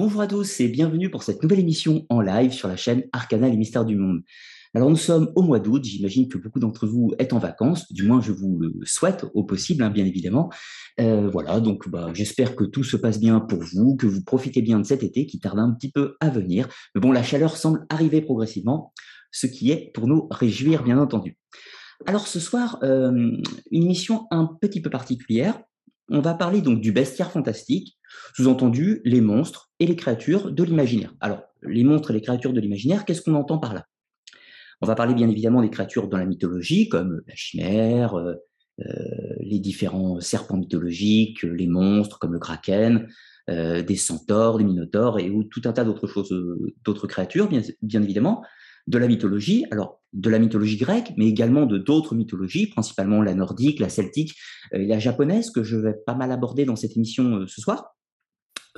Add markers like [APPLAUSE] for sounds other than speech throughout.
Bonjour à tous et bienvenue pour cette nouvelle émission en live sur la chaîne Arcana les mystères du monde. Alors nous sommes au mois d'août, j'imagine que beaucoup d'entre vous êtes en vacances, du moins je vous le souhaite au possible, hein, bien évidemment. Euh, voilà, donc bah, j'espère que tout se passe bien pour vous, que vous profitez bien de cet été qui tarde un petit peu à venir. Mais bon, la chaleur semble arriver progressivement, ce qui est pour nous réjouir bien entendu. Alors ce soir, euh, une émission un petit peu particulière. On va parler donc du bestiaire fantastique, sous-entendu les monstres et les créatures de l'imaginaire. Alors, les monstres et les créatures de l'imaginaire, qu'est-ce qu'on entend par là? On va parler bien évidemment des créatures dans la mythologie, comme la chimère, euh, euh, les différents serpents mythologiques, les monstres comme le kraken, euh, des centaures, des minotaures et ou tout un tas d'autres choses, d'autres créatures, bien, bien évidemment de la mythologie, alors de la mythologie grecque, mais également de d'autres mythologies, principalement la nordique, la celtique et la japonaise, que je vais pas mal aborder dans cette émission ce soir.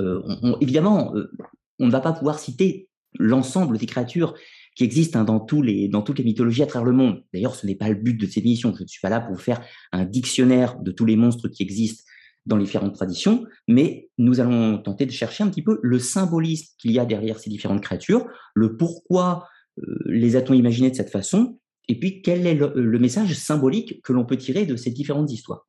Euh, évidemment, euh, on ne va pas pouvoir citer l'ensemble des créatures qui existent hein, dans, tous les, dans toutes les mythologies à travers le monde. D'ailleurs, ce n'est pas le but de cette émission. Je ne suis pas là pour vous faire un dictionnaire de tous les monstres qui existent dans les différentes traditions, mais nous allons tenter de chercher un petit peu le symbolisme qu'il y a derrière ces différentes créatures, le pourquoi euh, les a-t-on imaginées de cette façon, et puis quel est le message symbolique que l'on peut tirer de ces différentes histoires.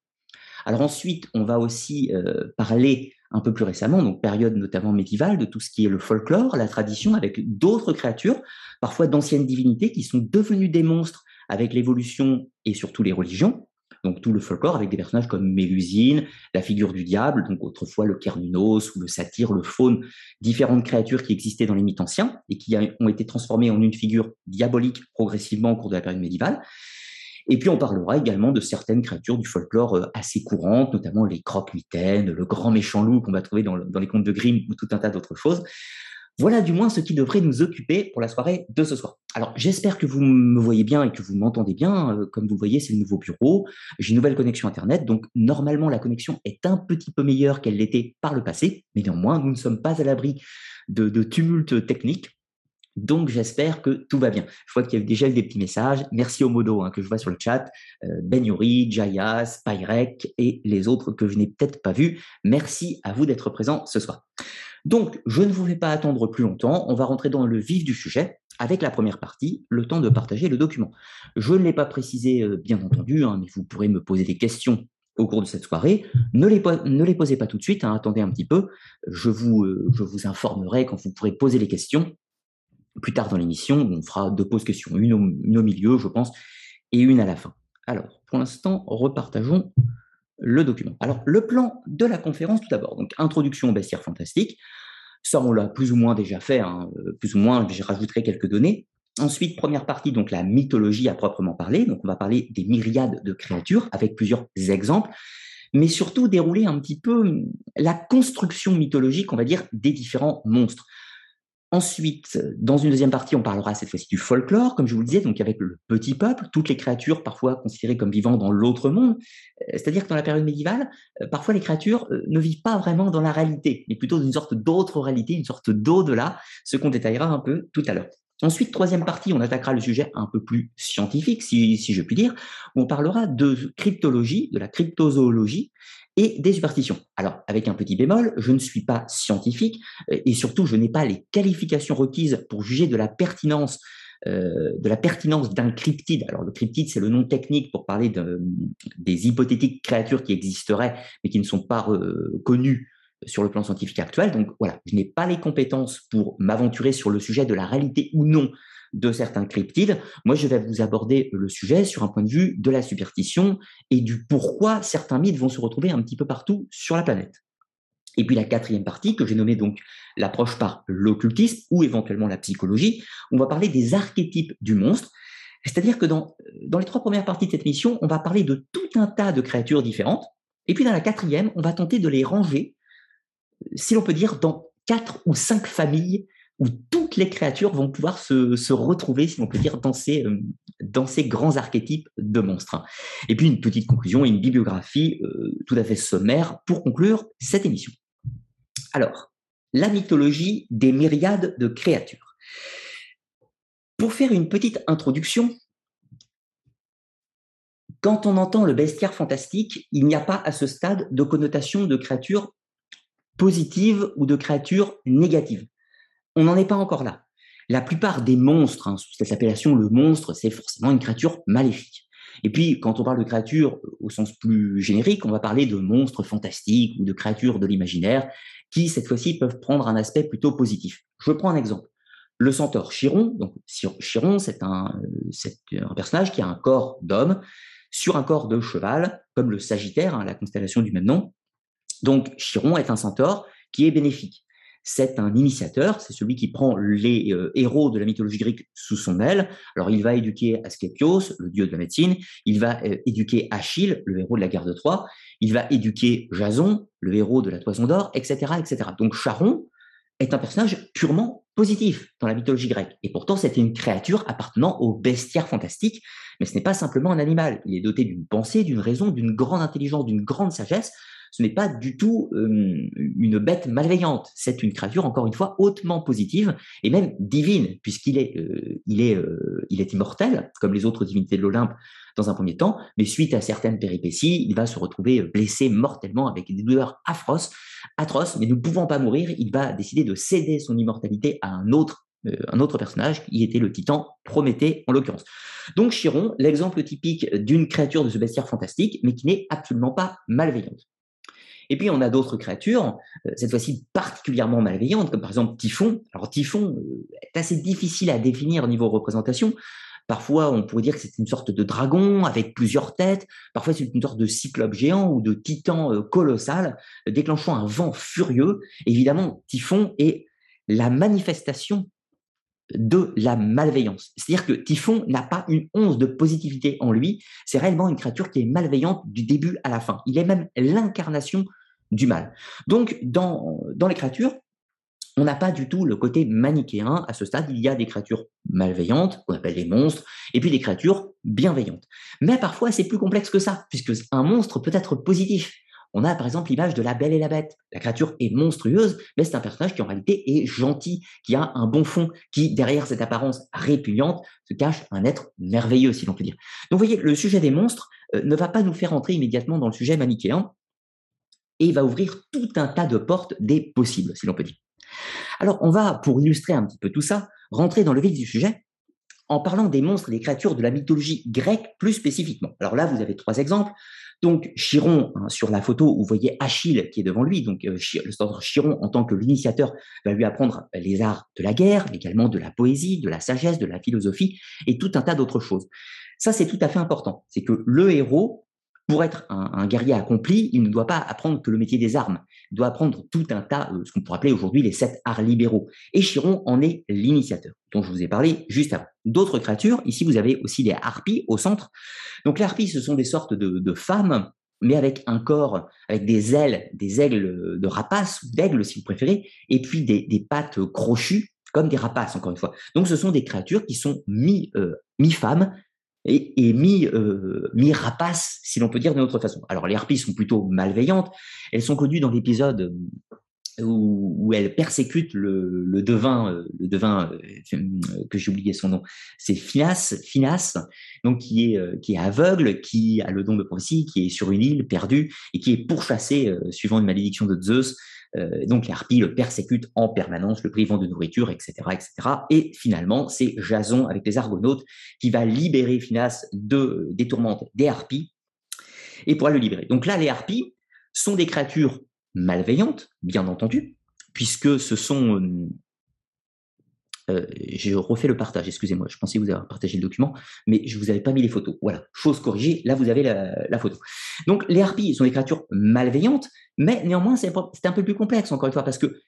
Alors ensuite, on va aussi euh, parler un peu plus récemment, donc période notamment médiévale, de tout ce qui est le folklore, la tradition, avec d'autres créatures, parfois d'anciennes divinités qui sont devenues des monstres avec l'évolution et surtout les religions. Donc tout le folklore avec des personnages comme Mélusine, la figure du diable, donc autrefois le Kernunos ou le satyre, le faune, différentes créatures qui existaient dans les mythes anciens et qui ont été transformées en une figure diabolique progressivement au cours de la période médiévale. Et puis on parlera également de certaines créatures du folklore euh, assez courantes, notamment les croque-mitaines, le grand méchant loup qu'on va trouver dans, les contes de Grimm ou tout un tas d'autres choses. Voilà du moins ce qui devrait nous occuper pour la soirée de ce soir. Alors j'espère que vous me voyez bien et que vous m'entendez bien. Euh, comme vous voyez, c'est le nouveau bureau. J'ai une nouvelle connexion Internet, donc normalement la connexion est un petit peu meilleure qu'elle l'était par le passé, mais néanmoins nous ne sommes pas à l'abri de, de tumultes techniques. Donc j'espère que tout va bien. Je vois qu'il y a déjà des petits messages. Merci aux modos hein, que je vois sur le chat. Euh, ben Yuri, Jayas, Pyrek et les autres que je n'ai peut-être pas vus. Merci à vous d'être présents ce soir. Donc je ne vous fais pas attendre plus longtemps. On va rentrer dans le vif du sujet avec la première partie, le temps de partager le document. Je ne l'ai pas précisé euh, bien entendu, hein, mais vous pourrez me poser des questions au cours de cette soirée. Ne les, posez pas tout de suite, hein, attendez un petit peu. Je vous, euh, je vous informerai quand vous pourrez poser les questions plus tard dans l'émission, on fera deux pauses questions, une au, milieu, je pense, et une à la fin. Alors, pour l'instant, repartageons le document. Alors, le plan de la conférence, tout d'abord. Donc, introduction au bestiaire fantastique. Ça, on l'a plus ou moins déjà fait, hein, euh, plus ou moins, je rajouterai quelques données. Ensuite, première partie, donc la mythologie à proprement parler. Donc, on va parler des myriades de créatures avec plusieurs exemples, mais surtout dérouler un petit peu la construction mythologique, on va dire, des différents monstres. Ensuite, dans une deuxième partie, on parlera cette fois-ci du folklore, comme je vous le disais, donc avec le petit peuple, toutes les créatures parfois considérées comme vivant dans l'autre monde. Euh, c'est-à-dire que dans la période médiévale, euh, parfois les créatures euh, ne vivent pas vraiment dans la réalité, mais plutôt dans une sorte d'autre réalité, une sorte d'au-delà, ce qu'on détaillera un peu tout à l'heure. Ensuite, troisième partie, on attaquera le sujet un peu plus scientifique, si, si je puis dire, où on parlera de cryptologie, de la cryptozoologie, et des superstitions. Alors, avec un petit bémol, je ne suis pas scientifique euh, et surtout, je n'ai pas les qualifications requises pour juger de la pertinence euh, de la pertinence d'un cryptide. Alors, le cryptide, c'est le nom technique pour parler de, des hypothétiques créatures qui existeraient, mais qui ne sont pas euh, connues sur le plan scientifique actuel. Donc, voilà, je n'ai pas les compétences pour m'aventurer sur le sujet de la réalité ou non de certains cryptides. Moi, je vais vous aborder le sujet sur un point de vue de la superstition et du pourquoi certains mythes vont se retrouver un petit peu partout sur la planète. Et puis la quatrième partie, que j'ai nommée donc l'approche par l'occultisme ou éventuellement la psychologie, on va parler des archétypes du monstre. C'est-à-dire que dans, dans les trois premières parties de cette mission, on va parler de tout un tas de créatures différentes. Et puis dans la quatrième, on va tenter de les ranger, si l'on peut dire, dans quatre ou cinq familles où toutes les créatures vont pouvoir se, retrouver, si on peut dire, dans ces, euh, dans ces grands archétypes de monstres. Et puis une petite conclusion et une bibliographie euh, tout à fait sommaire pour conclure cette émission. Alors, la mythologie des myriades de créatures. Pour faire une petite introduction, quand on entend le bestiaire fantastique, il n'y a pas à ce stade de connotation de créatures positives ou de créatures négatives. On n'en est pas encore là. La plupart des monstres, hein, sous cette appellation, le monstre, c'est forcément une créature maléfique. Et puis, quand on parle de créatures au sens plus générique, on va parler de monstres fantastiques ou de créatures de l'imaginaire qui, cette fois-ci, peuvent prendre un aspect plutôt positif. Je prends un exemple. Le centaure Chiron, donc Chiron, c'est un, un personnage qui a un corps d'homme sur un corps de cheval, comme le Sagittaire, hein, la constellation du même nom. Donc Chiron est un centaure qui est bénéfique c'est un initiateur, c'est celui qui prend les euh, héros de la mythologie grecque sous son aile. Alors il va éduquer Asclepios, le dieu de la médecine, il va euh, éduquer Achille, le héros de la guerre de Troie, il va éduquer Jason, le héros de la toison d'or, etc., etc. Donc Charon est un personnage purement positif dans la mythologie grecque. Et pourtant, c'était une créature appartenant au bestiaire fantastique, mais ce n'est pas simplement un animal. Il est doté d'une pensée, d'une raison, d'une grande intelligence, d'une grande sagesse, ce n'est pas du tout une bête malveillante. C'est une créature, encore une fois, hautement positive et même divine, puisqu'il est, immortel, comme les autres divinités de l'Olympe dans un premier temps, mais suite à certaines péripéties, il va se retrouver blessé mortellement avec des douleurs atroces, atroces, mais ne pouvant pas mourir, il va décider de céder son immortalité à un autre personnage qui était le titan Prométhée en l'occurrence. Donc Chiron, l'exemple typique d'une créature de ce bestiaire fantastique, mais qui n'est absolument pas malveillante. Et puis, on a d'autres créatures, euh, cette fois-ci particulièrement malveillantes, comme par exemple Typhon. Alors, Typhon euh, est assez difficile à définir au niveau représentation. Parfois, on pourrait dire que c'est une sorte de dragon avec plusieurs têtes. Parfois, c'est une sorte de cyclope géant ou de titan euh, colossal, déclenchant un vent furieux. Évidemment, Typhon est la manifestation de la malveillance. C'est-à-dire que Typhon n'a pas une once de positivité en lui. C'est réellement une créature qui est malveillante du début à la fin. Il est même l'incarnation du mal. Donc, dans, dans les créatures, on n'a pas du tout le côté manichéen. À ce stade, il y a des créatures malveillantes, qu'on appelle des monstres, et puis des créatures bienveillantes. Mais parfois, c'est plus complexe que ça, puisque un monstre peut être positif. On a par exemple l'image de la Belle et la Bête. La créature est monstrueuse, mais c'est un personnage qui en réalité est gentil, qui a un bon fond, qui derrière cette apparence répugnante se cache un être merveilleux, si l'on peut dire. Donc vous voyez, le sujet des monstres euh, ne va pas nous faire entrer immédiatement dans le sujet manichéen, et va ouvrir tout un tas de portes des possibles, si l'on peut dire. Alors, on va, pour illustrer un petit peu tout ça, rentrer dans le vif du sujet en parlant des monstres et des créatures de la mythologie grecque plus spécifiquement. Alors là, vous avez trois exemples. Donc Chiron, hein, sur la photo, vous voyez Achille qui est devant lui. Donc euh, Chiron, en tant que l'initiateur, va lui apprendre les arts de la guerre, mais également de la poésie, de la sagesse, de la philosophie et tout un tas d'autres choses. Ça, c'est tout à fait important. C'est que le héros pour être un, guerrier accompli, il ne doit pas apprendre que le métier des armes. Il doit apprendre tout un tas, euh, ce qu'on pourrait appeler aujourd'hui les sept arts libéraux. Et Chiron en est l'initiateur, dont je vous ai parlé juste avant. D'autres créatures, ici vous avez aussi les harpies au centre. Donc les harpies, ce sont des sortes de, femmes, mais avec un corps, avec des ailes, des aigles de rapace, d'aigle si vous préférez, et puis des, pattes crochues, comme des rapaces, encore une fois. Donc ce sont des créatures qui sont euh, mi-femmes, et, et mi, euh, mi rapace, si l'on peut dire d'une autre façon. Alors les harpies sont plutôt malveillantes. Elles sont connues dans l'épisode euh, où, où, elles persécutent le, le devin, euh, le devin euh, que j'ai oublié son nom. C'est Finas, Finas, donc qui est qui est aveugle, qui a le don de prophétie, qui est sur une île perdue et qui est pourchassé suivant une malédiction de Zeus euh, donc les harpies le persécutent en permanence, le privant de nourriture, etc., etc. Et finalement, c'est Jason avec les Argonautes qui va libérer Phineas de, des tourmentes des harpies et pourra le libérer. Donc là, les harpies sont des créatures malveillantes, bien entendu, puisque ce sont euh, j'ai refait le partage, excusez-moi, je pensais vous avoir partagé le document, mais je vous avais pas mis les photos. Voilà, chose corrigée, là vous avez la, photo. Donc les harpies sont des créatures malveillantes, mais néanmoins c'est un peu plus complexe encore une fois parce que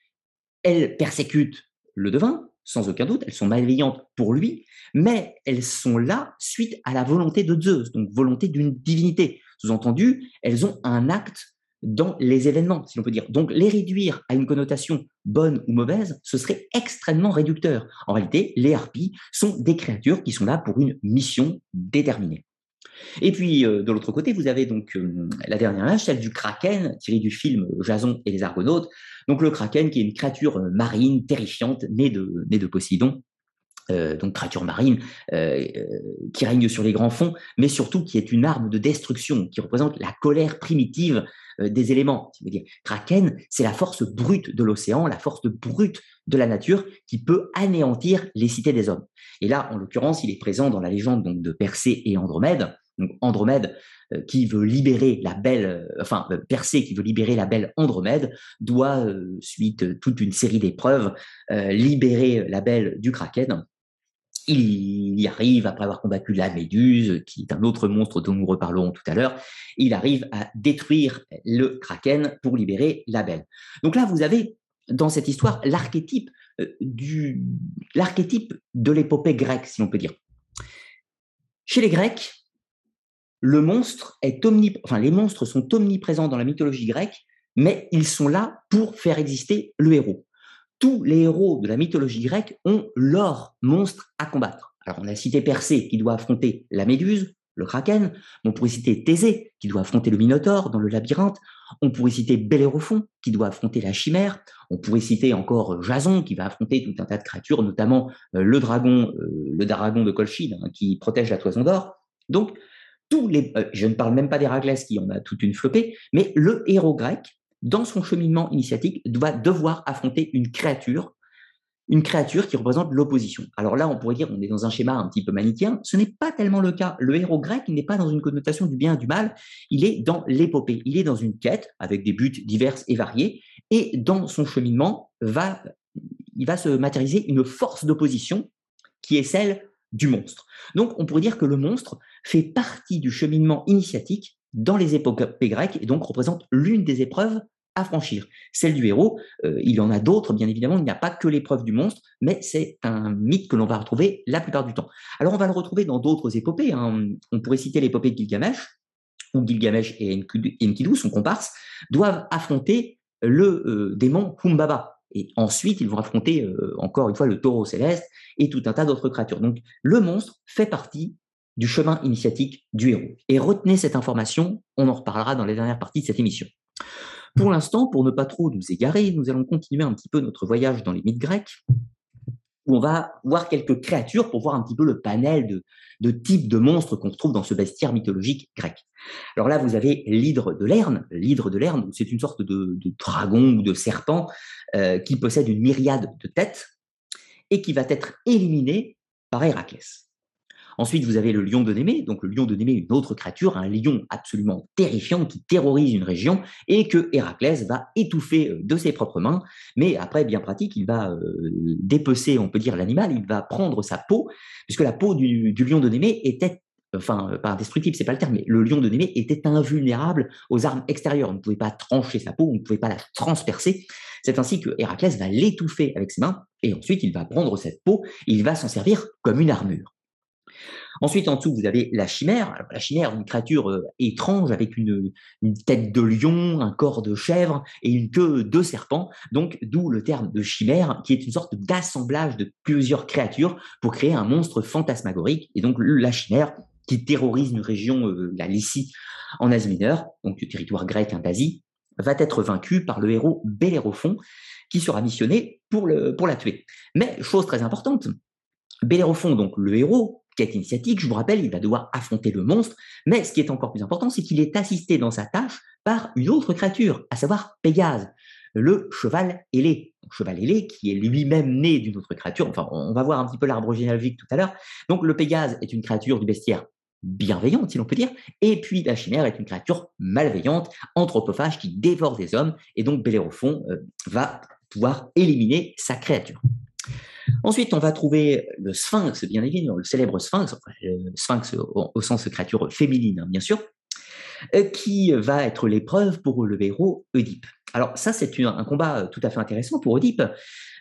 elles persécutent le devin, sans aucun doute, elles sont malveillantes pour lui, mais elles sont là suite à la volonté de Zeus, donc volonté d'une divinité. Sous-entendu, elles ont un acte dans les événements, si l'on peut dire. Donc, les réduire à une connotation bonne ou mauvaise, ce serait extrêmement réducteur. En réalité, les harpies sont des créatures qui sont là pour une mission déterminée. Et puis, euh, de l'autre côté, vous avez donc euh, la dernière image, celle du kraken, tirée du film Jason et les Argonautes. Donc, le kraken qui est une créature marine terrifiante, née de, née de Poséidon, euh, donc créature marine euh, euh, qui règne sur les grands fonds, mais surtout qui est une arme de destruction, qui représente la colère primitive des éléments. dire. Kraken, c'est la force brute de l'océan, la force brute de la nature qui peut anéantir les cités des hommes. Et là, en l'occurrence, il est présent dans la légende de Persée et Andromède. Donc Andromède, qui veut libérer la belle, enfin qui veut libérer la belle Andromède, doit, suite toute une série d'épreuves, libérer la belle du Kraken. Il y arrive, après avoir combattu la Méduse, qui est un autre monstre dont nous reparlerons tout à l'heure, il arrive à détruire le Kraken pour libérer la Belle. Donc là, vous avez dans cette histoire l'archétype euh, de l'épopée grecque, si on peut dire. Chez les Grecs, le monstre est omnip... les monstres sont omniprésents dans la mythologie grecque, mais ils sont là pour faire exister le héros tous les héros de la mythologie grecque ont leur monstre à combattre. Alors on a cité Persée qui doit affronter la Méduse, le Kraken, on pourrait citer Thésée qui doit affronter le Minotaure dans le labyrinthe, on pourrait citer Bellérophon qui doit affronter la chimère, on pourrait citer encore Jason qui va affronter tout un tas de créatures, notamment euh, le dragon, euh, le dragon de Colchide hein, qui protège la toison d'or. Donc tous les, euh, je ne parle même pas d'Héraclès qui en a toute une flopée, mais le héros grec dans son cheminement initiatique, doit devoir affronter une créature, une créature qui représente l'opposition. Alors là, on pourrait dire on est dans un schéma un petit peu manichéen. Ce n'est pas tellement le cas. Le héros grec, n'est pas dans une connotation du bien et du mal. Il est dans l'épopée. Il est dans une quête avec des buts divers et variés. Et dans son cheminement, va, il va se matérialiser une force d'opposition qui est celle du monstre. Donc, on pourrait dire que le monstre fait partie du cheminement initiatique dans les épopées grecques et donc représente l'une des épreuves à franchir. Celle du héros, euh, il y en a d'autres, bien évidemment, il n'y a pas que l'épreuve du monstre, mais c'est un mythe que l'on va retrouver la plupart du temps. Alors on va le retrouver dans d'autres épopées, hein. on pourrait citer l'épopée de Gilgamesh, où Gilgamesh et Enkidu, son comparse, doivent affronter le euh, démon Humbaba. Et ensuite, ils vont affronter euh, encore une fois le taureau céleste et tout un tas d'autres créatures. Donc le monstre fait partie du chemin initiatique du héros. Et retenez cette information, on en reparlera dans les dernières parties de cette émission. Pour l'instant, pour ne pas trop nous égarer, nous allons continuer un petit peu notre voyage dans les mythes grecs, où on va voir quelques créatures pour voir un petit peu le panel de, types de monstres qu'on retrouve dans ce bestiaire mythologique grec. Alors là, vous avez l'hydre de Lerne. L'hydre de Lerne, c'est une sorte de, dragon ou de serpent euh, qui possède une myriade de têtes et qui va être éliminé par Héraclès. Ensuite, vous avez le lion de Némée. Donc, le lion de Némée, une autre créature, un lion absolument terrifiant qui terrorise une région et que Héraclès va étouffer euh, de ses propres mains. Mais après, bien pratique, il va euh, dépecer, on peut dire, l'animal. Il va prendre sa peau, puisque la peau du, lion de Némée était enfin euh, pas indestructible, c'est pas le terme, mais le lion de Némée était invulnérable aux armes extérieures. On ne pouvait pas trancher sa peau, on ne pouvait pas la transpercer. C'est ainsi que Héraclès va l'étouffer avec ses mains, et ensuite il va prendre cette peau, il va s'en servir comme une armure. Ensuite, en dessous, vous avez la chimère. la chimère, une créature euh, étrange avec une, tête de lion, un corps de chèvre et une queue de serpent. Donc, d'où le terme de chimère, qui est une sorte d'assemblage de plusieurs créatures pour créer un monstre fantasmagorique. Et donc, la chimère, qui terrorise une région, euh, la Lycie, en Asie mineure, donc le territoire grec hein, d'Asie, va être vaincu par le héros Bellérophon, qui sera missionné pour, le, pour la tuer. Mais, chose très importante, Bellérophon, donc le héros, quête initiatique, je vous rappelle, il va devoir affronter le monstre, mais ce qui est encore plus important, c'est qu'il est assisté dans sa tâche par une autre créature, à savoir Pégase, le cheval ailé. cheval ailé qui est lui-même né d'une autre créature, enfin on va voir un petit peu l'arbre généalogique tout à l'heure. Donc le Pégase est une créature du bestiaire bienveillante, si l'on peut dire, et puis la chimère est une créature malveillante, anthropophage qui dévore des hommes, et donc Bellérophon euh, va pouvoir éliminer sa créature. Ensuite, on va trouver le sphinx, bien évidemment, le célèbre sphinx, le sphinx au, sens créature féminine, hein, bien sûr, euh, qui va être l'épreuve pour le héros Oedipe. Alors ça, c'est un combat tout à fait intéressant pour Oedipe.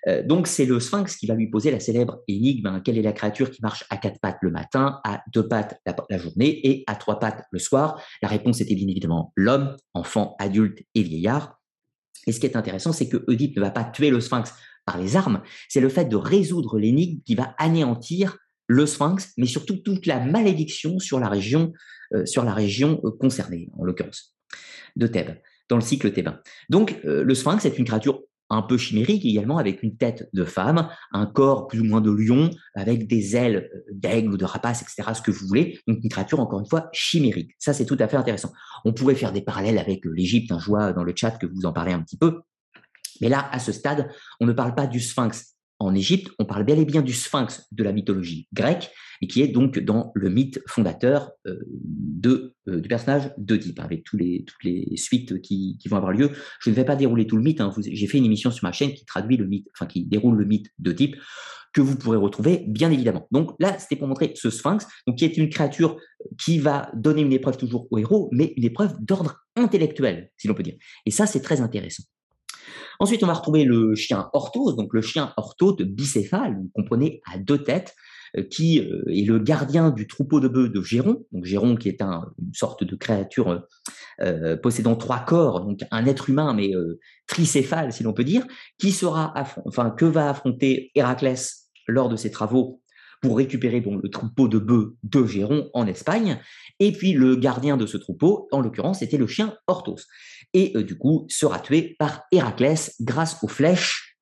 Euh, donc c'est le sphinx qui va lui poser la célèbre énigme, hein, quelle est la créature qui marche à quatre pattes le matin, à deux pattes la, journée et à trois pattes le soir? La réponse était bien évidemment l'homme, enfant, adulte et vieillard. Et ce qui est intéressant, c'est que Oedipe ne va pas tuer le sphinx par les armes, c'est le fait de résoudre l'énigme qui va anéantir le sphinx, mais surtout toute la malédiction sur la région, euh, sur la région euh, concernée, en l'occurrence, de Thèbes, dans le cycle thébain. Donc, euh, le sphinx est une créature un peu chimérique également, avec une tête de femme, un corps plus ou moins de lion, avec des ailes d'aigle ou de rapace, etc., ce que vous voulez. Donc une créature, encore une fois, chimérique. Ça, c'est tout à fait intéressant. On pourrait faire des parallèles avec l'Égypte, un hein, je vois dans le chat que vous en parlez un petit peu. Mais là, à ce stade, on ne parle pas du sphinx en Égypte, on parle bel et bien du sphinx de la mythologie grecque, et qui est donc dans le mythe fondateur euh, euh, du personnage d'Oedipe, avec toutes les suites qui, vont avoir lieu. Je ne vais pas dérouler tout le mythe, hein. j'ai fait une émission sur ma chaîne qui traduit le mythe, enfin qui déroule le mythe d'Oedipe, que vous pourrez retrouver, bien évidemment. Donc là, c'était pour montrer ce sphinx, qui est une créature qui va donner une épreuve toujours au héros, mais une épreuve d'ordre intellectuel, si l'on peut dire. Et ça, c'est très intéressant. Ensuite, on va retrouver le chien orthos, donc le chien orthose bicéphale, vous comprenez, à deux têtes, euh, qui euh, est le gardien du troupeau de bœufs de Géron, donc Géron qui est une sorte de créature euh, possédant trois corps, donc un être humain mais tricéphale si l'on peut dire, qui sera, enfin que va affronter Héraclès lors de ses travaux pour récupérer donc le troupeau de bœufs de Géron en Espagne. Et puis le gardien de ce troupeau, en l'occurrence, c'était le chien Orthos. Et euh, du coup, sera tué par Héraclès grâce aux flèches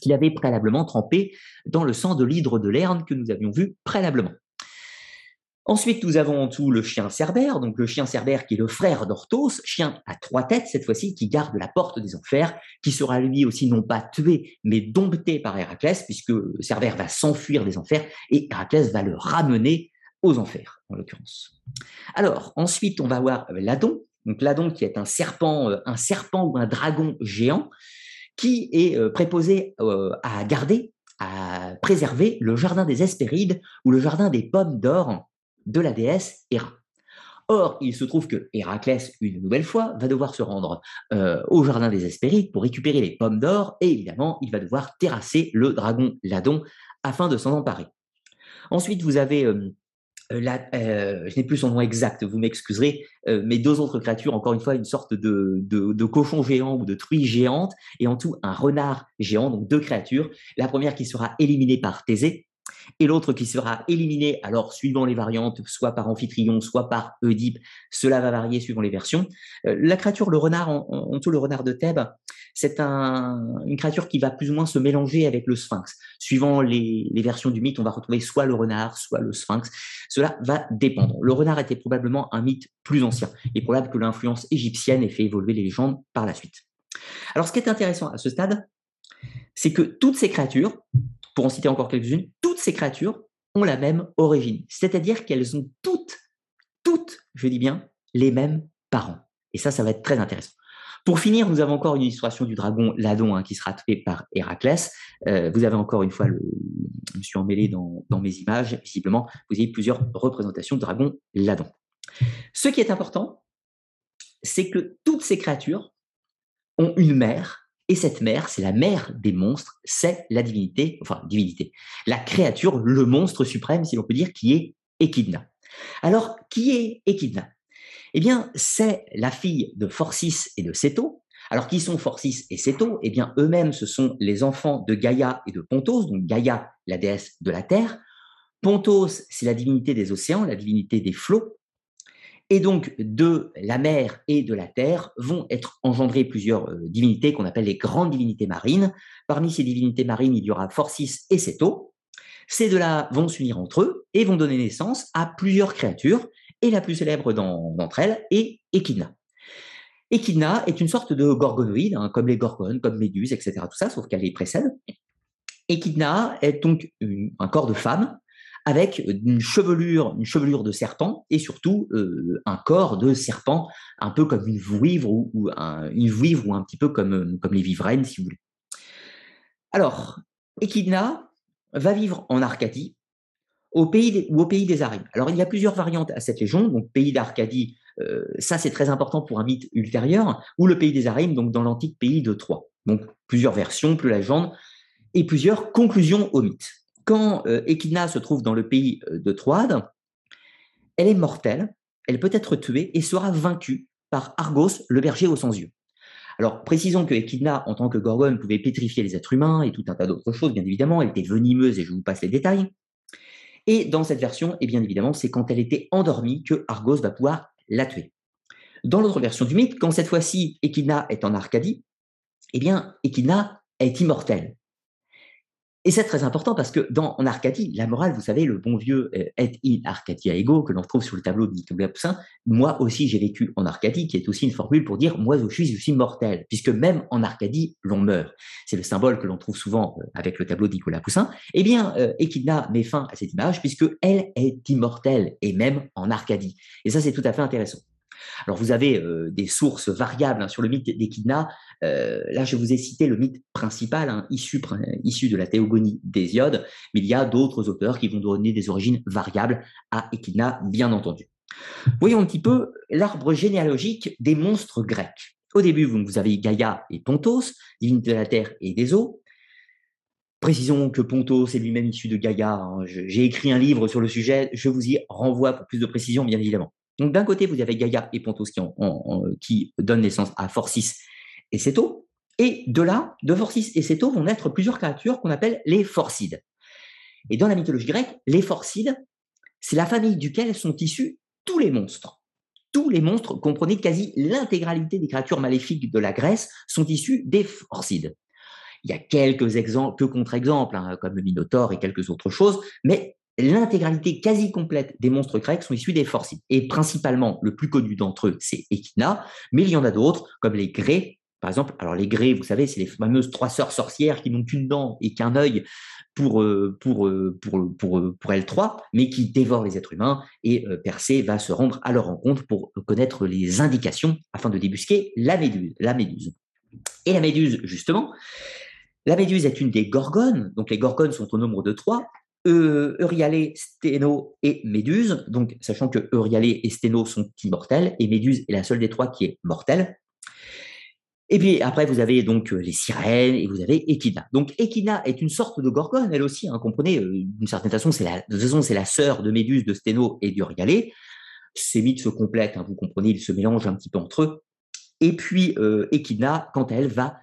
qu'il avait préalablement trempées dans le sang de l'hydre de Lerne que nous avions vu préalablement. Ensuite, nous avons en tout le chien Cerbère, donc le chien Cerbère qui est le frère d'Orthos, chien à trois têtes cette fois-ci, qui garde la porte des enfers, qui sera lui aussi non pas tué, mais dompté par Héraclès, puisque Cerbère va s'enfuir des enfers et Héraclès va le ramener aux enfers, en l'occurrence. Alors, ensuite, on va voir Ladon, donc Ladon qui est un serpent, euh, un serpent ou un dragon géant, qui est euh, préposé euh, à garder, à préserver le jardin des Hespérides ou le jardin des pommes d'or de la déesse Héra. Or, il se trouve que Héraclès, une nouvelle fois, va devoir se rendre euh, au jardin des Hespérides pour récupérer les pommes d'or, et évidemment, il va devoir terrasser le dragon Ladon afin de s'en emparer. Ensuite, vous avez euh, euh, je n'ai plus son nom exact, vous m'excuserez, mais deux autres créatures, encore une fois, une sorte de, de, cochon géant ou de truie géante, et en tout un renard géant, donc deux créatures. La première qui sera éliminée par Thésée, et l'autre qui sera éliminé, alors suivant les variantes, soit par Amphitryon, soit par Oedipe, cela va varier suivant les versions. Euh, la créature, le renard, en, tout le renard de Thèbes, c'est une créature qui va plus ou moins se mélanger avec le sphinx. Suivant les, versions du mythe, on va retrouver soit le renard, soit le sphinx. Cela va dépendre. Le renard était probablement un mythe plus ancien. Il est probable que l'influence égyptienne ait fait évoluer les légendes par la suite. Alors, ce qui est intéressant à ce stade, c'est que toutes ces créatures, pour en citer encore quelques-unes, ces créatures ont la même origine. C'est-à-dire qu'elles ont toutes, toutes, je dis bien, les mêmes parents. Et ça, ça va être très intéressant. Pour finir, nous avons encore une illustration du dragon Ladon hein, qui sera tué par Héraclès. Euh, vous avez encore une fois, je me suis emmêlé dans, dans, mes images, visiblement, vous avez plusieurs représentations de dragon Ladon. Ce qui est important, c'est que toutes ces créatures ont une mère et cette mère, c'est la mère des monstres, c'est la divinité, enfin divinité, la créature, le monstre suprême, si l'on peut dire, qui est Echidna. Alors, qui est Echidna? Eh bien, c'est la fille de Phorcys et de Céto. Alors, qui sont Phorcys et Céto? Eh bien, eux-mêmes, ce sont les enfants de Gaïa et de Pontos, donc Gaïa, la déesse de la terre. Pontos, c'est la divinité des océans, la divinité des flots. Et donc, de la mer et de la terre vont être engendrées plusieurs euh, divinités qu'on appelle les grandes divinités marines. Parmi ces divinités marines, il y aura Phorcys et Ceto. Ces deux-là vont s'unir entre eux et vont donner naissance à plusieurs créatures, et la plus célèbre d'entre elles est Echidna. Echidna est une sorte de gorgonoïde, hein, comme les gorgones, comme Méduse, etc., tout ça, sauf qu'elle les précède. Echidna est donc un corps de femme avec une chevelure, une chevelure de serpent et surtout euh, un corps de serpent, un peu comme une vouivre ou, un, une ou un petit peu comme, comme les vivraines, si vous voulez. Alors, Echidna va vivre en Arcadie, au pays ou au pays des Arimes. Alors, il y a plusieurs variantes à cette légende. Donc, pays d'Arcadie, euh, ça c'est très important pour un mythe ultérieur, ou le pays des Arimes, donc dans l'antique pays de Troie. Donc, plusieurs versions, plus légende, et plusieurs conclusions au mythe quand Echidna se trouve dans le pays euh, de Troade, elle est mortelle, elle peut être tuée et sera vaincue par Argos, le berger aux 100 yeux. Alors, précisons que Echidna, en tant que gorgone, pouvait pétrifier les êtres humains et tout un tas d'autres choses, bien évidemment. Elle était venimeuse et je vous passe les détails. Et dans cette version, et eh bien évidemment, c'est quand elle était endormie que Argos va pouvoir la tuer. Dans l'autre version du mythe, quand cette fois-ci Echidna est en Arcadie, eh bien, Echidna est immortel. Et c'est très important parce que dans en Arcadie, la morale, vous savez, le bon vieux euh, et in Arcadia ego que l'on trouve sur le tableau de Nicolas Poussin, moi aussi j'ai vécu en Arcadie, qui est aussi une formule pour dire moi aussi je suis mortel, puisque même en Arcadie l'on meurt. C'est le symbole que l'on trouve souvent euh, avec le tableau de Nicolas Poussin. Eh bien, Echidna met fin à cette image puisque elle est immortelle et même en Arcadie. Et ça c'est tout à fait intéressant. Alors vous avez euh, des sources variables hein, sur le mythe d'Echidna. Euh, là, je vous ai cité le mythe principal, hein, issu, de la théogonie d'Hésiode, mais il y a d'autres auteurs qui vont donner des origines variables à Echidna, bien entendu. Voyons un petit peu l'arbre généalogique des monstres grecs. Au début, vous avez Gaïa et Pontos, divinité de la terre et des eaux. Précisons que Pontos est lui-même issu de Gaïa. Hein. J'ai écrit un livre sur le sujet, je vous y renvoie pour plus de précision, bien évidemment. Donc d'un côté, vous avez Gaïa et Pontos qui, donnent naissance à Forcis et Ceto. Et de là, de Forcis et Ceto vont naître plusieurs créatures qu'on appelle les Forcides. Et dans la mythologie grecque, les Forcides, c'est la famille duquel sont issus tous les monstres. Tous les monstres, comprenez quasi l'intégralité des créatures maléfiques de la Grèce, sont issus des Forcides. Il y a quelques exemples, que contre-exemples, hein, comme le Minotaure et quelques autres choses, mais l'intégralité quasi complète des monstres grecs sont issus des Forcides. Et principalement, le plus connu d'entre eux, c'est Echina, mais il y en a d'autres, comme les Grés, par exemple. Alors les Grés, vous savez, c'est les fameuses trois sœurs sorcières qui n'ont qu'une dent et qu'un œil pour, euh, pour, euh, pour, pour, euh, pour, elles trois, mais qui dévorent les êtres humains. Et Persée va se rendre à leur rencontre pour connaître les indications afin de débusquer la méduse. La méduse. Et la méduse, justement, la méduse est une des gorgones, donc les gorgones sont au nombre de trois, Eurialé, Sténo et Méduse. Donc, sachant que Eurialé et Sténo sont immortels et Méduse est la seule des trois qui est mortelle. Et puis après, vous avez donc euh, les sirènes et vous avez Echidna. Donc Echidna est une sorte de gorgone, elle aussi. Hein, comprenez, euh, d'une certaine façon, c'est la, de façon, c'est la sœur de Méduse, de Sténo et d'Eurialé. Ces mythes se complètent, hein, vous comprenez, ils se mélangent un petit peu entre eux. Et puis euh, Echidna, quant à elle, va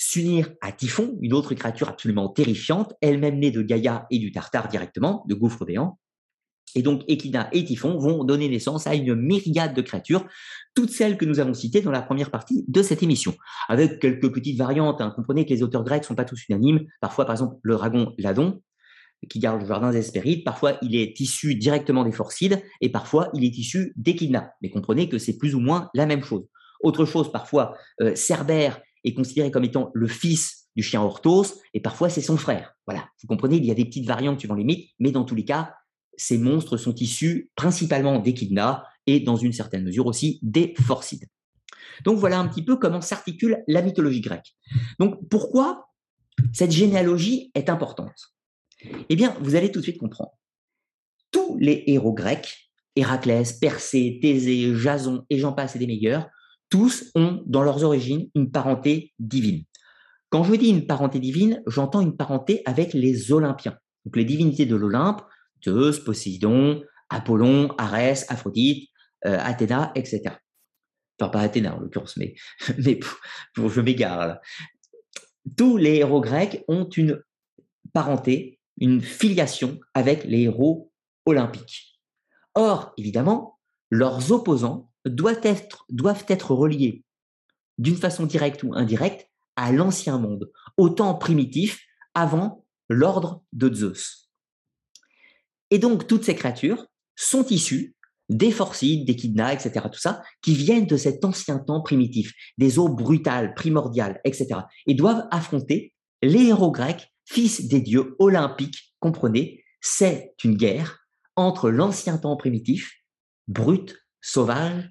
s'unir à Typhon, une autre créature absolument terrifiante, elle-même née de Gaïa et du Tartare directement, de gouffre béant. Et donc Echidna et Typhon vont donner naissance à une myriade de créatures, toutes celles que nous avons citées dans la première partie de cette émission, avec quelques petites variantes. Hein. Comprenez que les auteurs grecs sont pas tous unanimes. Parfois, par exemple, le dragon Ladon, qui garde le jardin des Hespérides, parfois il est issu directement des Forcides, et parfois il est issu d'Echidna. Mais comprenez que c'est plus ou moins la même chose. Autre chose, parfois, euh, Cerbère est considéré comme étant le fils du chien Orthos, et parfois c'est son frère. Voilà, vous comprenez, il y a des petites variantes suivant les mythes, mais dans tous les cas, ces monstres sont issus principalement d'Echidna et dans une certaine mesure aussi des Forcides. Donc voilà un petit peu comment s'articule la mythologie grecque. Donc pourquoi cette généalogie est importante? Eh bien, vous allez tout de suite comprendre. Tous les héros grecs, Héraclès, Persée, Thésée, Jason et j'en passe et des meilleurs, tous ont dans leurs origines une parenté divine. Quand je dis une parenté divine, j'entends une parenté avec les Olympiens, donc les divinités de l'Olympe, Zeus, Poséidon, Apollon, Arès, Aphrodite, euh, Athéna, etc. Enfin, pas Athéna en l'occurrence, mais, [LAUGHS] mais je m'égare. Tous les héros grecs ont une parenté, une filiation avec les héros olympiques. Or, évidemment, leurs opposants doivent être, reliés d'une façon directe ou indirecte à l'ancien monde, au temps primitif, avant l'ordre de Zeus. Et donc, toutes ces créatures sont issues des Forcides, des Kidna, etc., tout ça, qui viennent de cet ancien temps primitif, des eaux brutales, primordiales, etc., et doivent affronter les héros grecs, fils des dieux olympiques, comprenez, c'est une guerre entre l'ancien temps primitif, brut, sauvage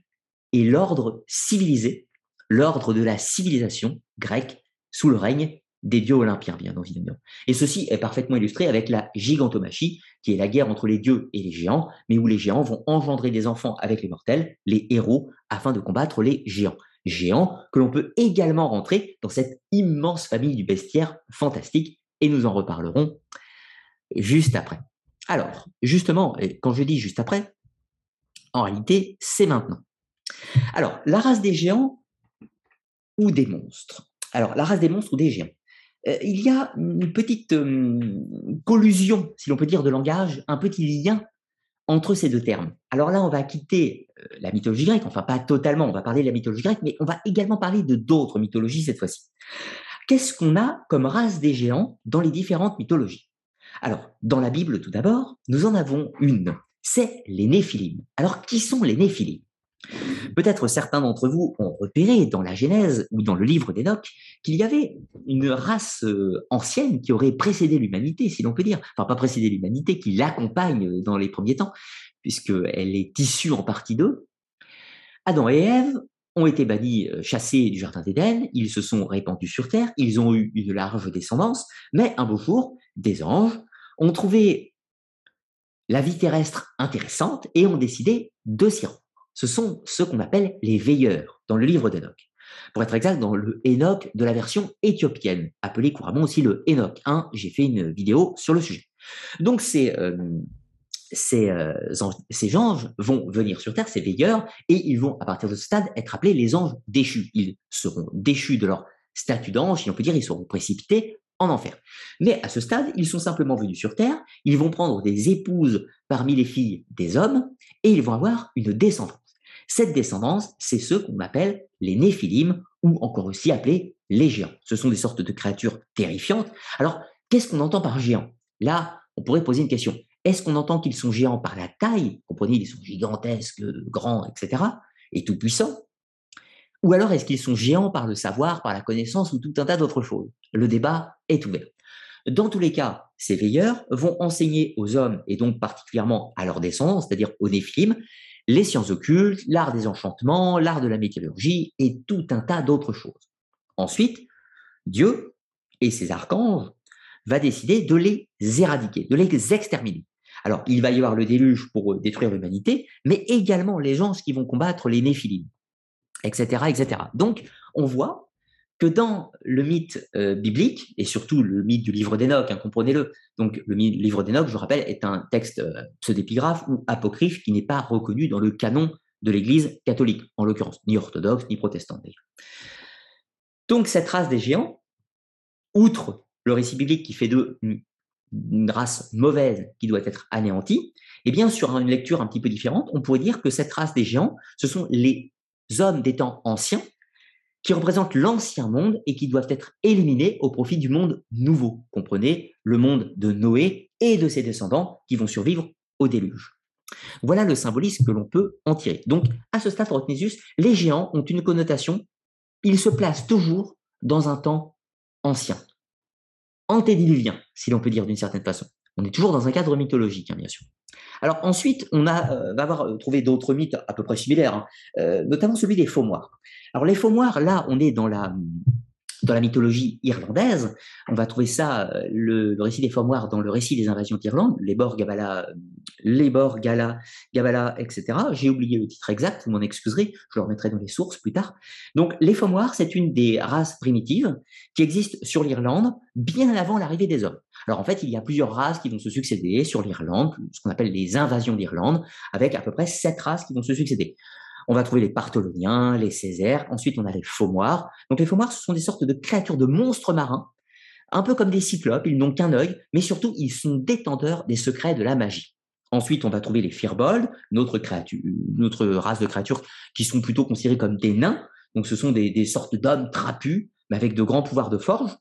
et l'ordre civilisé, l'ordre de la civilisation grecque sous le règne des dieux olympiens, bien évidemment. Et ceci est parfaitement illustré avec la gigantomachie, qui est la guerre entre les dieux et les géants, mais où les géants vont engendrer des enfants avec les mortels, les héros, afin de combattre les géants. Géants que l'on peut également rentrer dans cette immense famille du bestiaire fantastique, et nous en reparlerons juste après. Alors, justement, quand je dis juste après, en réalité, c'est maintenant. Alors, la race des géants ou des monstres. Alors, la race des monstres ou des géants. Euh, il y a une petite collusion, si l'on peut dire, de langage, un petit lien entre ces deux termes. Alors là, on va quitter euh, la mythologie grecque, enfin pas totalement, on va parler de la mythologie grecque, mais on va également parler de d'autres mythologies cette fois-ci. Qu'est-ce qu'on a comme race des géants dans les différentes mythologies? Alors, dans la Bible tout d'abord, nous en avons une, c'est les Néphilim. Alors, qui sont les Néphilim Peut-être certains d'entre vous ont repéré dans la Genèse ou dans le livre d'Enoch qu'il y avait une race euh, ancienne qui aurait précédé l'humanité, si l'on peut dire. Enfin, pas précédé l'humanité, qui l'accompagne dans les premiers temps, puisqu'elle est issue en partie d'eux. Adam et Ève ont été bannis, euh, chassés du Jardin d'Éden, ils se sont répandus sur Terre, ils ont eu une large descendance, mais un beau jour, des anges ont trouvé la vie terrestre intéressante et ont décidé de s'y rendre ce sont ceux qu'on appelle les veilleurs dans le livre d'Enoch. Pour être exact, dans le Enoch de la version éthiopienne, appelé couramment aussi le Enoch 1, j'ai fait une vidéo sur le sujet. Donc ces, euh, euh, ces anges vont venir sur Terre, ces veilleurs, et ils vont, à partir de ce stade, être appelés les anges déchus. Ils seront déchus de leur statut d'ange, si on peut dire, ils seront précipités en enfer. Mais à ce stade, ils sont simplement venus sur Terre, ils vont prendre des épouses parmi les filles des hommes, et ils vont avoir une descendance. Cette descendance, c'est ceux qu'on appelle les néphilim, ou encore aussi appelés les géants. Ce sont des sortes de créatures terrifiantes. Alors, qu'est-ce qu'on entend par géant Là, on pourrait poser une question. Est-ce qu'on entend qu'ils sont géants par la taille? Comprenez, ils sont gigantesques, grands, etc. et tout puissants Ou alors est-ce qu'ils sont géants par le savoir, par la connaissance ou tout un tas d'autres choses? Le débat est ouvert. Dans tous les cas, ces veilleurs vont enseigner aux hommes, et donc particulièrement à leurs descendants, c'est-à-dire aux néphilim, les sciences occultes, l'art des enchantements, l'art de la métallurgie et tout un tas d'autres choses. Ensuite, Dieu et ses archanges va décider de les éradiquer, de les exterminer. Alors, il va y avoir le déluge pour euh, détruire l'humanité, mais également les anges qui vont combattre les néphilim, etc.. Donc, on voit que dans le mythe euh, biblique, et surtout le mythe du livre d'Enoch, hein, comprenez-le, donc le livre d'Enoch, je rappelle, est un texte euh, pseudépigraphe ou apocryphe qui n'est pas reconnu dans le canon de l'Église catholique, en l'occurrence, ni orthodoxe, ni protestante Donc cette race des géants, outre le récit biblique qui fait d'eux une, race mauvaise qui doit être anéantie, eh bien sur une lecture un petit peu différente, on pourrait dire que cette race des géants, ce sont les hommes des temps anciens qui représentent l'ancien monde et qui doivent être éliminés au profit du monde nouveau. Comprenez le monde de Noé et de ses descendants qui vont survivre au déluge. Voilà le symbolisme que l'on peut en tirer. Donc, à ce stade, retenez juste, les géants ont une connotation, ils se placent toujours dans un temps ancien, antédiluvien, si l'on peut dire d'une certaine façon. On est toujours dans un cadre mythologique, hein, bien sûr. Alors ensuite, on euh, va avoir euh, trouvé d'autres mythes à peu près similaires, hein, euh, notamment celui des faux moires. Alors les faux moires, là, on est dans la dans la mythologie irlandaise, on va trouver ça, le, récit des moires dans le récit des invasions d'Irlande, les Borg, Gabala, les Borg, Gala, Gabala, etc. J'ai oublié le titre exact, vous m'en excuserez, je le remettrai dans les sources plus tard. Donc, les moires, c'est une des races primitives qui existe sur l'Irlande bien avant l'arrivée des hommes. Alors, en fait, il y a plusieurs races qui vont se succéder sur l'Irlande, ce qu'on appelle les invasions d'Irlande, avec à peu près sept races qui vont se succéder. On va trouver les Partholoniens, les Césaires. Ensuite, on a les Faumoirs. Donc, les Faumoirs, ce sont des sortes de créatures de monstres marins, un peu comme des cyclopes. Ils n'ont qu'un œil, mais surtout, ils sont détenteurs des secrets de la magie. Ensuite, on va trouver les Firbolgs, notre, race de créatures qui sont plutôt considérées comme des nains. Donc, ce sont des, sortes d'hommes trapus, mais avec de grands pouvoirs de forge.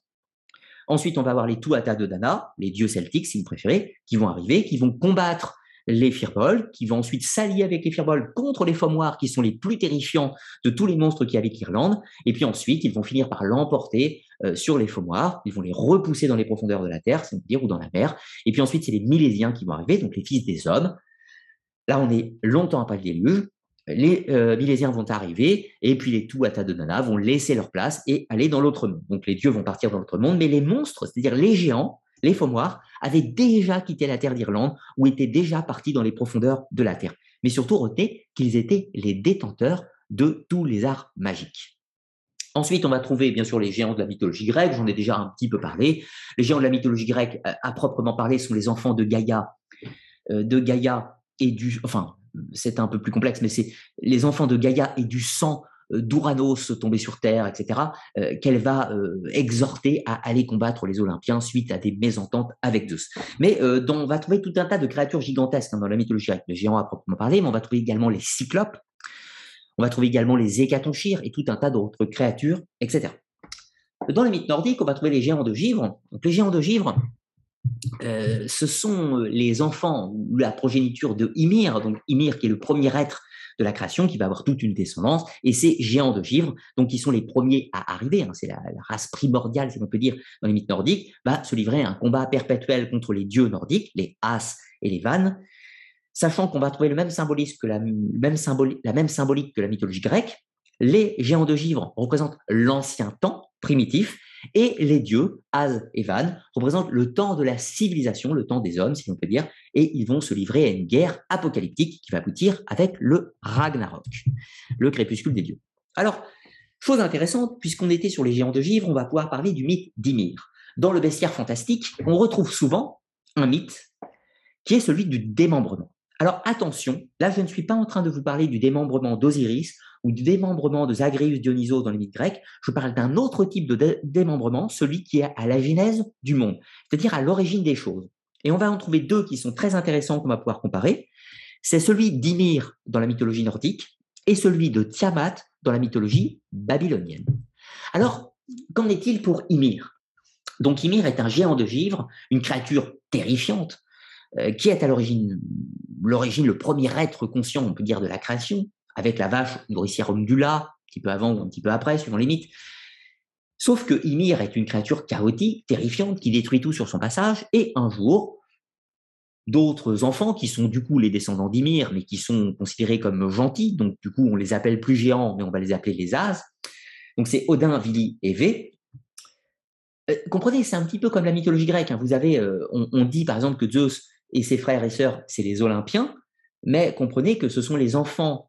Ensuite, on va avoir les Tuatha de Dana, les dieux celtiques, si vous préférez, qui vont arriver, qui vont combattre les Firbolgs, qui vont ensuite s'allier avec les Firbolgs contre les Fommoirs, qui sont les plus terrifiants de tous les monstres qui habitent l'Irlande. Et puis ensuite, ils vont finir par l'emporter euh, sur les Fommoirs. Ils vont les repousser dans les profondeurs de la terre, c'est-à-dire ou dans la mer. Et puis ensuite, c'est les Milésiens qui vont arriver, donc les fils des hommes. Là, on est longtemps après le déluge. Les euh, Milésiens vont arriver, et puis les Tuatha de Nana vont laisser leur place et aller dans l'autre monde. Donc les dieux vont partir dans l'autre monde, mais les monstres, c'est-à-dire les géants, les Fommoirs, avaient déjà quitté la terre d'Irlande ou étaient déjà partis dans les profondeurs de la terre. Mais surtout, retenez qu'ils étaient les détenteurs de tous les arts magiques. Ensuite, on va trouver bien sûr les géants de la mythologie grecque, j'en ai déjà un petit peu parlé. Les géants de la mythologie grecque, euh, à proprement parler, sont les enfants de Gaïa, euh, de Gaïa et du, enfin, c'est un peu plus complexe, mais c'est les enfants de Gaïa et du sang d'Ouranos tombé sur Terre, etc., qu'elle va exhorter à aller combattre les Olympiens suite à des mésententes avec Zeus. Mais on va trouver tout un tas de créatures gigantesques hein, dans la mythologie grecque, les géants à proprement parler, mais on va trouver également les cyclopes, on va trouver également les hécatonchires et tout un tas d'autres créatures, etc. Dans les mythes nordiques, on va trouver les géants de givre. Donc les géants de givre, euh, ce sont les enfants ou la progéniture de Ymir, donc Ymir qui est le premier être de la création, qui va avoir toute une descendance, et ces géants de givre, donc qui sont les premiers à arriver, hein, c'est la, race primordiale, si on peut dire, dans les mythes nordiques, va se livrer à un combat perpétuel contre les dieux nordiques, les As et les Vannes, sachant qu'on va trouver le même symbolisme la, même la même symbolique que la mythologie grecque. Les géants de givre représentent l'ancien temps primitif, et les dieux, Az et Van, représentent le temps de la civilisation, le temps des hommes, si on peut dire, et ils vont se livrer à une guerre apocalyptique qui va aboutir avec le Ragnarok, le crépuscule des dieux. Alors, chose intéressante, puisqu'on était sur les géants de givre, on va pouvoir parler du mythe d'Ymir. Dans le bestiaire fantastique, on retrouve souvent un mythe qui est celui du démembrement. Alors attention, là je ne suis pas en train de vous parler du démembrement d'Osiris ou du démembrement de Zagreus Dionysos dans les mythes grecs, je parle d'un autre type de démembrement, celui qui est à la genèse du monde, c'est-à-dire à, l'origine des choses. Et on va en trouver deux qui sont très intéressants qu'on va pouvoir comparer. C'est celui d'Ymir dans la mythologie nordique et celui de Tiamat dans la mythologie babylonienne. Alors, qu'en est-il pour Ymir? Donc Ymir est un géant de givre, une créature terrifiante, euh, qui est à l'origine, l'origine, le premier être conscient, on peut dire, de la création, avec la vache nourricière Omdula, un petit peu avant ou un petit peu après, suivant les mythes. Sauf que Ymir est une créature chaotique, terrifiante, qui détruit tout sur son passage, et un jour, d'autres enfants, qui sont du coup les descendants d'Ymir, mais qui sont considérés comme gentils, donc du coup on les appelle plus géants, mais on va les appeler les As. Donc c'est Odin, Vili et Vé. Euh, comprenez, c'est un petit peu comme la mythologie grecque. Hein. Vous avez, euh, on, dit par exemple que Zeus et ses frères et sœurs, c'est les Olympiens, mais comprenez que ce sont les enfants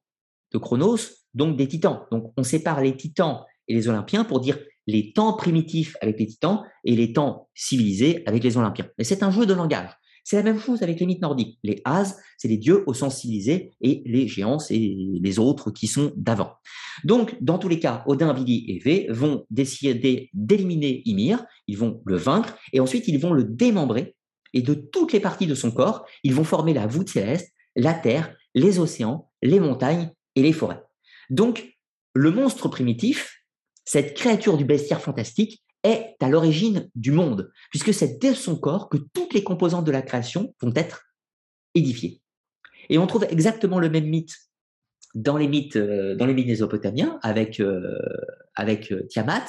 de Chronos, donc des titans. Donc on sépare les titans et les Olympiens pour dire les temps primitifs avec les titans et les temps civilisés avec les Olympiens. Mais c'est un jeu de langage. C'est la même chose avec les mythes nordiques. Les As, c'est les dieux au sens civilisé, et les géants, c'est les autres qui sont d'avant. Donc, dans tous les cas, Odin, Vili et Vé vont décider d'éliminer Ymir, ils vont le vaincre, et ensuite ils vont le démembrer, et de toutes les parties de son corps, ils vont former la voûte céleste, la terre, les océans, les montagnes et les forêts. Donc, le monstre primitif, cette créature du bestiaire fantastique, est à l'origine du monde, puisque c'est dès son corps que toutes les composantes de la création vont être édifiées. Et on trouve exactement le même mythe dans les mythes, euh, dans les mythes mésopotamiens avec, euh, avec euh, Tiamat.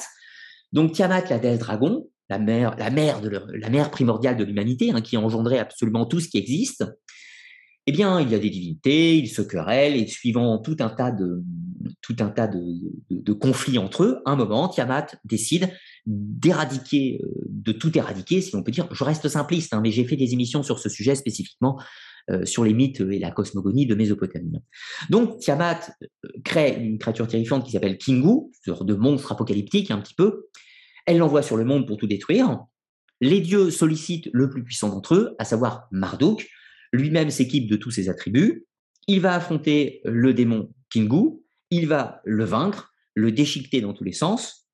Donc Tiamat, la déesse dragon, la mère, la mère, primordiale de l'humanité, hein, qui a engendré absolument tout ce qui existe, eh bien, il y a des divinités, ils se querellent, et suivant tout un tas de, tout un tas de, conflits entre eux, un moment, Tiamat décide d'éradiquer, euh, de tout éradiquer, si on peut dire. Je reste simpliste, hein, mais j'ai fait des émissions sur ce sujet spécifiquement euh, sur les mythes et la cosmogonie de Mésopotamie. Donc, Tiamat euh, crée une créature terrifiante qui s'appelle Kingu, sorte de monstre apocalyptique un petit peu. Elle l'envoie sur le monde pour tout détruire. Les dieux sollicitent le plus puissant d'entre eux, à savoir Marduk, lui-même s'équipe de tous ses attributs, il va affronter le démon Kingu, il va le vaincre, le déchiqueter dans tous les sens,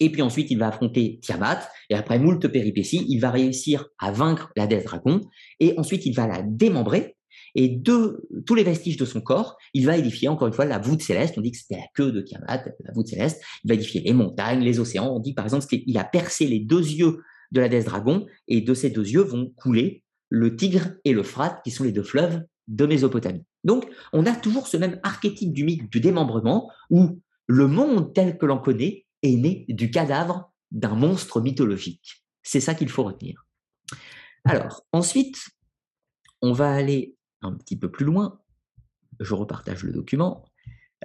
et puis ensuite il va affronter Tiamat, et après moult péripéties, il va réussir à vaincre la déesse dragon, et ensuite il va la démembrer, et de tous les vestiges de son corps, il va édifier encore une fois la voûte céleste. On dit que c'était la queue de Tiamat, la voûte céleste. Il va édifier les montagnes, les océans. On dit par exemple qu'il a percé les deux yeux de la déesse dragon, et de ces deux yeux vont couler le Tigre et le Frat, qui sont les deux fleuves de Mésopotamie. Donc, on a toujours ce même archétype du mythe du démembrement, où le monde tel que l'on connaît est né du cadavre d'un monstre mythologique. C'est ça qu'il faut retenir. Alors, ensuite, on va aller un petit peu plus loin. Je repartage le document.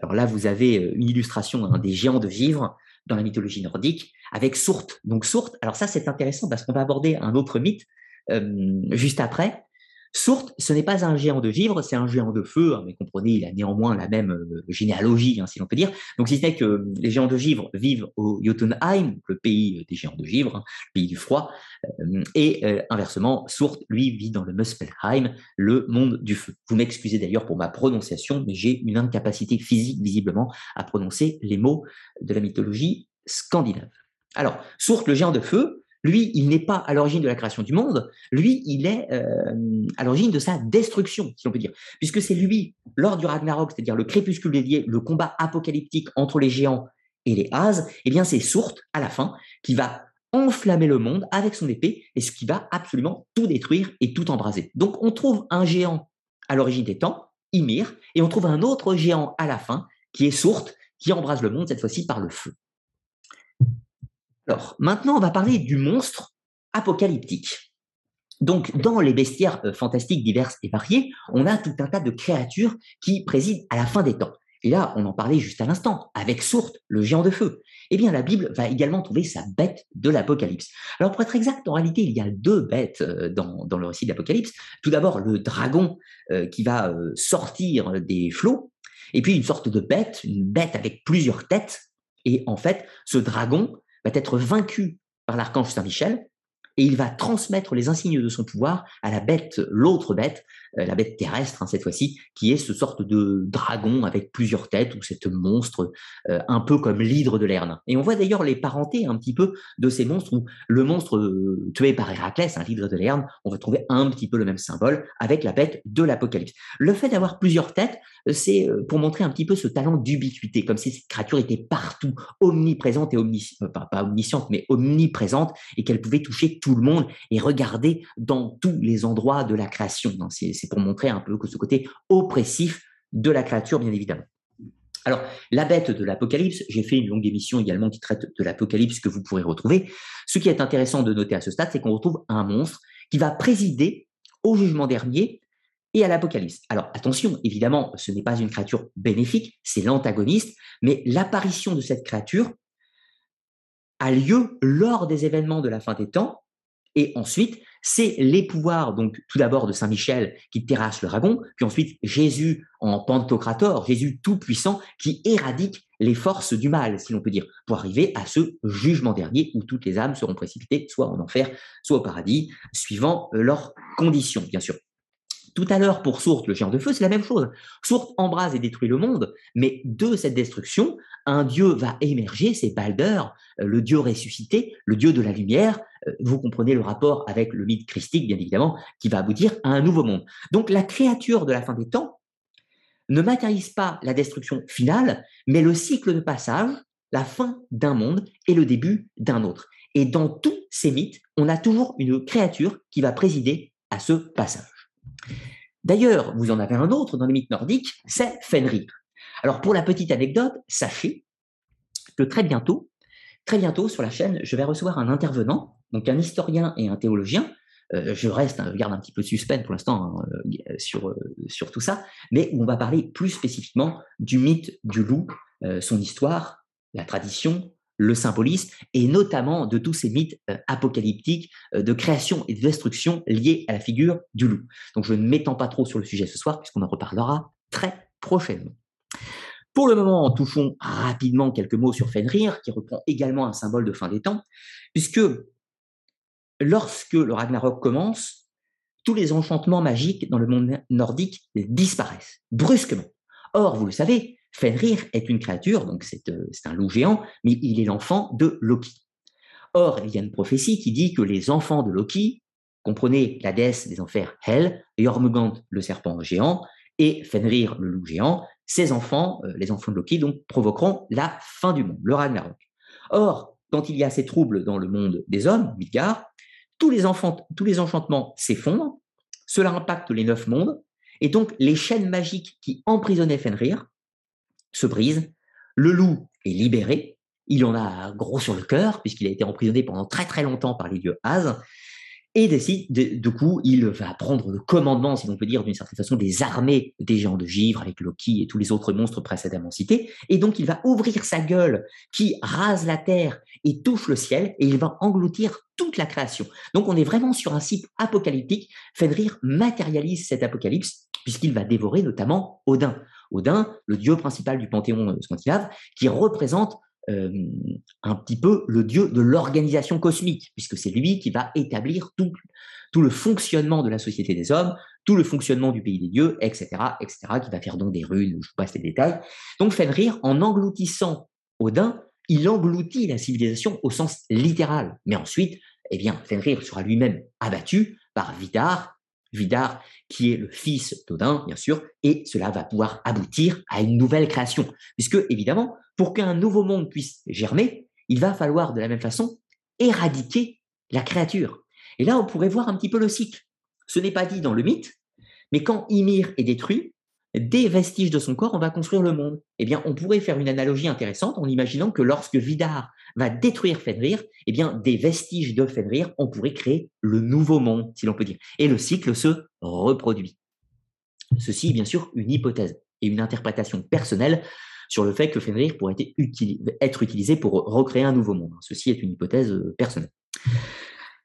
Alors là, vous avez euh, une illustration hein, des géants de vivre dans la mythologie nordique avec Sourte. Donc Sourte, alors ça c'est intéressant parce qu'on va aborder un autre mythe euh, juste après. Sourte, ce n'est pas un géant de vivre, c'est un géant de feu, hein, mais comprenez, il a néanmoins la même euh, généalogie, hein, si l'on peut dire. Donc, si ce n'est que les géants de givre vivent au Jotunheim, le pays des géants de givre, hein, le pays du froid, euh, et euh, inversement, Sourte, lui, vit dans le Muspelheim, le monde du feu. Vous m'excusez d'ailleurs pour ma prononciation, mais j'ai une incapacité physique, visiblement, à prononcer les mots de la mythologie scandinave. Alors, Sourte, le géant de feu, lui, il n'est pas à l'origine de la création du monde, lui, il est euh, à l'origine de sa destruction, si on peut dire. Puisque c'est lui, lors du Ragnarok, c'est-à-dire le crépuscule dédié, le combat apocalyptique entre les géants et les As, eh bien c'est Sourte, à la fin, qui va enflammer le monde avec son épée, et ce qui va absolument tout détruire et tout embraser. Donc on trouve un géant à l'origine des temps, Ymir, et on trouve un autre géant à la fin, qui est Sourte, qui embrase le monde, cette fois-ci par le feu. Alors, maintenant, on va parler du monstre apocalyptique. Donc, dans les bestiaires euh, fantastiques diverses et variées, on a tout un tas de créatures qui président à la fin des temps. Et là, on en parlait juste à l'instant, avec Sourte, le géant de feu. Eh bien, la Bible va également trouver sa bête de l'Apocalypse. Alors, pour être exact, en réalité, il y a deux bêtes euh, dans, le récit de l'Apocalypse. Tout d'abord, le dragon euh, qui va sortir des flots, et puis une sorte de bête, une bête avec plusieurs têtes. Et en fait, ce dragon va être vaincu par l'archange Saint-Michel et il va transmettre les insignes de son pouvoir à la bête, l'autre bête, la bête terrestre hein, cette fois-ci, qui est ce sorte de dragon avec plusieurs têtes ou cette monstre euh, un peu comme l'hydre de Lerne. Et on voit d'ailleurs les parentés un petit peu de ces monstres où le monstre euh, tué par Héraclès, hein, l'hydre de Lerne, on va trouver un petit peu le même symbole avec la bête de l'Apocalypse. Le fait d'avoir plusieurs têtes, c'est pour montrer un petit peu ce talent d'ubiquité, comme si cette créature était partout, omniprésente et omnisciente, pas, omnisciente, mais omniprésente, et qu'elle pouvait toucher tout le monde et regarder dans tous les endroits de la création. Hein. Pour montrer un peu que ce côté oppressif de la créature, bien évidemment. Alors, la bête de l'Apocalypse, j'ai fait une longue émission également qui traite de l'Apocalypse que vous pourrez retrouver. Ce qui est intéressant de noter à ce stade, c'est qu'on retrouve un monstre qui va présider au jugement dernier et à l'Apocalypse. Alors attention, évidemment, ce n'est pas une créature bénéfique, c'est l'antagoniste, mais l'apparition de cette créature a lieu lors des événements de la fin des temps, et ensuite, c'est les pouvoirs, donc tout d'abord de Saint Michel qui terrasse le dragon, puis ensuite Jésus en Pantocrator, Jésus tout-puissant qui éradique les forces du mal, si l'on peut dire, pour arriver à ce jugement dernier où toutes les âmes seront précipitées soit en enfer, soit au paradis, suivant leurs conditions, bien sûr. Tout à l'heure, pour Sourte, le géant de feu, c'est la même chose. Sourte embrase et détruit le monde, mais de cette destruction, un dieu va émerger, c'est Balder, euh, le dieu ressuscité, le dieu de la lumière. Euh, vous comprenez le rapport avec le mythe christique, bien évidemment, qui va aboutir à un nouveau monde. Donc la créature de la fin des temps ne matérialise pas la destruction finale, mais le cycle de passage, la fin d'un monde et le début d'un autre. Et dans tous ces mythes, on a toujours une créature qui va présider à ce passage. D'ailleurs, vous en avez un autre dans les mythes nordiques, c'est Fenrir. Alors pour la petite anecdote, sachez que très bientôt, très bientôt sur la chaîne, je vais recevoir un intervenant, donc un historien et un théologien. Euh, je reste, je garde un petit peu de suspense pour l'instant hein, euh, sur, euh, sur tout ça, mais on va parler plus spécifiquement du mythe du loup, son histoire, la tradition, le symbolisme, et notamment de tous ces mythes euh, apocalyptiques euh, de création et de destruction liés à la figure du loup. Donc je ne m'étends pas trop sur le sujet ce soir, puisqu'on en reparlera très prochainement. Pour le moment, touchons rapidement quelques mots sur Fenrir, qui reprend également un symbole de fin des temps, puisque lorsque le Ragnarok commence, tous les enchantements magiques dans le monde nordique disparaissent brusquement. Or, vous le savez, Fenrir est une créature, donc euh, c'est un loup géant, mais il est l'enfant de Loki. Or, il y a une prophétie qui dit que les enfants de Loki, comprenez la déesse des enfers Hel, Jormungand le serpent géant, et Fenrir le loup géant, ces enfants, euh, les enfants de Loki, donc provoqueront la fin du monde, le Ragnarok. Or, quand il y a ces troubles dans le monde des hommes, Midgard, tous les, enfants, tous les enchantements s'effondrent, cela impacte les neuf mondes, et donc les chaînes magiques qui emprisonnaient Fenrir se brise, le loup est libéré, il en a gros sur le cœur, puisqu'il a été emprisonné pendant très très longtemps par les dieux Az, et décide, de, coup, il va prendre le commandement, si l'on peut dire d'une certaine façon, des armées des géants de givre avec Loki et tous les autres monstres précédemment cités. Et donc, il va ouvrir sa gueule qui rase la terre et touche le ciel et il va engloutir toute la création. Donc, on est vraiment sur un cycle apocalyptique. Fenrir matérialise cet apocalypse puisqu'il va dévorer notamment Odin. Odin, le dieu principal du panthéon scandinave, qui représente euh, un petit peu le dieu de l'organisation cosmique, puisque c'est lui qui va établir tout, tout le fonctionnement de la société des hommes, tout le fonctionnement du pays des dieux, etc., etc., qui va faire donc des runes, je passe les détails. Donc Fenrir, en engloutissant Odin, il engloutit la civilisation au sens littéral. Mais ensuite, eh bien, Fenrir sera lui-même abattu par Vidar, Vidar qui est le fils d'Odin, bien sûr, et cela va pouvoir aboutir à une nouvelle création. Puisque, évidemment, pour qu'un nouveau monde puisse germer, il va falloir de la même façon éradiquer la créature. Et là, on pourrait voir un petit peu le cycle. Ce n'est pas dit dans le mythe, mais quand Ymir est détruit, des vestiges de son corps, on va construire le monde. Eh bien, on pourrait faire une analogie intéressante en imaginant que lorsque Vidar va détruire Fenrir, eh bien, des vestiges de Fenrir, on pourrait créer le nouveau monde, si l'on peut dire. Et le cycle se reproduit. Ceci est bien sûr une hypothèse et une interprétation personnelle sur le fait que Fenrir pourrait être utilisé pour recréer un nouveau monde. Ceci est une hypothèse euh, personnelle.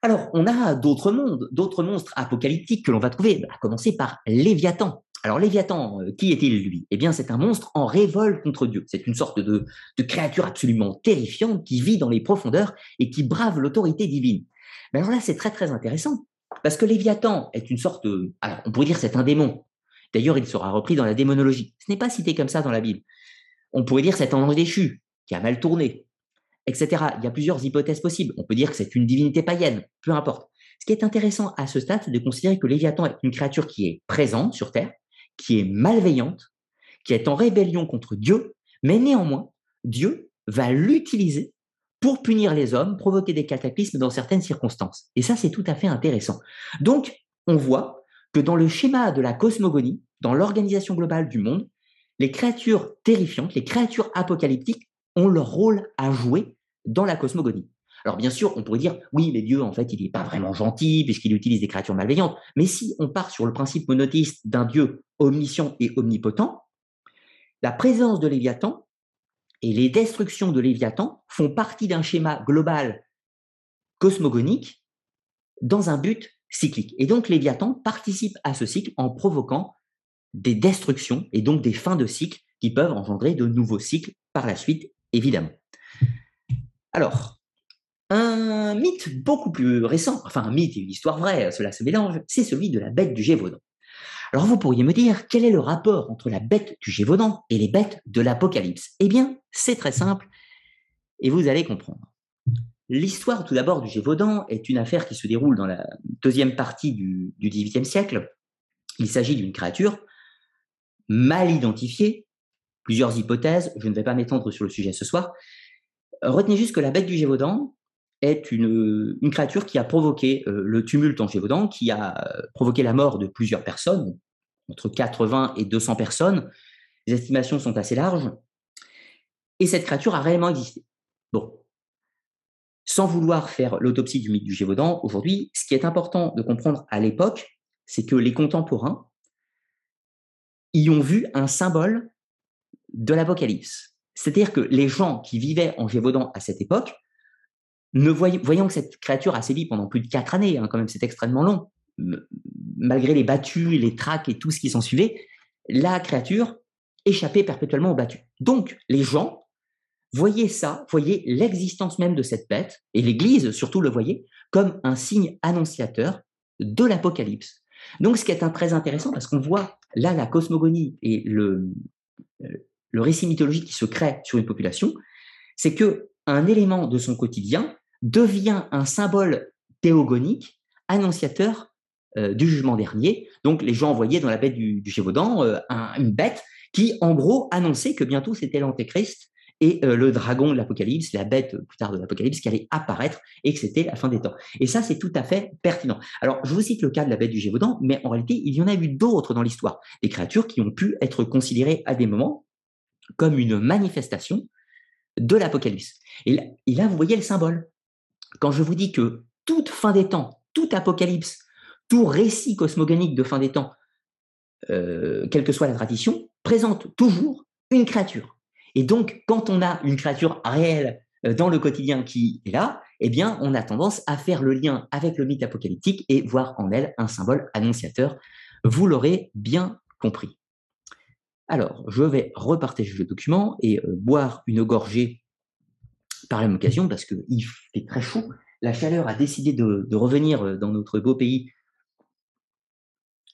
Alors, on a d'autres mondes, d'autres monstres apocalyptiques que l'on va trouver, à commencer par Léviathan. Alors, Léviathan, euh, qui est-il lui? Eh bien, c'est un monstre en révolte contre Dieu. C'est une sorte de, créature absolument terrifiante qui vit dans les profondeurs et qui brave l'autorité divine. Mais alors là, c'est très très intéressant, parce que Léviathan est une sorte, alors on pourrait dire c'est un démon. D'ailleurs, il sera repris dans la démonologie. Ce n'est pas cité comme ça dans la Bible. On pourrait dire c'est un ange déchu qui a mal tourné, etc. Il y a plusieurs hypothèses possibles. On peut dire que c'est une divinité païenne, peu importe. Ce qui est intéressant à ce stade, c'est de considérer que Léviathan est une créature qui est présente sur Terre, qui est malveillante, qui est en rébellion contre Dieu, mais néanmoins, Dieu va l'utiliser pour punir les hommes, provoquer des cataclysmes dans certaines circonstances. Et ça, c'est tout à fait intéressant. Donc, on voit que dans le schéma de la cosmogonie, dans l'organisation globale du monde, les créatures terrifiantes, les créatures apocalyptiques ont leur rôle à jouer dans la cosmogonie. Alors bien sûr, on pourrait dire, oui, mais Dieu, en fait, il n'est pas vraiment gentil puisqu'il utilise des créatures malveillantes. Mais si on part sur le principe monothéiste d'un Dieu omniscient et omnipotent, la présence de Léviathan et les destructions de Léviathan font partie d'un schéma global cosmogonique dans un but cyclique. Et donc Léviathan participe à ce cycle en provoquant des destructions et donc des fins de cycle qui peuvent engendrer de nouveaux cycles par la suite, évidemment. Alors, un mythe beaucoup plus récent, enfin un mythe et une histoire vraie, cela se mélange, c'est celui de la bête du Gévaudan. Alors vous pourriez me dire, quel est le rapport entre la bête du Gévaudan et les bêtes de l'Apocalypse? Eh bien, c'est très simple, et vous allez comprendre. L'histoire tout d'abord du Gévaudan est une affaire qui se déroule dans la deuxième partie du XVIIIe siècle. Il s'agit d'une créature mal identifiée, plusieurs hypothèses, je ne vais pas m'étendre sur le sujet ce soir. Retenez juste que la bête du Gévaudan est une, créature qui a provoqué euh, le tumulte en Gévaudan, qui a provoqué la mort de plusieurs personnes, entre 80 et 200 personnes. Les estimations sont assez larges. Et cette créature a réellement existé. Bon. Sans vouloir faire l'autopsie du mythe du Gévaudan, aujourd'hui, ce qui est important de comprendre à l'époque, c'est que les contemporains y ont vu un symbole de l'Apocalypse. C'est-à-dire que les gens qui vivaient en Gévaudan à cette époque, ne voyant, que cette créature a sévi pendant plus de quatre années, hein, quand même c'est extrêmement long, malgré les battues, les traques et tout ce qui s'en suivait, la créature échappait perpétuellement aux battues. Donc les gens voyaient ça, voyaient l'existence même de cette bête, et l'Église surtout le voyait, comme un signe annonciateur de l'Apocalypse. Donc ce qui est très intéressant, parce qu'on voit là la cosmogonie et le, le récit mythologique qui se crée sur une population, c'est que un élément de son quotidien devient un symbole théogonique annonciateur euh, du jugement dernier. Donc les gens voyaient dans la bête du, Gévaudan euh, une bête qui, en gros, annonçait que bientôt c'était l'Antéchrist et euh, le dragon de l'Apocalypse, la bête plus tard de l'Apocalypse qui allait apparaître et que c'était la fin des temps. Et ça, c'est tout à fait pertinent. Alors, je vous cite le cas de la bête du Gévaudan, mais en réalité, il y en a eu d'autres dans l'histoire. Des créatures qui ont pu être considérées à des moments comme une manifestation de l'Apocalypse. Et là, vous voyez le symbole. Quand je vous dis que toute fin des temps tout apocalypse, tout récit cosmogonique de fin des temps, euh, quelle que soit la tradition, présente toujours une créature. Et donc, quand on a une créature réelle euh, dans le quotidien qui est là, eh bien, on a tendance à faire le lien avec le mythe apocalyptique et voir en elle un symbole annonciateur. Vous l'aurez bien compris. Alors, je vais repartager le document et euh, boire une gorgée par la même occasion parce qu'il fait très chaud. La chaleur a décidé de, revenir euh, dans notre beau pays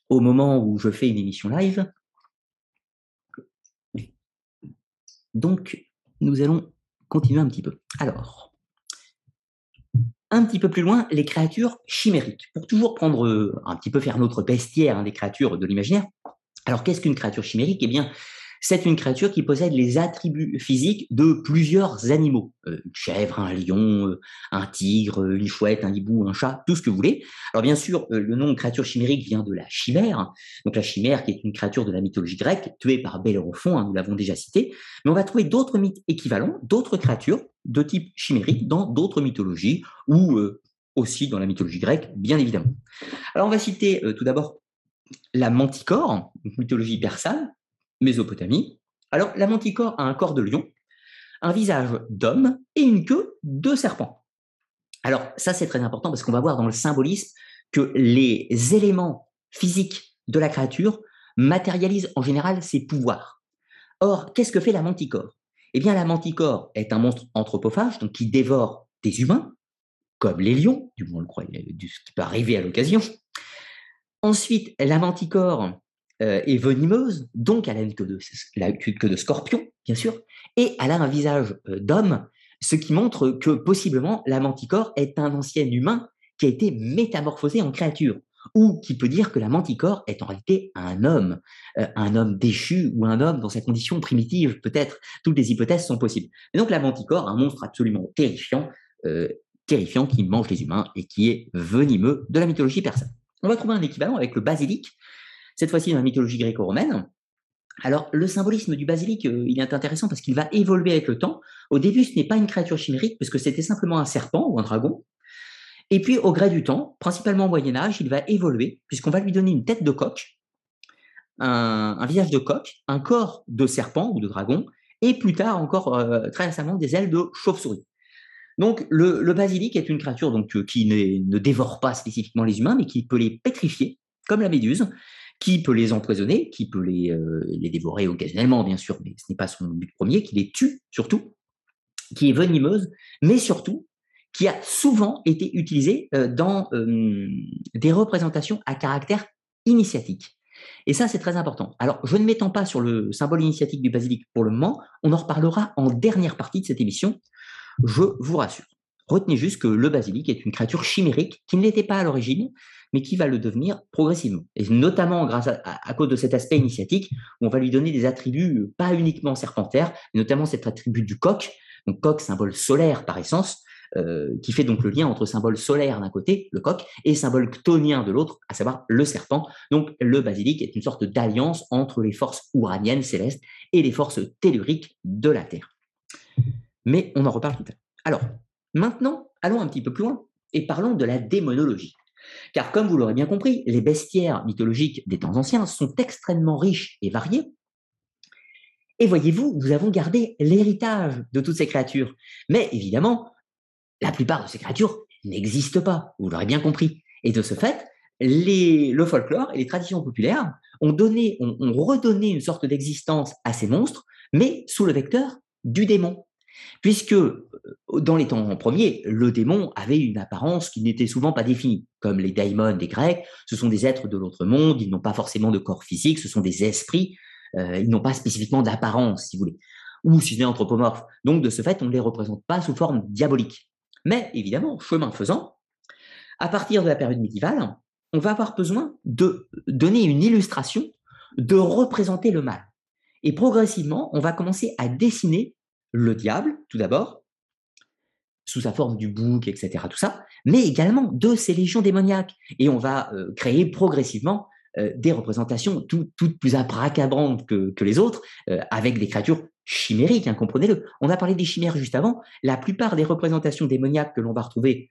au moment où je fais une émission live. Donc, nous allons continuer un petit peu. Alors, un petit peu plus loin, les créatures chimériques. Pour toujours prendre euh, un petit peu faire notre bestiaire hein, des créatures de l'imaginaire, alors, qu'est-ce qu'une créature chimérique? Eh bien, c'est une créature qui possède les attributs physiques de plusieurs animaux. Euh, une chèvre, un lion, euh, un tigre, une chouette, un hibou, un chat, tout ce que vous voulez. Alors bien sûr, euh, le nom de créature chimérique vient de la chimère. Donc la chimère qui est une créature de la mythologie grecque, tuée par Bellérophon, hein, nous l'avons déjà cité. Mais on va trouver d'autres mythes équivalents, d'autres créatures de type chimérique dans d'autres mythologies ou aussi dans la mythologie grecque, bien évidemment. Alors on va citer tout d'abord la manticore, mythologie persane, Mésopotamie. Alors, la manticore a un corps de lion, un visage d'homme et une queue de serpent. Alors, ça, c'est très important parce qu'on va voir dans le symbolisme que les éléments physiques de la créature matérialisent en général ses pouvoirs. Or, qu'est-ce que fait la manticore? Eh bien, la manticore est un monstre anthropophage, donc qui dévore des humains, comme les lions, du moins le croit, ce qui peut arriver à l'occasion, Ensuite, la manticore euh, est venimeuse, donc elle a une queue de, la queue de scorpion, bien sûr, et elle a un visage euh, d'homme, ce qui montre que possiblement la manticore est un ancien humain qui a été métamorphosé en créature, ou qui peut dire que la manticore est en réalité un homme, euh, un homme déchu ou un homme dans sa condition primitive, peut-être. Toutes les hypothèses sont possibles. Et donc la manticore, un monstre absolument terrifiant, terrifiant qui mange les humains et qui est venimeux de la mythologie persane. On va trouver un équivalent avec le basilic, cette fois-ci dans la mythologie gréco-romaine. Alors, le symbolisme du basilic, euh, il est intéressant parce qu'il va évoluer avec le temps. Au début, ce n'est pas une créature chimérique, parce que c'était simplement un serpent ou un dragon. Et puis, au gré du temps, principalement au Moyen Âge, il va évoluer, puisqu'on va lui donner une tête de coq, un, visage de coq, un corps de serpent ou de dragon, et plus tard encore, euh, très récemment, des ailes de chauve-souris. Donc, le, basilic est une créature donc, euh, qui ne dévore pas spécifiquement les humains, mais qui peut les pétrifier, comme la méduse, qui peut les empoisonner, qui peut les, euh, les dévorer occasionnellement, bien sûr, mais ce n'est pas son but premier, qui les tue surtout, qui est venimeuse, mais surtout qui a souvent été utilisée euh, dans des représentations à caractère initiatique. Et ça, c'est très important. Alors, je ne m'étends pas sur le symbole initiatique du basilic pour le moment, on en reparlera en dernière partie de cette émission, je vous rassure. Retenez juste que le basilic est une créature chimérique qui ne l'était pas à l'origine, mais qui va le devenir progressivement. Et notamment grâce à, cause de cet aspect initiatique, où on va lui donner des attributs euh, pas uniquement serpentaires, mais notamment cet attribut du coq, donc coq, symbole solaire par essence, euh, qui fait donc le lien entre symbole solaire d'un côté, le coq, et symbole chtonien de l'autre, à savoir le serpent. Donc le basilic est une sorte d'alliance entre les forces ouraniennes célestes et les forces telluriques de la Terre mais on en reparle tout à l'heure. Alors, maintenant, allons un petit peu plus loin et parlons de la démonologie. Car comme vous l'aurez bien compris, les bestiaires mythologiques des temps anciens sont extrêmement riches et variés. Et voyez-vous, nous avons gardé l'héritage de toutes ces créatures. Mais évidemment, la plupart de ces créatures n'existent pas, vous l'aurez bien compris. Et de ce fait, le folklore et les traditions populaires ont, donné, ont redonné une sorte d'existence à ces monstres, mais sous le vecteur du démon. Puisque euh, dans les temps premiers, le démon avait une apparence qui n'était souvent pas définie. Comme les daimons des Grecs, ce sont des êtres de l'autre monde, ils n'ont pas forcément de corps physique, ce sont des esprits, euh, ils n'ont pas spécifiquement d'apparence, si vous voulez, ou si ce n'est anthropomorphe. Donc de ce fait, on ne les représente pas sous forme diabolique. Mais évidemment, chemin faisant, à partir de la période médiévale, on va avoir besoin de donner une illustration, de représenter le mal. Et progressivement, on va commencer à dessiner le diable, tout d'abord, sous sa forme du bouc, etc., tout ça, mais également de ces légions démoniaques. Et on va euh, créer progressivement euh, des représentations toutes plus abracabrantes que, les autres, euh, avec des créatures chimériques, hein, comprenez-le. On a parlé des chimères juste avant. La plupart des représentations démoniaques que l'on va retrouver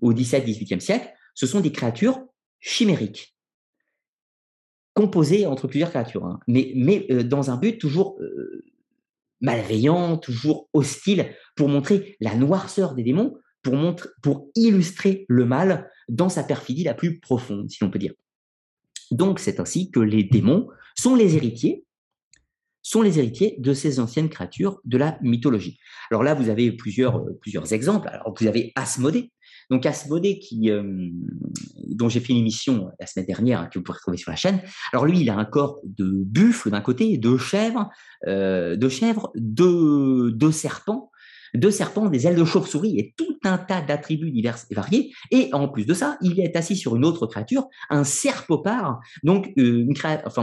au XVIIe, XVIIIe siècle ce sont des créatures chimériques, composées entre plusieurs créatures, hein. mais, dans un but toujours malveillant, toujours hostile, pour montrer la noirceur des démons, pour, pour illustrer le mal dans sa perfidie la plus profonde, si l'on peut dire. Donc c'est ainsi que les démons sont les héritiers, sont les héritiers de ces anciennes créatures de la mythologie. Alors là, vous avez plusieurs, euh, plusieurs exemples. Alors vous avez Asmodée. Donc Asmodée, euh, dont j'ai fait une émission la semaine dernière, hein, que vous pourrez trouver sur la chaîne. Alors lui, il a un corps de buffle d'un côté, de chèvre, euh, de chèvre, de, de serpent, serpents, des ailes de chauve-souris et tout un tas d'attributs divers et variés. Et en plus de ça, il est assis sur une autre créature, un serpopard. Donc, euh,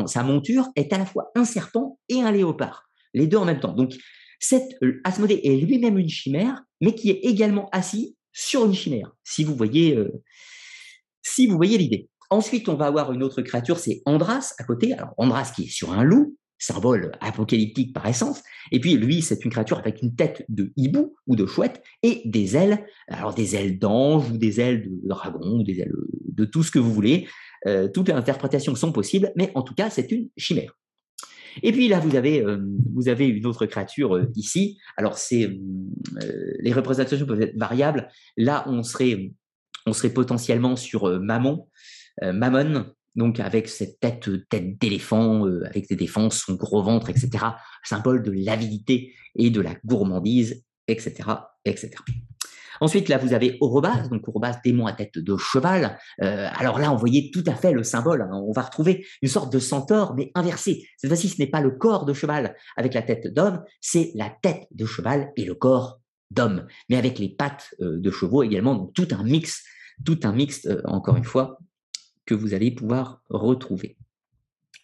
sa monture est à la fois un serpent et un léopard, les deux en même temps. Donc, cet euh, Asmodée est lui-même une chimère, mais qui est également assis sur une chimère. Si vous voyez, euh, si vous voyez l'idée. Ensuite, on va avoir une autre créature, c'est Andras à côté. Alors Andras qui est sur un loup, symbole apocalyptique par essence. Et puis lui, c'est une créature avec une tête de hibou ou de chouette et des ailes, alors des ailes d'ange ou des ailes de dragon ou des ailes de tout ce que vous voulez. Euh, toutes les interprétations sont possibles, mais en tout cas, c'est une chimère. Et puis là, vous avez, euh, une autre créature euh, ici. Alors, c'est les représentations peuvent être variables. Là, on serait, potentiellement sur Mammon, Mammon, donc avec cette tête, tête d'éléphant, euh, avec des défenses, son gros ventre, etc., symbole de l'avidité et de la gourmandise, etc., etc. Ensuite, là, vous avez Orobas, donc Orobas, démon à tête de cheval. Euh, alors là, on voyait tout à fait le symbole. Hein. On va retrouver une sorte de centaure, mais inversé. Cette fois-ci, ce n'est pas le corps de cheval avec la tête d'homme, c'est la tête de cheval et le corps d'homme, mais avec les pattes euh, de chevaux également. Donc tout un mix, tout un mix, encore une fois, que vous allez pouvoir retrouver.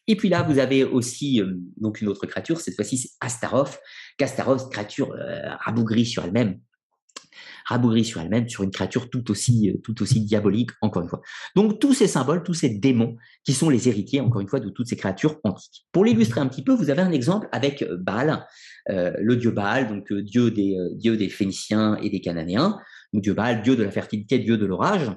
Et puis là, vous avez aussi euh, une autre créature, cette fois-ci c'est Astaroth. Qu'Astaroth, créature euh, rabougrie sur elle-même, rabougrie sur elle-même, sur une créature tout aussi, euh, tout aussi diabolique, encore une fois. Donc tous ces symboles, tous ces démons qui sont les héritiers, encore une fois, de toutes ces créatures antiques. Pour l'illustrer un petit peu, vous avez un exemple avec Baal, le dieu Baal, donc dieu des, dieu des Phéniciens et des Cananéens, donc dieu Baal, dieu de la fertilité, dieu de l'orage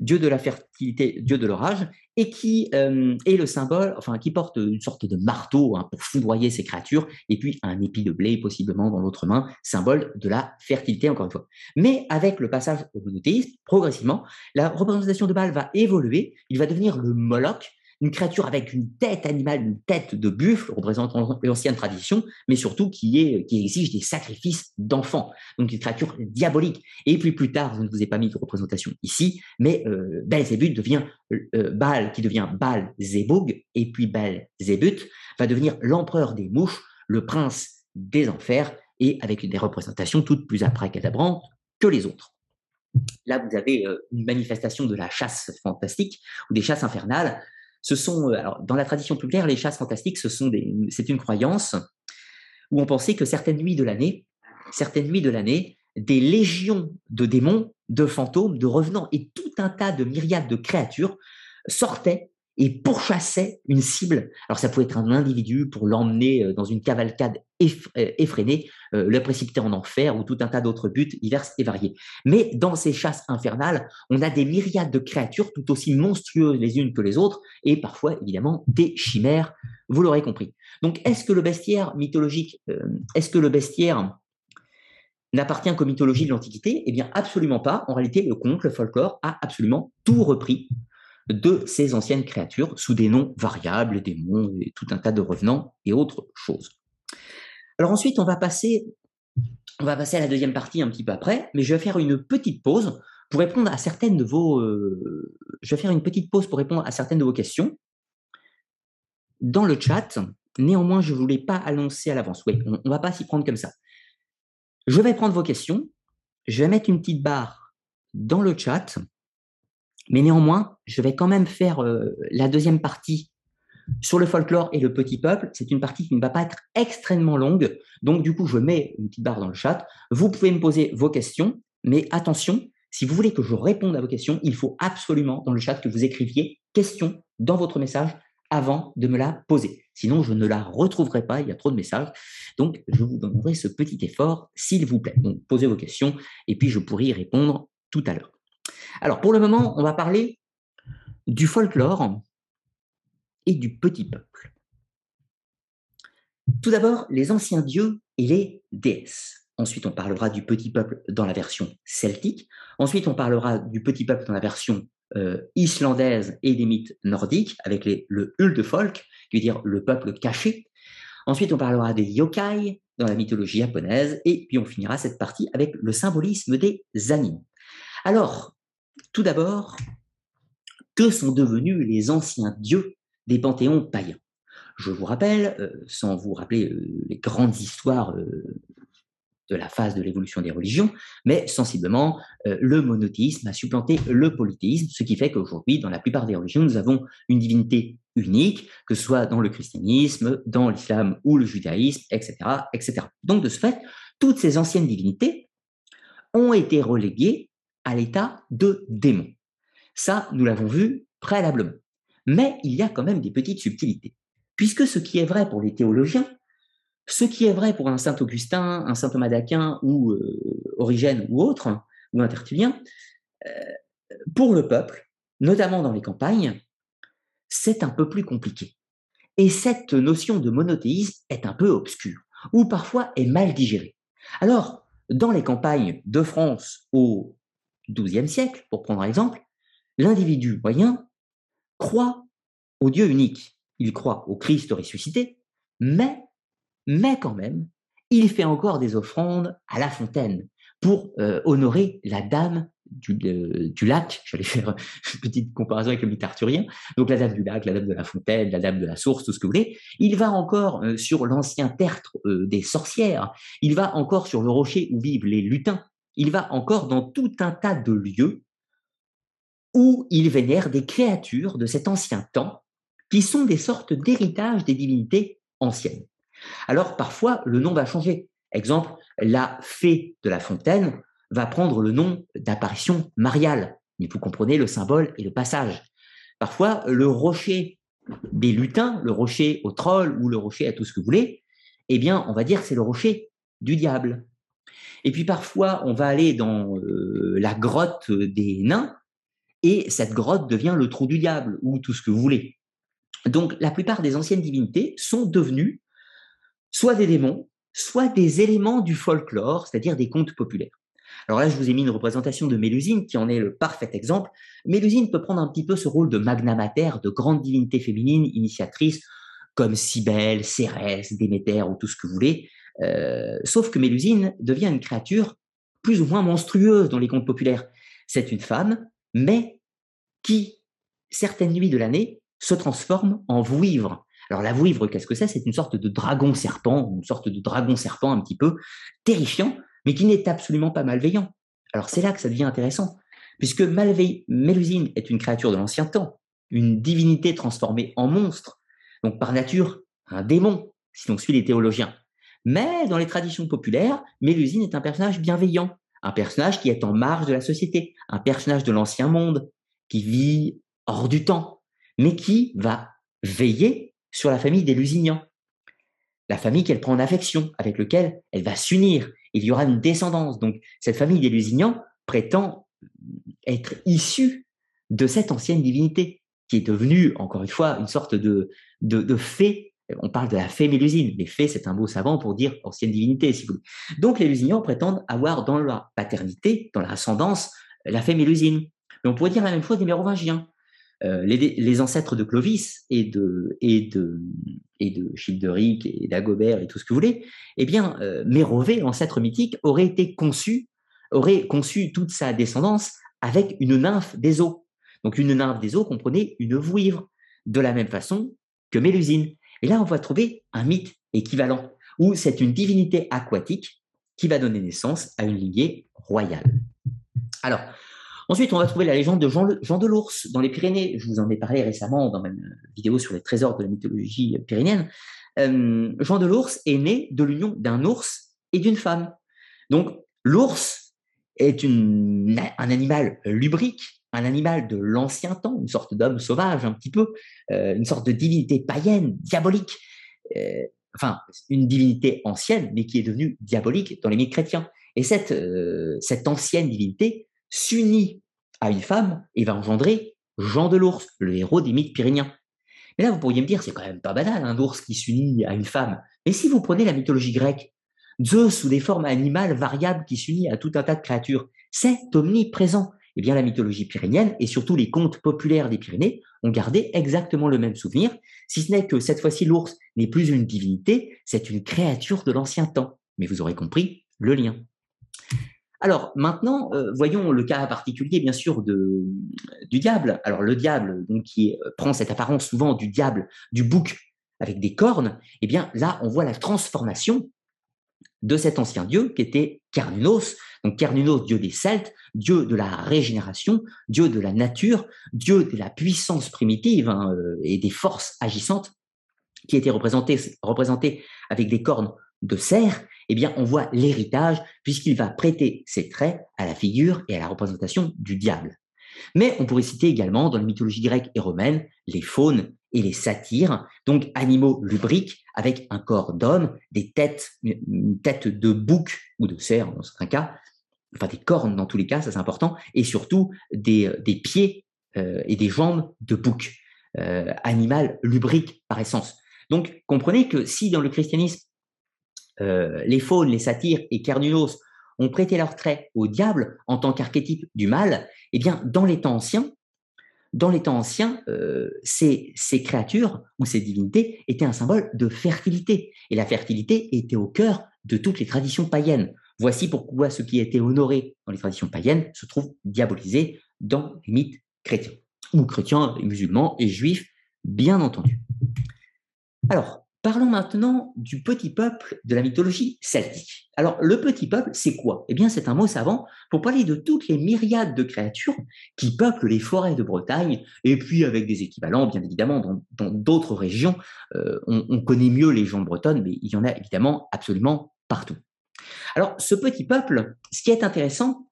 dieu de la fertilité, dieu de l'orage, et qui euh, est le symbole, enfin qui porte une sorte de marteau hein, pour foudroyer ces créatures, et puis un épi de blé possiblement dans l'autre main, symbole de la fertilité encore une fois. Mais avec le passage au monothéisme, progressivement, la représentation de Baal va évoluer, il va devenir le Moloch, une créature avec une tête animale, une tête de buffle, représentant l'ancienne tradition, mais surtout qui, est, qui exige des sacrifices d'enfants. Donc une créature diabolique. Et puis plus tard, je ne vous ai pas mis de représentation ici, mais euh, devient euh, Baal, qui devient Baal Zébug, et puis Baal va devenir l'empereur des mouches, le prince des enfers, et avec des représentations toutes plus abracadabrantes que les autres. Là, vous avez euh, une manifestation de la chasse fantastique ou des chasses infernales ce sont, euh, dans la tradition populaire, les chasses fantastiques, ce sont c'est une croyance où on pensait que certaines nuits de l'année, certaines nuits de l'année, des légions de démons, de fantômes, de revenants et tout un tas de myriades de créatures sortaient et pourchassait une cible. Alors ça pouvait être un individu pour l'emmener euh, dans une cavalcade euh, effrénée, euh, le précipiter en enfer ou tout un tas d'autres buts divers et variés. Mais dans ces chasses infernales, on a des myriades de créatures tout aussi monstrueuses les unes que les autres et parfois évidemment des chimères, vous l'aurez compris. Donc est-ce que le bestiaire mythologique, est-ce que le bestiaire n'appartient qu'aux mythologies de l'Antiquité? Eh bien absolument pas. En réalité, le conte, le folklore a absolument tout repris de ces anciennes créatures sous des noms variables, démons et tout un tas de revenants et autres choses. Alors ensuite, on va passer, à la deuxième partie un petit peu après, mais je vais faire une petite pause pour répondre à certaines de vos, je vais faire une petite pause pour répondre à certaines de vos questions dans le chat. Néanmoins, je ne voulais pas annoncer à l'avance. Oui, on ne va pas s'y prendre comme ça. Je vais prendre vos questions. Je vais mettre une petite barre dans le chat mais néanmoins, je vais quand même faire euh, la deuxième partie sur le folklore et le petit peuple. C'est une partie qui ne va pas être extrêmement longue. Donc, du coup, je mets une petite barre dans le chat. Vous pouvez me poser vos questions, mais attention, si vous voulez que je réponde à vos questions, il faut absolument dans le chat que vous écriviez question dans votre message avant de me la poser. Sinon, je ne la retrouverai pas, il y a trop de messages. Donc, je vous demanderai ce petit effort, s'il vous plaît. Donc, posez vos questions et puis je pourrai y répondre tout à l'heure. Alors, pour le moment, on va parler du folklore et du petit peuple. Tout d'abord, les anciens dieux et les déesses. Ensuite, on parlera du petit peuple dans la version celtique. Ensuite, on parlera du petit peuple dans la version euh, islandaise et des mythes nordiques, avec les, le Huldefolk, qui veut dire le peuple caché. Ensuite, on parlera des yokai dans la mythologie japonaise, et puis on finira cette partie avec le symbolisme des animes. Alors, tout d'abord, que sont devenus les anciens dieux des panthéons païens Je vous rappelle, euh, sans vous rappeler euh, les grandes histoires de la phase de l'évolution des religions, mais sensiblement, euh, le monothéisme a supplanté le polythéisme, ce qui fait qu'aujourd'hui, dans la plupart des religions, nous avons une divinité unique, que ce soit dans le christianisme, dans l'islam ou le judaïsme, etc., etc. Donc, de ce fait, toutes ces anciennes divinités ont été reléguées à l'état de démons. Ça, nous l'avons vu préalablement. Mais il y a quand même des petites subtilités. Puisque ce qui est vrai pour les théologiens ce qui est vrai pour un Saint Augustin, un Saint Thomas d'Aquin ou euh, Origène ou autre, ou un Tertullien, euh, pour le peuple, notamment dans les campagnes, c'est un peu plus compliqué. Et cette notion de monothéisme est un peu obscure, ou parfois est mal digérée. Alors, dans les campagnes de France au XIIe siècle, pour prendre un exemple, l'individu moyen croit au Dieu unique. Il croit au Christ ressuscité, mais quand même, il fait encore des offrandes à la fontaine pour euh, honorer la dame du, du lac. J'allais faire une petite comparaison avec le mythe arthurien. Donc la dame du lac, la dame de la fontaine, la dame de la source, tout ce que vous voulez. Il va encore euh, sur l'ancien tertre euh, des sorcières. Il va encore sur le rocher où vivent les lutins. Il va encore dans tout un tas de lieux où il vénère des créatures de cet ancien temps qui sont des sortes d'héritage des divinités anciennes. Alors parfois, le nom va changer. Exemple, la fée de la fontaine va prendre le nom d'apparition mariale. Mais vous comprenez le symbole et le passage. Parfois, le rocher des lutins, le rocher au troll ou le rocher à tout ce que vous voulez, eh bien, on va dire c'est le rocher du diable. Et puis parfois, on va aller dans euh, la grotte des nains, et cette grotte devient le trou du diable, ou tout ce que vous voulez. Donc, la plupart des anciennes divinités sont devenues soit des démons, soit des éléments du folklore, c'est-à-dire des contes populaires. Alors là, je vous ai mis une représentation de Mélusine qui en est le parfait exemple. Mélusine peut prendre un petit peu ce rôle de magna mater, de grande divinité féminine, initiatrice, comme Cybèle, Cérès, Déméter ou tout ce que vous voulez. Euh, sauf que Mélusine devient une créature plus ou moins monstrueuse dans les contes populaires. C'est une femme, mais qui, certaines nuits de l'année, se transforme en vouivre. Alors la vouivre, qu'est-ce que c'est? C'est une sorte de dragon serpent, une sorte de dragon serpent un petit peu terrifiant, mais qui n'est absolument pas malveillant. Alors c'est là que ça devient intéressant, puisque Mélusine est une créature de l'ancien temps, une divinité transformée en monstre, donc par nature un démon, si l'on suit les théologiens. Mais dans les traditions populaires, Mélusine est un personnage bienveillant, un personnage qui est en marge de la société, un personnage de l'ancien monde, qui vit hors du temps, mais qui va veiller sur la famille des Lusignan, la famille qu'elle prend en affection, avec lequel elle va s'unir. Il y aura une descendance. Donc, cette famille des Lusignan prétend être issue de cette ancienne divinité, qui est devenue, encore une fois, une sorte de, de, fée. On parle de la fée Mélusine. Les fées, c'est un mot savant pour dire ancienne divinité, si vous voulez. Donc, les Lusignans prétendent avoir dans leur paternité, dans leur ascendance, la fée Mélusine. Mais on pourrait dire la même chose des Mérovingiens. Euh, les, ancêtres de Clovis et de, et et de Childeric et d'Agobert et tout ce que vous voulez, eh bien, euh, Mérové, l'ancêtre mythique, aurait été conçu, aurait conçu toute sa descendance avec une nymphe des eaux. Donc, une nymphe des eaux comprenait une vouivre, de la même façon que Mélusine. Et là, on va trouver un mythe équivalent, où c'est une divinité aquatique qui va donner naissance à une lignée royale. Alors, Ensuite, on va trouver la légende de Jean, de l'Ours dans les Pyrénées. Je vous en ai parlé récemment dans ma vidéo sur les trésors de la mythologie pyrénéenne. Euh, Jean de l'Ours est né de l'union d'un ours et d'une femme. Donc, l'ours est un animal lubrique, un animal de l'ancien temps, une sorte d'homme sauvage un petit peu, euh, une sorte de divinité païenne, diabolique. Euh, enfin, une divinité ancienne, mais qui est devenue diabolique dans les mythes chrétiens. Et cette, cette ancienne divinité s'unit à une femme et va engendrer Jean de l'ours, le héros des mythes pyrénéens. Mais là, vous pourriez me dire, c'est quand même pas banal, un ours qui s'unit à une femme. Mais si vous prenez la mythologie grecque, Zeus sous des formes animales variables qui s'unit à tout un tas de créatures, c'est omniprésent. Eh bien, la mythologie pyrénéenne et surtout les contes populaires des Pyrénées ont gardé exactement le même souvenir, si ce n'est que cette fois-ci l'ours n'est plus une divinité, c'est une créature de l'ancien temps. Mais vous aurez compris le lien. Alors maintenant, euh, voyons le cas particulier, bien sûr, de, du diable. Alors le diable, qui euh, prend cette apparence souvent du diable, du bouc avec des cornes, eh bien là, on voit la transformation de cet ancien dieu qui était Carnunos. Donc Carnunos, dieu des Celtes, dieu de la régénération, dieu de la nature, dieu de la puissance primitive hein, euh, et des forces agissantes, qui était représenté, avec des cornes de cerf eh bien, on voit l'héritage puisqu'il va prêter ses traits à la figure et à la représentation du diable. Mais on pourrait citer également dans la mythologie grecque et romaine les faunes et les satyres, donc animaux lubriques avec un corps d'homme, des têtes, une tête de bouc ou de cerf dans certains cas, enfin des cornes dans tous les cas, ça c'est important, et surtout des, des pieds euh, et des jambes de bouc, euh, animal lubrique par essence. Donc comprenez que si dans le christianisme euh, les faunes, les satyres et Carnunos ont prêté leur trait au diable en tant qu'archétype du mal, eh bien, dans les temps anciens, dans les temps anciens, euh, ces, créatures ou ces divinités étaient un symbole de fertilité. Et la fertilité était au cœur de toutes les traditions païennes. Voici pourquoi ce qui était honoré dans les traditions païennes se trouve diabolisé dans les mythes chrétiens, ou chrétiens musulmans et juifs, bien entendu. Alors, Parlons maintenant du petit peuple de la mythologie celtique. Alors, le petit peuple, c'est quoi? Eh bien, c'est un mot savant pour parler de toutes les myriades de créatures qui peuplent les forêts de Bretagne, et puis avec des équivalents, bien évidemment, dans d'autres régions. Euh, on, on, connaît mieux les gens bretonnes, mais il y en a évidemment absolument partout. Alors, ce petit peuple, ce qui est intéressant,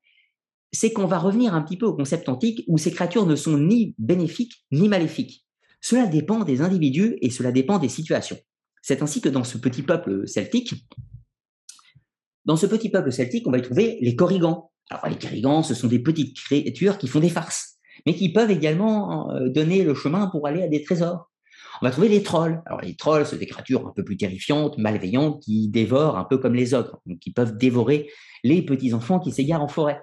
c'est qu'on va revenir un petit peu au concept antique où ces créatures ne sont ni bénéfiques ni maléfiques. Cela dépend des individus et cela dépend des situations. C'est ainsi que dans ce petit peuple celtique, ce on va y trouver les corrigans. Alors les corrigans, ce sont des petites créatures qui font des farces, mais qui peuvent également euh, donner le chemin pour aller à des trésors. On va trouver les trolls. Alors les trolls, c'est des créatures un peu plus terrifiantes, malveillantes, qui dévorent un peu comme les ogres, qui peuvent dévorer les petits enfants qui s'égarent en forêt.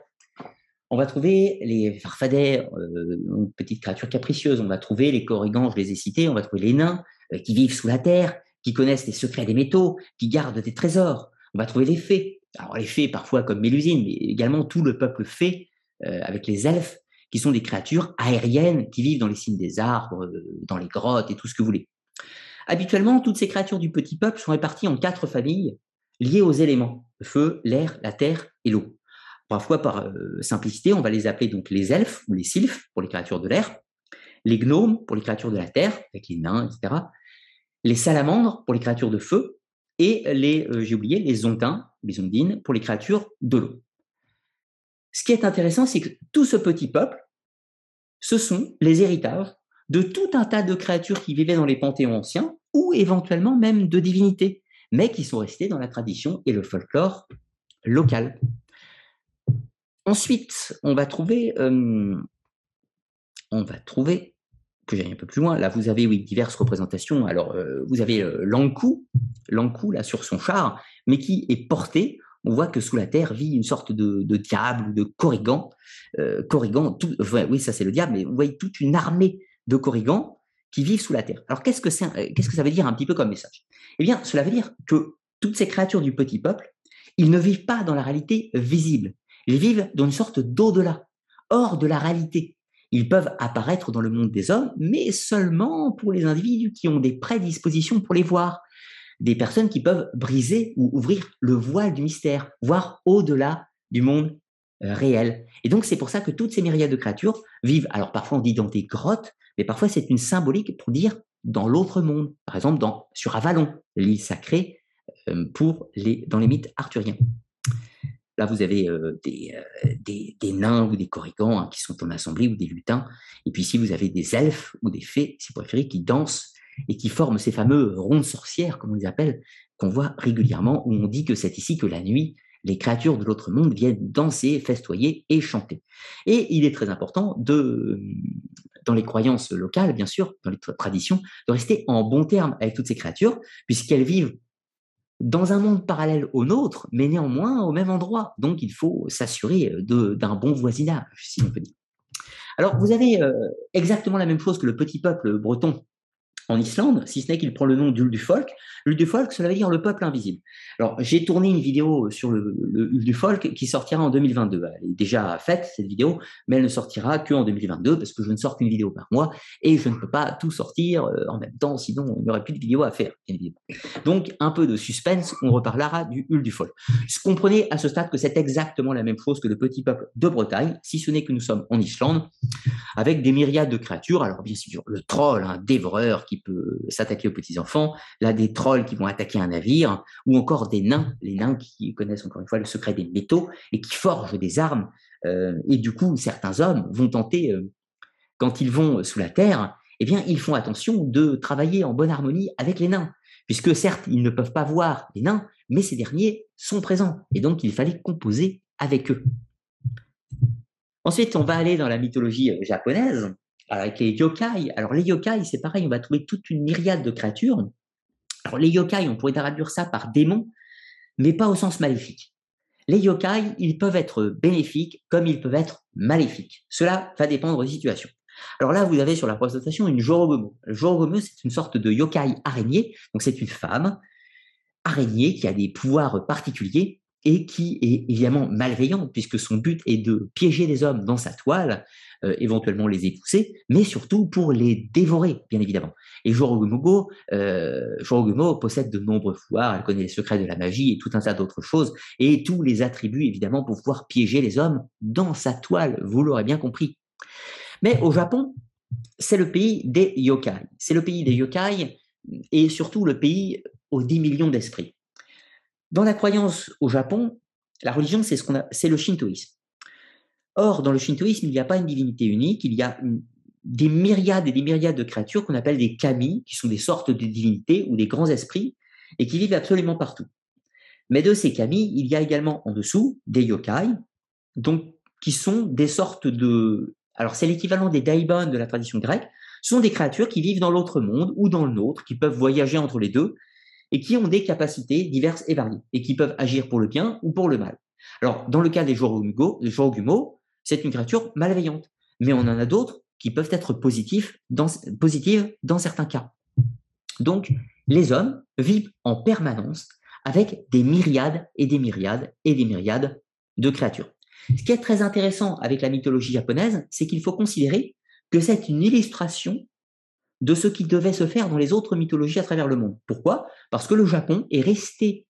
On va trouver les farfadets, euh, petites créatures capricieuses. On va trouver les corrigans, je les ai cités. On va trouver les nains euh, qui vivent sous la terre, qui connaissent les secrets des métaux, qui gardent des trésors. On va trouver les fées. Alors les fées parfois comme Mélusine, mais également tout le peuple fée euh, avec les elfes, qui sont des créatures aériennes qui vivent dans les cimes des arbres, euh, dans les grottes et tout ce que vous voulez. Habituellement, toutes ces créatures du petit peuple sont réparties en quatre familles liées aux éléments le feu, l'air, la terre et l'eau. Parfois, par euh, simplicité, on va les appeler donc les elfes ou les sylphes pour les créatures de l'air, les gnomes pour les créatures de la terre, avec les nains, etc., les salamandres pour les créatures de feu et les, euh, j'ai oublié, les ondins, les ondines pour les créatures de l'eau. Ce qui est intéressant, c'est que tout ce petit peuple, ce sont les héritages de tout un tas de créatures qui vivaient dans les panthéons anciens ou éventuellement même de divinités, mais qui sont restées dans la tradition et le folklore local. Ensuite, on va trouver, euh, on va trouver que j'aille un peu plus loin, là vous avez oui, diverses représentations. Alors euh, vous avez euh, l'Ankou, l'Ankou là sur son char, mais qui est porté. On voit que sous la terre vit une sorte de, diable ou de corrigan. Euh, corrigan, oui ça c'est le diable, mais vous voyez toute une armée de corrigans qui vivent sous la terre. Alors qu'est-ce que c'est, qu'est-ce que ça veut dire un petit peu comme message? Eh bien, cela veut dire que toutes ces créatures du petit peuple, ils ne vivent pas dans la réalité visible. Ils vivent dans une sorte d'au-delà, hors de la réalité. Ils peuvent apparaître dans le monde des hommes, mais seulement pour les individus qui ont des prédispositions pour les voir. Des personnes qui peuvent briser ou ouvrir le voile du mystère, voir au-delà du monde euh, réel. Et donc, c'est pour ça que toutes ces myriades de créatures vivent, alors parfois on dit dans des grottes, mais parfois c'est une symbolique pour dire dans l'autre monde. Par exemple, sur Avalon, l'île sacrée euh, pour les, dans les mythes arthuriens. Là, vous avez euh, euh, des, nains ou des corrigans hein, qui sont en assemblée ou des lutins. Et puis ici, vous avez des elfes ou des fées, si vous préférez, qui dansent et qui forment ces fameux rondes sorcières, comme on les appelle, qu'on voit régulièrement, où on dit que c'est ici que la nuit, les créatures de l'autre monde viennent danser, festoyer et chanter. Et il est très important de, dans les croyances locales, bien sûr, dans les traditions, de rester en bon terme avec toutes ces créatures, puisqu'elles vivent dans un monde parallèle au nôtre, mais néanmoins au même endroit. Donc il faut s'assurer d'un bon voisinage, si on peut dire. Alors vous avez euh, exactement la même chose que le petit peuple breton en Islande, si ce n'est qu'il prend le nom du folk. du folk, cela veut dire le peuple invisible. Alors, j'ai tourné une vidéo sur le, du folk qui sortira en 2022. Elle est déjà faite, cette vidéo, mais elle ne sortira qu'en 2022 parce que je ne sors qu'une vidéo par mois et je ne peux pas tout sortir euh, en même temps, sinon il n'y aurait plus de vidéos à faire, Donc, un peu de suspense, on reparlera du du folk. Comprenez à ce stade que c'est exactement la même chose que le petit peuple de Bretagne, si ce n'est que nous sommes en Islande, avec des myriades de créatures. Alors, bien sûr, le troll, un dévoreur qui peut s'attaquer aux petits-enfants, là des trolls qui vont attaquer un navire, ou encore des nains, les nains qui connaissent encore une fois le secret des métaux et qui forgent des armes. Euh, et du coup, certains hommes vont tenter, euh, quand ils vont sous la terre, eh bien, ils font attention de travailler en bonne harmonie avec les nains, puisque certes, ils ne peuvent pas voir les nains, mais ces derniers sont présents, et donc il fallait composer avec eux. Ensuite, on va aller dans la mythologie euh, japonaise, avec les yokai. Alors les yokai, c'est pareil, on va trouver toute une myriade de créatures. Alors les yokai, on pourrait traduire ça par démons, mais pas au sens maléfique. Les yokai, ils peuvent être bénéfiques comme ils peuvent être maléfiques. Cela va dépendre des situations. Alors là, vous avez sur la représentation une Jorogumo. Le Jorogumo, c'est une sorte de yokai araignée. Donc c'est une femme araignée qui a des pouvoirs particuliers et qui est évidemment malveillante puisque son but est de piéger les hommes dans sa toile euh, éventuellement les épousser, mais surtout pour les dévorer, bien évidemment. Et Jorogumo, euh, possède de nombreux pouvoirs, elle connaît les secrets de la magie et tout un tas d'autres choses, et tous les attributs, évidemment, pour pouvoir piéger les hommes dans sa toile, vous l'aurez bien compris. Mais au Japon, c'est le pays des yokai. C'est le pays des yokai et surtout le pays aux 10 millions d'esprits. Dans la croyance au Japon, la religion, c'est ce c'est le shintoïsme. Or, dans le shintoïsme, il n'y a pas une divinité unique, il y a des myriades et des myriades de créatures qu'on appelle des kami, qui sont des sortes de divinités ou des grands esprits, et qui vivent absolument partout. Mais de ces kami, il y a également en dessous des yokai, donc qui sont des sortes de... Alors c'est l'équivalent des daimon de la tradition grecque, sont des créatures qui vivent dans l'autre monde ou dans le nôtre, qui peuvent voyager entre les deux, et qui ont des capacités diverses et variées, et qui peuvent agir pour le bien ou pour le mal. Alors, dans le cas des Jorogumo, c'est une créature malveillante. Mais on en a d'autres qui peuvent être positifs positives dans certains cas. Donc, les hommes vivent en permanence avec des myriades et des myriades et des myriades de créatures. Ce qui est très intéressant avec la mythologie japonaise, c'est qu'il faut considérer que c'est une illustration de ce qui devait se faire dans les autres mythologies à travers le monde. Pourquoi? Parce que le Japon est resté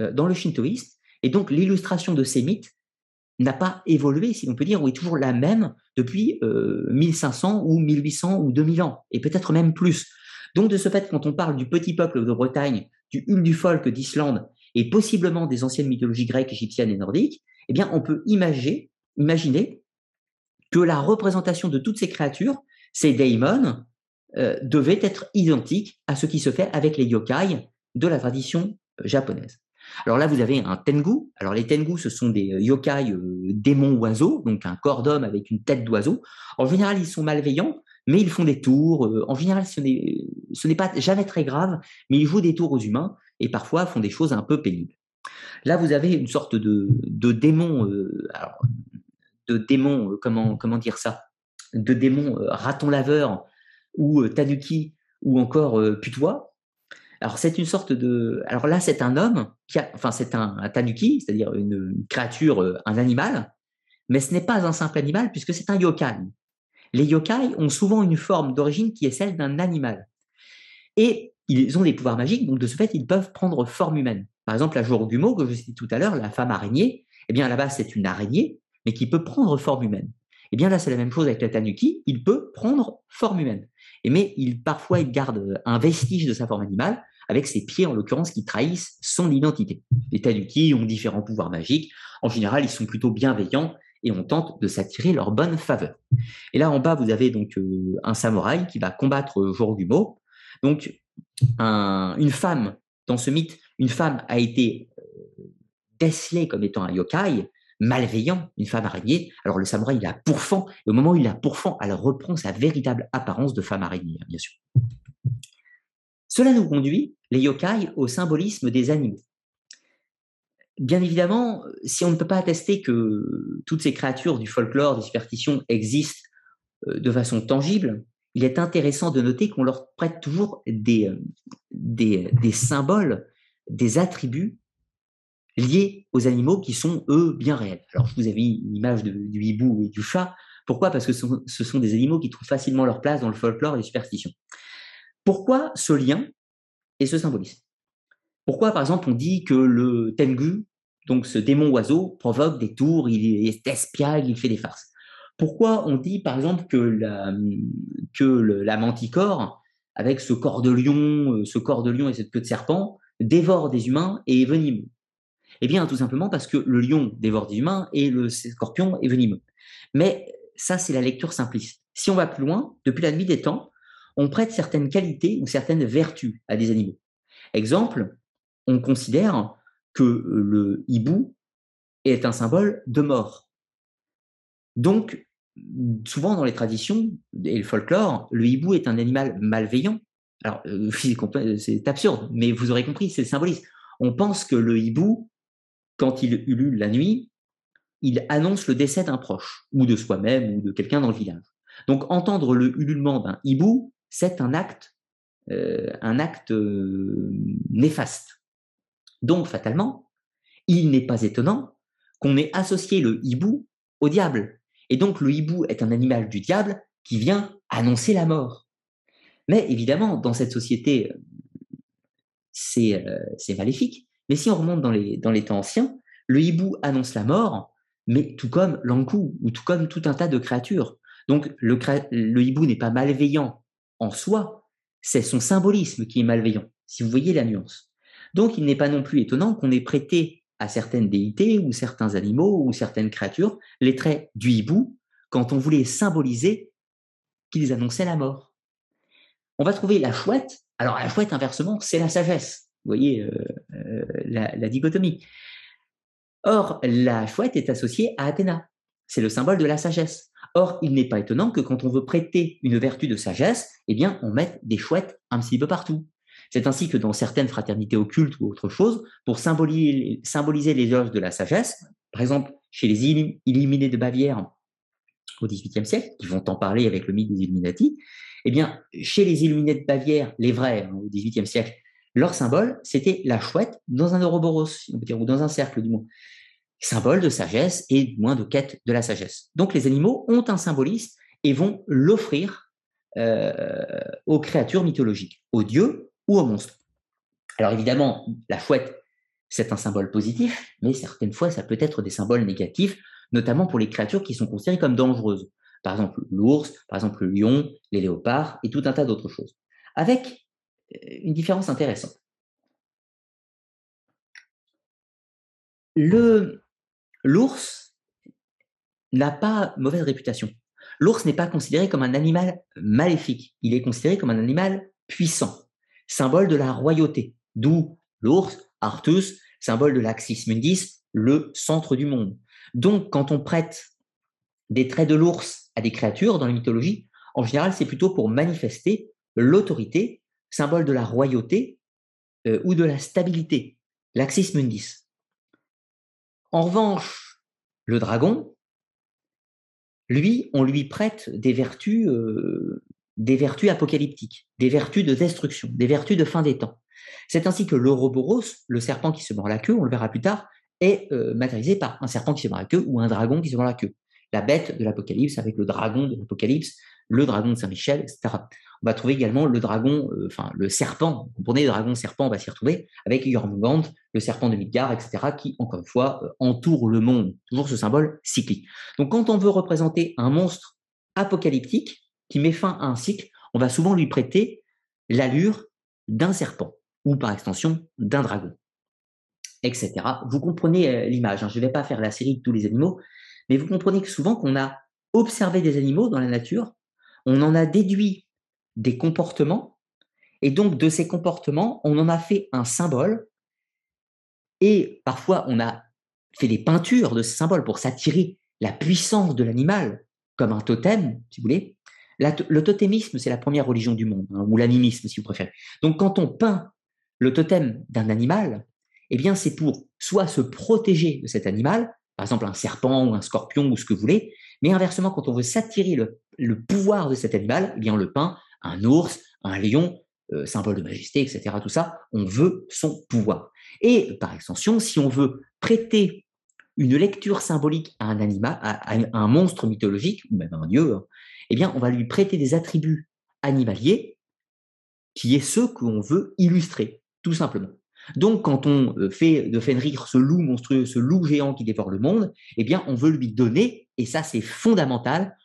euh, dans le shintoïsme, et donc l'illustration de ces mythes n'a pas évolué, si l'on peut dire, ou est toujours la même depuis 1500 euh, ou 1800 ou 2000 ans, et peut-être même plus. Donc, de ce fait, quand on parle du petit peuple de Bretagne, du Hul du Folk d'Islande, et possiblement des anciennes mythologies grecques, égyptiennes et nordiques, eh bien, on peut imaginer, que la représentation de toutes ces créatures, ces daimons, euh, devait être identique à ce qui se fait avec les yokai de la tradition japonaise. Alors là, vous avez un tengu. Alors les tengu, ce sont des euh, yokai euh, démons oiseaux, donc un corps d'homme avec une tête d'oiseau. En général, ils sont malveillants, mais ils font des tours. Euh, en général, ce n'est pas jamais très grave, mais ils jouent des tours aux humains et parfois font des choses un peu pénibles. Là, vous avez une sorte de, démon, de démon, comment dire ça? De démon raton laveur ou tanuki ou encore putois, alors c'est une sorte de. Alors là, c'est un homme qui a, enfin c'est un, tanuki, c'est-à-dire une, créature, euh, un animal, mais ce n'est pas un simple animal puisque c'est un yokai. Les yokai ont souvent une forme d'origine qui est celle d'un animal, et ils ont des pouvoirs magiques, donc de ce fait, ils peuvent prendre forme humaine. Par exemple, la Jorogumo que je citais tout à l'heure, la femme araignée, eh bien là-bas c'est une araignée, mais qui peut prendre forme humaine. Eh bien là, c'est la même chose avec le tanuki, il peut prendre forme humaine mais il, parfois il garde un vestige de sa forme animale, avec ses pieds en l'occurrence qui trahissent son identité. Les tanuki ont différents pouvoirs magiques. En général, ils sont plutôt bienveillants et on tente de s'attirer leur bonne faveur. Et là en bas, vous avez donc euh, un samouraï qui va combattre Jorogumo. Donc une femme dans ce mythe, une femme a été euh, décelé comme étant un yokai, malveillant, une femme araignée. Alors le samouraï la pourfend, et au moment où il la pourfend, elle reprend sa véritable apparence de femme araignée, hein, bien sûr. Cela nous conduit, les yokai, au symbolisme des animaux. Bien évidemment, si on ne peut pas attester que toutes ces créatures du folklore, des superstitions existent euh, de façon tangible, il est intéressant de noter qu'on leur prête toujours des, euh, des, des, symboles, des attributs liés aux animaux qui sont, eux, bien réels. Alors, je vous ai mis une image du hibou et du chat. Pourquoi? Parce que ce sont, des animaux qui trouvent facilement leur place dans le folklore et les superstitions. Pourquoi ce lien et ce symbolisme? Pourquoi, par exemple, on dit que le tengu, donc ce démon oiseau, provoque des tours, il est espiègle, il fait des farces? Pourquoi on dit, par exemple, que la, la manticore, avec ce corps de lion, ce corps de lion et cette queue de serpent, dévore des humains et est venimeux? Eh bien, tout simplement parce que le lion dévore des humains et le scorpion est venimeux. Mais ça, c'est la lecture simpliste. Si on va plus loin, depuis la nuit des temps, on prête certaines qualités ou certaines vertus à des animaux. Exemple, on considère que le hibou est un symbole de mort. Donc, souvent dans les traditions et le folklore, le hibou est un animal malveillant. Alors, euh, [LAUGHS] c'est absurde, mais vous aurez compris, c'est le symbolisme. On pense que le hibou quand il ulule la nuit, il annonce le décès d'un proche, ou de soi-même, ou de quelqu'un dans le village. Donc entendre le ululement d'un hibou, c'est un acte, euh, un acte euh, néfaste. Donc fatalement, il n'est pas étonnant qu'on ait associé le hibou au diable. Et donc le hibou est un animal du diable qui vient annoncer la mort. Mais évidemment, dans cette société, c'est maléfique. Mais si on remonte dans les, temps anciens, le hibou annonce la mort, mais tout comme l'ankou, ou tout comme tout un tas de créatures. Donc le, le hibou n'est pas malveillant en soi, c'est son symbolisme qui est malveillant, si vous voyez la nuance. Donc il n'est pas non plus étonnant qu'on ait prêté à certaines déités ou certains animaux ou certaines créatures les traits du hibou quand on voulait symboliser qu'ils annonçaient la mort. On va trouver la chouette. Alors la chouette, inversement, c'est la sagesse. Vous voyez euh, euh, la, dichotomie. Or, la chouette est associée à Athéna. C'est le symbole de la sagesse. Or, il n'est pas étonnant que quand on veut prêter une vertu de sagesse, eh bien, on mette des chouettes un petit peu partout. C'est ainsi que dans certaines fraternités occultes ou autre chose, pour symboliser, symboliser les œuvres de la sagesse, par exemple, chez les Illuminés de Bavière au XVIIIe siècle, qui vont en parler avec le mythe des Illuminati, eh bien, chez les Illuminés de Bavière, les vrais, hein, au XVIIIe siècle, leur symbole, c'était la chouette dans un Ouroboros, on peut dire, ou dans un cercle du moins. Symbole de sagesse et moins de quête de la sagesse. Donc les animaux ont un symbolisme et vont l'offrir euh, aux créatures mythologiques, aux dieux ou aux monstres. Alors évidemment, la chouette, c'est un symbole positif, mais certaines fois, ça peut être des symboles négatifs, notamment pour les créatures qui sont considérées comme dangereuses. Par exemple, l'ours, par exemple, le lion, les léopards et tout un tas d'autres choses. Avec une différence intéressante. L'ours n'a pas mauvaise réputation. L'ours n'est pas considéré comme un animal maléfique, il est considéré comme un animal puissant, symbole de la royauté, d'où l'ours, Artus, symbole de l'Axis Mundis, le centre du monde. Donc, quand on prête des traits de l'ours à des créatures dans la mythologie, en général, c'est plutôt pour manifester l'autorité symbole de la royauté euh, ou de la stabilité, l'axis mundis. En revanche, le dragon, lui, on lui prête des vertus, euh, des vertus apocalyptiques, des vertus de destruction, des vertus de fin des temps. C'est ainsi que l'Ouroboros, le serpent qui se mord la queue, on le verra plus tard, est euh, matérialisé par un serpent qui se mord la queue ou un dragon qui se mord la queue. La bête de l'Apocalypse avec le dragon de l'Apocalypse, le dragon de Saint-Michel, etc. On va trouver également le dragon, euh, enfin le serpent, vous comprenez, le dragon serpent, on va s'y retrouver, avec Jormungand, le serpent de Midgard, etc., qui, encore une fois, euh, entoure le monde. Toujours ce symbole cyclique. Donc quand on veut représenter un monstre apocalyptique qui met fin à un cycle, on va souvent lui prêter l'allure d'un serpent, ou par extension d'un dragon, etc. Vous comprenez euh, l'image, hein. je ne vais pas faire la série de tous les animaux, mais vous comprenez que souvent qu'on a observé des animaux dans la nature, on en a déduit des comportements, et donc de ces comportements, on en a fait un symbole, et parfois on a fait des peintures de ces symboles pour s'attirer la puissance de l'animal, comme un totem, si vous voulez. le totémisme, c'est la première religion du monde, hein, ou l'animisme, si vous préférez. Donc, quand on peint le totem d'un animal, eh bien, c'est pour soit se protéger de cet animal, par exemple un serpent ou un scorpion ou ce que vous voulez, mais inversement, quand on veut s'attirer le, pouvoir de cet animal, eh bien, on le peint un ours, un lion, euh, symbole de majesté, etc. Tout ça, on veut son pouvoir. Et par extension, si on veut prêter une lecture symbolique à un animal, à, un monstre mythologique, ou même à un dieu, hein, eh bien, on va lui prêter des attributs animaliers qui est ceux qu'on veut illustrer, tout simplement. Donc, quand on euh, fait de Fenrir ce loup monstrueux, ce loup géant qui dévore le monde, eh bien, on veut lui donner, et ça c'est fondamental,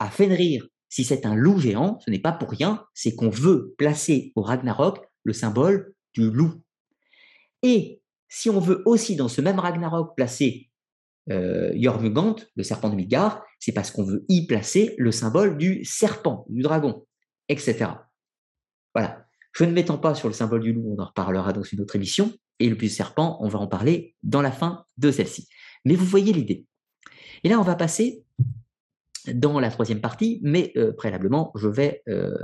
à Fenrir, si c'est un loup géant, ce n'est pas pour rien, c'est qu'on veut placer au Ragnarok le symbole du loup. Et si on veut aussi dans ce même Ragnarok placer euh, le serpent de Midgard, c'est parce qu'on veut y placer le symbole du serpent, du dragon, etc. Voilà. Je ne m'étends pas sur le symbole du loup, on en reparlera dans une autre émission, et le plus serpent, on va en parler dans la fin de celle-ci. Mais vous voyez l'idée. Et là, on va passer dans la troisième partie, mais euh, préalablement, je vais, euh,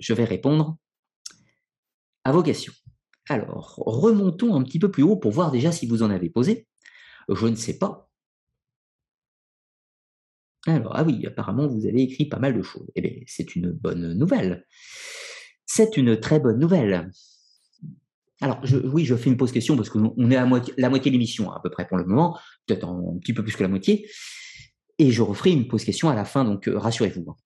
je vais répondre à vos questions. Alors, remontons un petit peu plus haut pour voir déjà si vous en avez posé. Je ne sais pas. Alors, ah oui, apparemment, vous avez écrit pas mal de choses. Eh bien, c'est une bonne nouvelle. C'est une très bonne nouvelle. Alors, oui, je fais une pause question parce qu'on est à la moitié de l'émission à peu près pour le moment, peut-être un petit peu plus que la moitié. Et je referai une pause question à la fin, donc euh, rassurez-vous. Hein.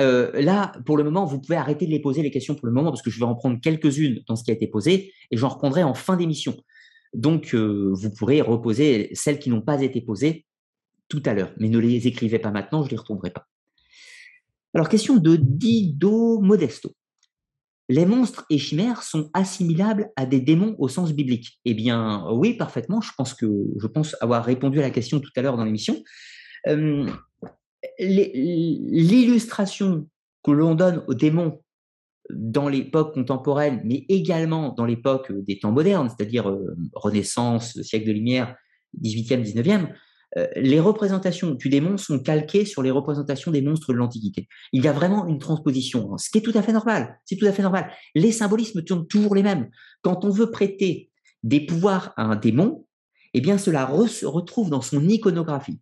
Euh, là, pour le moment, vous pouvez arrêter de les poser les questions pour le moment parce que je vais en prendre quelques-unes dans ce qui a été posé et j'en reprendrai en fin d'émission. Donc, euh, vous pourrez reposer celles qui n'ont pas été posées tout à l'heure, mais ne les écrivez pas maintenant, je ne les retrouverai pas. Alors, question de Dido Modesto les monstres et chimères sont assimilables à des démons au sens biblique Eh bien, oui, parfaitement. Je pense que je pense avoir répondu à la question tout à l'heure dans l'émission. Euh, l'illustration que l'on donne aux démons dans l'époque contemporaine, mais également dans l'époque des temps modernes, c'est-à-dire euh, Renaissance, siècle de lumière, 18e, 19e, euh, les représentations du démon sont calquées sur les représentations des monstres de l'Antiquité. Il y a vraiment une transposition, hein, ce qui est tout à fait normal. C'est tout à fait normal. Les symbolismes tournent toujours les mêmes. Quand on veut prêter des pouvoirs à un démon, eh bien cela se retrouve dans son iconographie.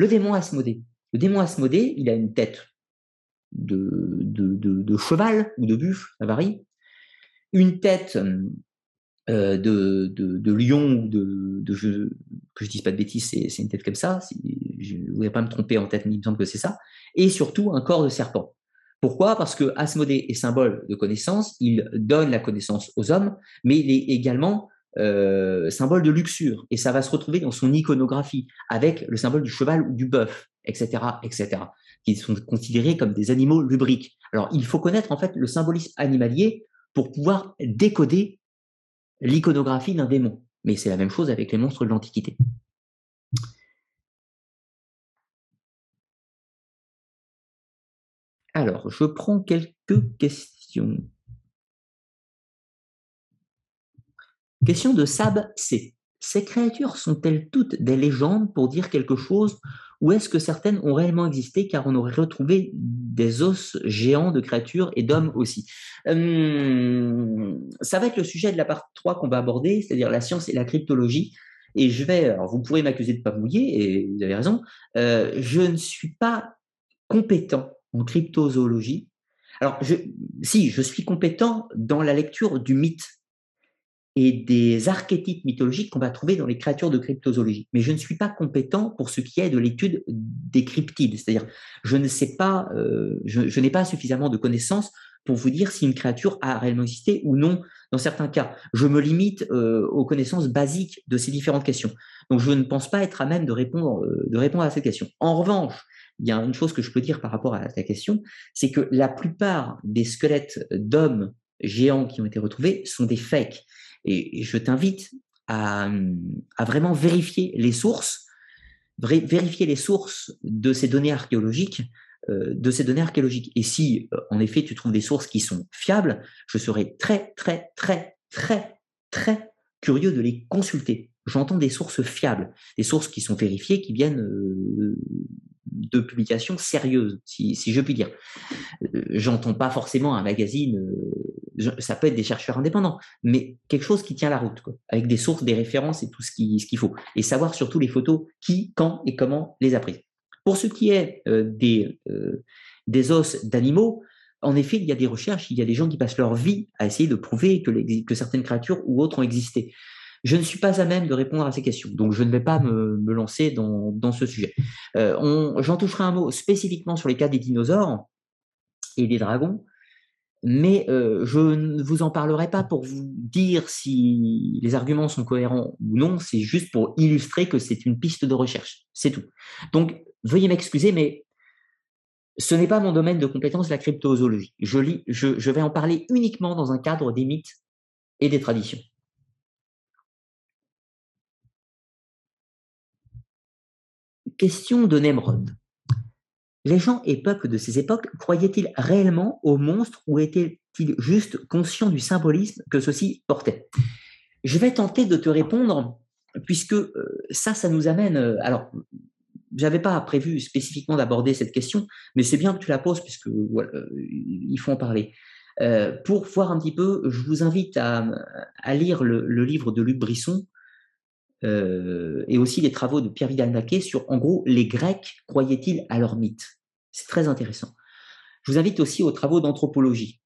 Le démon Asmodée. Le démon Asmodée, il a une tête de, cheval ou de buffle, ça varie. Une tête euh, de, lion ou de, de je, que je dise pas de bêtises, c'est une tête comme ça. je ne voudrais pas me tromper en tête, mais il me semble que c'est ça. Et surtout un corps de serpent. Pourquoi? Parce que Asmodée est symbole de connaissance, il donne la connaissance aux hommes, mais il est également euh, symbole de luxure. Et ça va se retrouver dans son iconographie, avec le symbole du cheval ou du bœuf, etc., etc., qui sont considérés comme des animaux lubriques. Alors, il faut connaître en fait le symbolisme animalier pour pouvoir décoder l'iconographie d'un démon. Mais c'est la même chose avec les monstres de l'Antiquité. Alors, je prends quelques questions. Question de Sab C. Ces créatures sont-elles toutes des légendes pour dire quelque chose ou est-ce que certaines ont réellement existé car on aurait retrouvé des os géants de créatures et d'hommes aussi? Hum, Ça va être le sujet de la partie 3 qu'on va aborder, c'est-à-dire la science et la cryptologie. Et je vais, alors vous pourrez m'accuser de pas mouiller, et vous avez raison, euh, je ne suis pas compétent en cryptozoologie. Alors, si, je suis compétent dans la lecture du mythe et des archétypes mythologiques qu'on va trouver dans les créatures de cryptozoologie. Mais je ne suis pas compétent pour ce qui est de l'étude des cryptides, c'est-à-dire je ne sais pas, euh, je, n'ai pas suffisamment de connaissances pour vous dire si une créature a réellement existé ou non dans certains cas. Je me limite euh, aux connaissances basiques de ces différentes questions. Donc je ne pense pas être à même de répondre, euh, de répondre à cette question. En revanche, il y a une chose que je peux dire par rapport à ta question, c'est que la plupart des squelettes d'hommes géants qui ont été retrouvés sont des fakes. Et je t'invite à, vraiment vérifier les sources, vérifier les sources de ces données archéologiques, euh, de ces données archéologiques. Et si, euh, en effet, tu trouves des sources qui sont fiables, je serais très, très, très, très, très curieux de les consulter. J'entends des sources fiables, des sources qui sont vérifiées, qui viennent euh, de publications sérieuses, si, je puis dire. Euh, j'entends pas forcément un magazine, euh, ça peut être des chercheurs indépendants, mais quelque chose qui tient la route, avec des sources, des références et tout ce qu'il ce qu'il faut. Et savoir surtout les photos, qui, quand et comment les a prises. Pour ce qui est des, os d'animaux, en effet, il y a des recherches, il y a des gens qui passent leur vie à essayer de prouver que certaines créatures ou autres ont existé. Je ne suis pas à même de répondre à ces questions, donc je ne vais pas me, lancer dans, ce sujet. Euh, j'en toucherai un mot spécifiquement sur les cas des dinosaures et des dragons, mais euh, je ne vous en parlerai pas pour vous dire si les arguments sont cohérents ou non, c'est juste pour illustrer que c'est une piste de recherche, c'est tout. Donc, veuillez m'excuser, mais ce n'est pas mon domaine de compétence, la cryptozoologie. Je, je vais en parler uniquement dans un cadre des mythes et des traditions. Question de Nemrod. Les gens et peuples de ces époques croyaient-ils réellement aux monstres ou étaient-ils juste conscients du symbolisme que ceux-ci portaient? Je vais tenter de te répondre, puisque euh, ça, ça nous amène. Euh, alors, j'avais pas prévu spécifiquement d'aborder cette question, mais c'est bien que tu la poses, puisque euh, il faut en parler. pour voir un petit peu, je vous invite à, lire le, livre de Luc Brisson, euh, et aussi les travaux de Pierre Vidal-Naquet sur, en gros, les Grecs croyaient-ils à leur mythe C'est très intéressant. Je vous invite aussi aux travaux d'anthropologie,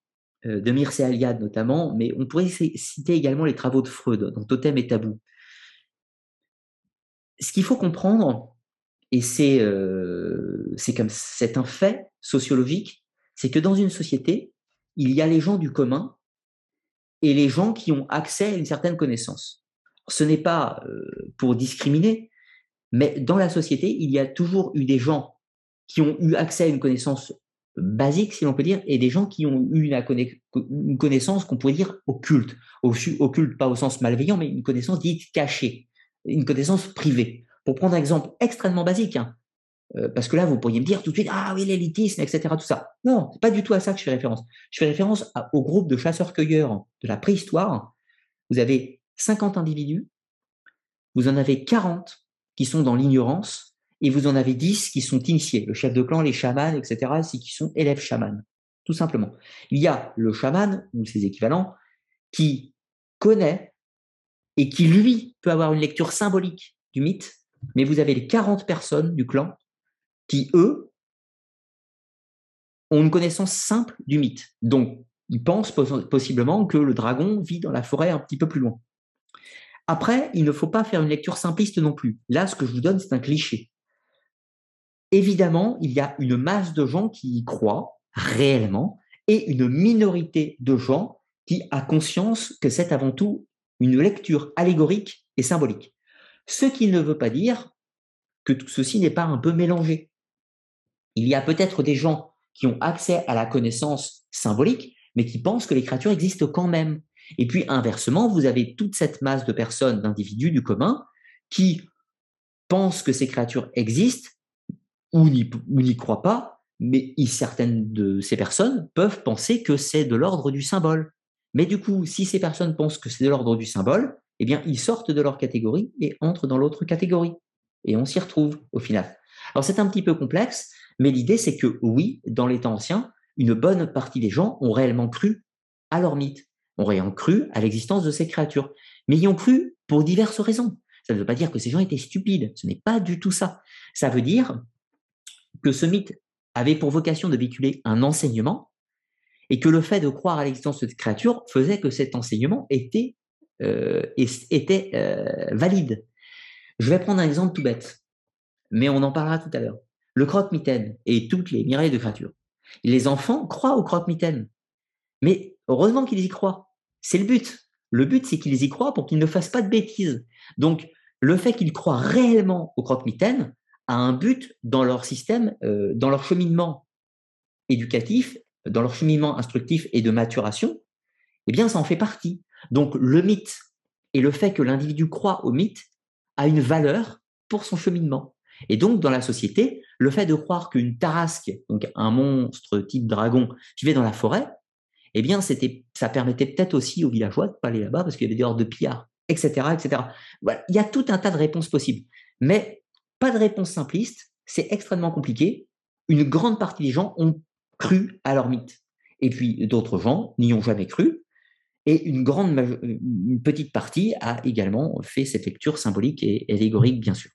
euh, de Mircea Eliade notamment, mais on pourrait citer également les travaux de Freud dans Totem et Tabou. Ce qu'il faut comprendre, et c'est euh, comme c'est un fait sociologique, c'est que dans une société, il y a les gens du commun et les gens qui ont accès à une certaine connaissance ce n'est pas euh, pour discriminer, mais dans la société, il y a toujours eu des gens qui ont eu accès à une connaissance basique, si l'on peut dire, et des gens qui ont eu une, connaissance qu'on pourrait dire occulte. Occulte, pas au sens malveillant, mais une connaissance dite cachée, une connaissance privée. Pour prendre un exemple extrêmement basique, hein, euh, parce que là, vous pourriez me dire tout de suite, ah oui, l'élitisme, etc., tout ça. Non, pas du tout à ça que je fais référence. Je fais référence au groupe de chasseurs-cueilleurs de la préhistoire. Vous avez 50 individus, vous en avez 40 qui sont dans l'ignorance et vous en avez 10 qui sont initiés, le chef de clan, les chamans, etc., c'est qui sont élèves chamans, tout simplement. Il y a le chaman ou ses équivalents qui connaît et qui, lui, peut avoir une lecture symbolique du mythe, mais vous avez les 40 personnes du clan qui, eux, ont une connaissance simple du mythe. Donc, ils pensent possiblement que le dragon vit dans la forêt un petit peu plus loin. Après, il ne faut pas faire une lecture simpliste non plus. Là, ce que je vous donne, c'est un cliché. Évidemment, il y a une masse de gens qui y croient réellement et une minorité de gens qui a conscience que c'est avant tout une lecture allégorique et symbolique. Ce qui ne veut pas dire que tout ceci n'est pas un peu mélangé. Il y a peut-être des gens qui ont accès à la connaissance symbolique, mais qui pensent que les créatures existent quand même. Et puis inversement, vous avez toute cette masse de personnes, d'individus du commun, qui pensent que ces créatures existent ou n'y croient pas, mais certaines de ces personnes peuvent penser que c'est de l'ordre du symbole. Mais du coup, si ces personnes pensent que c'est de l'ordre du symbole, eh bien, ils sortent de leur catégorie et entrent dans l'autre catégorie. Et on s'y retrouve au final. Alors c'est un petit peu complexe, mais l'idée c'est que oui, dans les temps anciens, une bonne partie des gens ont réellement cru à leur mythe ont cru à l'existence de ces créatures, mais y ont cru pour diverses raisons. Ça ne veut pas dire que ces gens étaient stupides, ce n'est pas du tout ça. Ça veut dire que ce mythe avait pour vocation de véhiculer un enseignement et que le fait de croire à l'existence de cette créature faisait que cet enseignement était, euh, était euh, valide. Je vais prendre un exemple tout bête, mais on en parlera tout à l'heure. Le croque-mitaine et toutes les myriades de créatures. Les enfants croient au croque-mitaine, mais Heureusement qu'ils y croient. C'est le but. Le but, c'est qu'ils y croient pour qu'ils ne fassent pas de bêtises. Donc, le fait qu'ils croient réellement au croque-mitaine a un but dans leur système, euh, dans leur cheminement éducatif, dans leur cheminement instructif et de maturation, eh bien, ça en fait partie. Donc, le mythe et le fait que l'individu croit au mythe a une valeur pour son cheminement. Et donc, dans la société, le fait de croire qu'une tarasque, donc un monstre type dragon, vivait dans la forêt, eh bien, ça permettait peut-être aussi aux villageois de pas aller là-bas parce qu'il y avait des hordes de pillards. etc., etc. Il y a tout un tas de réponses possibles, mais pas de réponse simpliste. C'est extrêmement compliqué. Une grande partie des gens ont cru à leur mythe, et puis d'autres gens n'y ont jamais cru. Et une grande, une petite partie a également fait cette lecture symbolique et allégorique, bien sûr.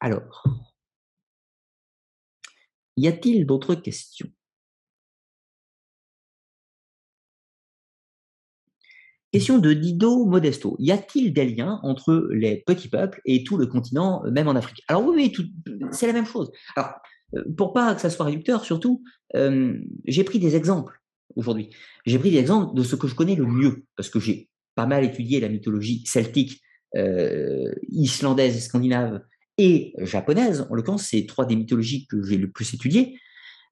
Alors, y a-t-il d'autres questions? Question de Dido Modesto. Y a-t-il des liens entre les petits peuples et tout le continent, même en Afrique? Alors oui, c'est la même chose. Alors, euh, pour pas que ça soit réducteur, surtout, j'ai pris des exemples aujourd'hui. J'ai pris des exemples de ce que je connais le mieux, parce que j'ai pas mal étudié la mythologie celtique, euh, islandaise, scandinave et japonaise. En l'occurrence, c'est trois des mythologies que j'ai le plus étudiées.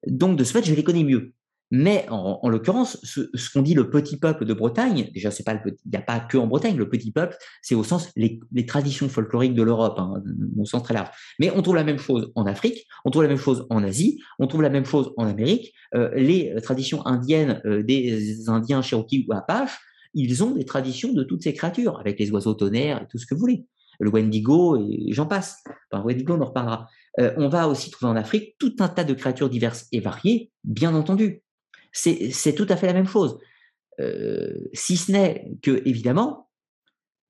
Donc, de ce fait, je les connais mieux. Mais en, l'occurrence, ce, qu'on dit le petit peuple de Bretagne, déjà, c'est pas il n'y a pas que en Bretagne, le petit peuple, c'est au sens les, traditions folkloriques de l'Europe, hein, au sens très large. Mais on trouve la même chose en Afrique, on trouve la même chose en Asie, on trouve la même chose en Amérique. Euh, les traditions indiennes euh, des Indiens Cherokee ou Apaches, ils ont des traditions de toutes ces créatures, avec les oiseaux tonnerres et tout ce que vous voulez. Le Wendigo et j'en passe. Enfin, Wendigo, on en reparlera. Euh, on va aussi trouver en Afrique tout un tas de créatures diverses et variées, bien entendu c'est tout à fait la même chose. Euh, si ce n'est que, évidemment,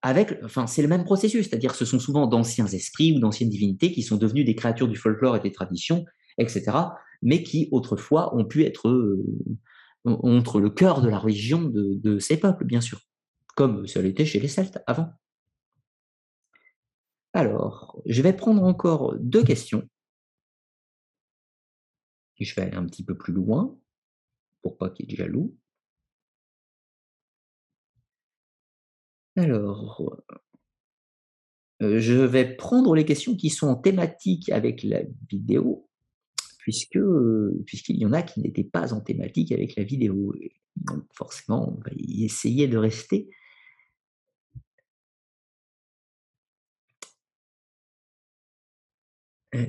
avec, enfin, c'est le même processus, c'est-à-dire ce sont souvent d'anciens esprits ou d'anciennes divinités qui sont devenus des créatures du folklore et des traditions, etc., mais qui autrefois ont pu être euh, entre le cœur de la religion de, de, ces peuples, bien sûr, comme ça l'était chez les Celtes avant. Alors, je vais prendre encore deux questions. Je vais aller un petit peu plus loin pour pas qu'il ait jaloux. Alors, euh, je vais prendre les questions qui sont en thématique avec la vidéo, puisque puisqu'il y en a qui n'étaient pas en thématique avec la vidéo. Donc forcément, on va y essayer de rester.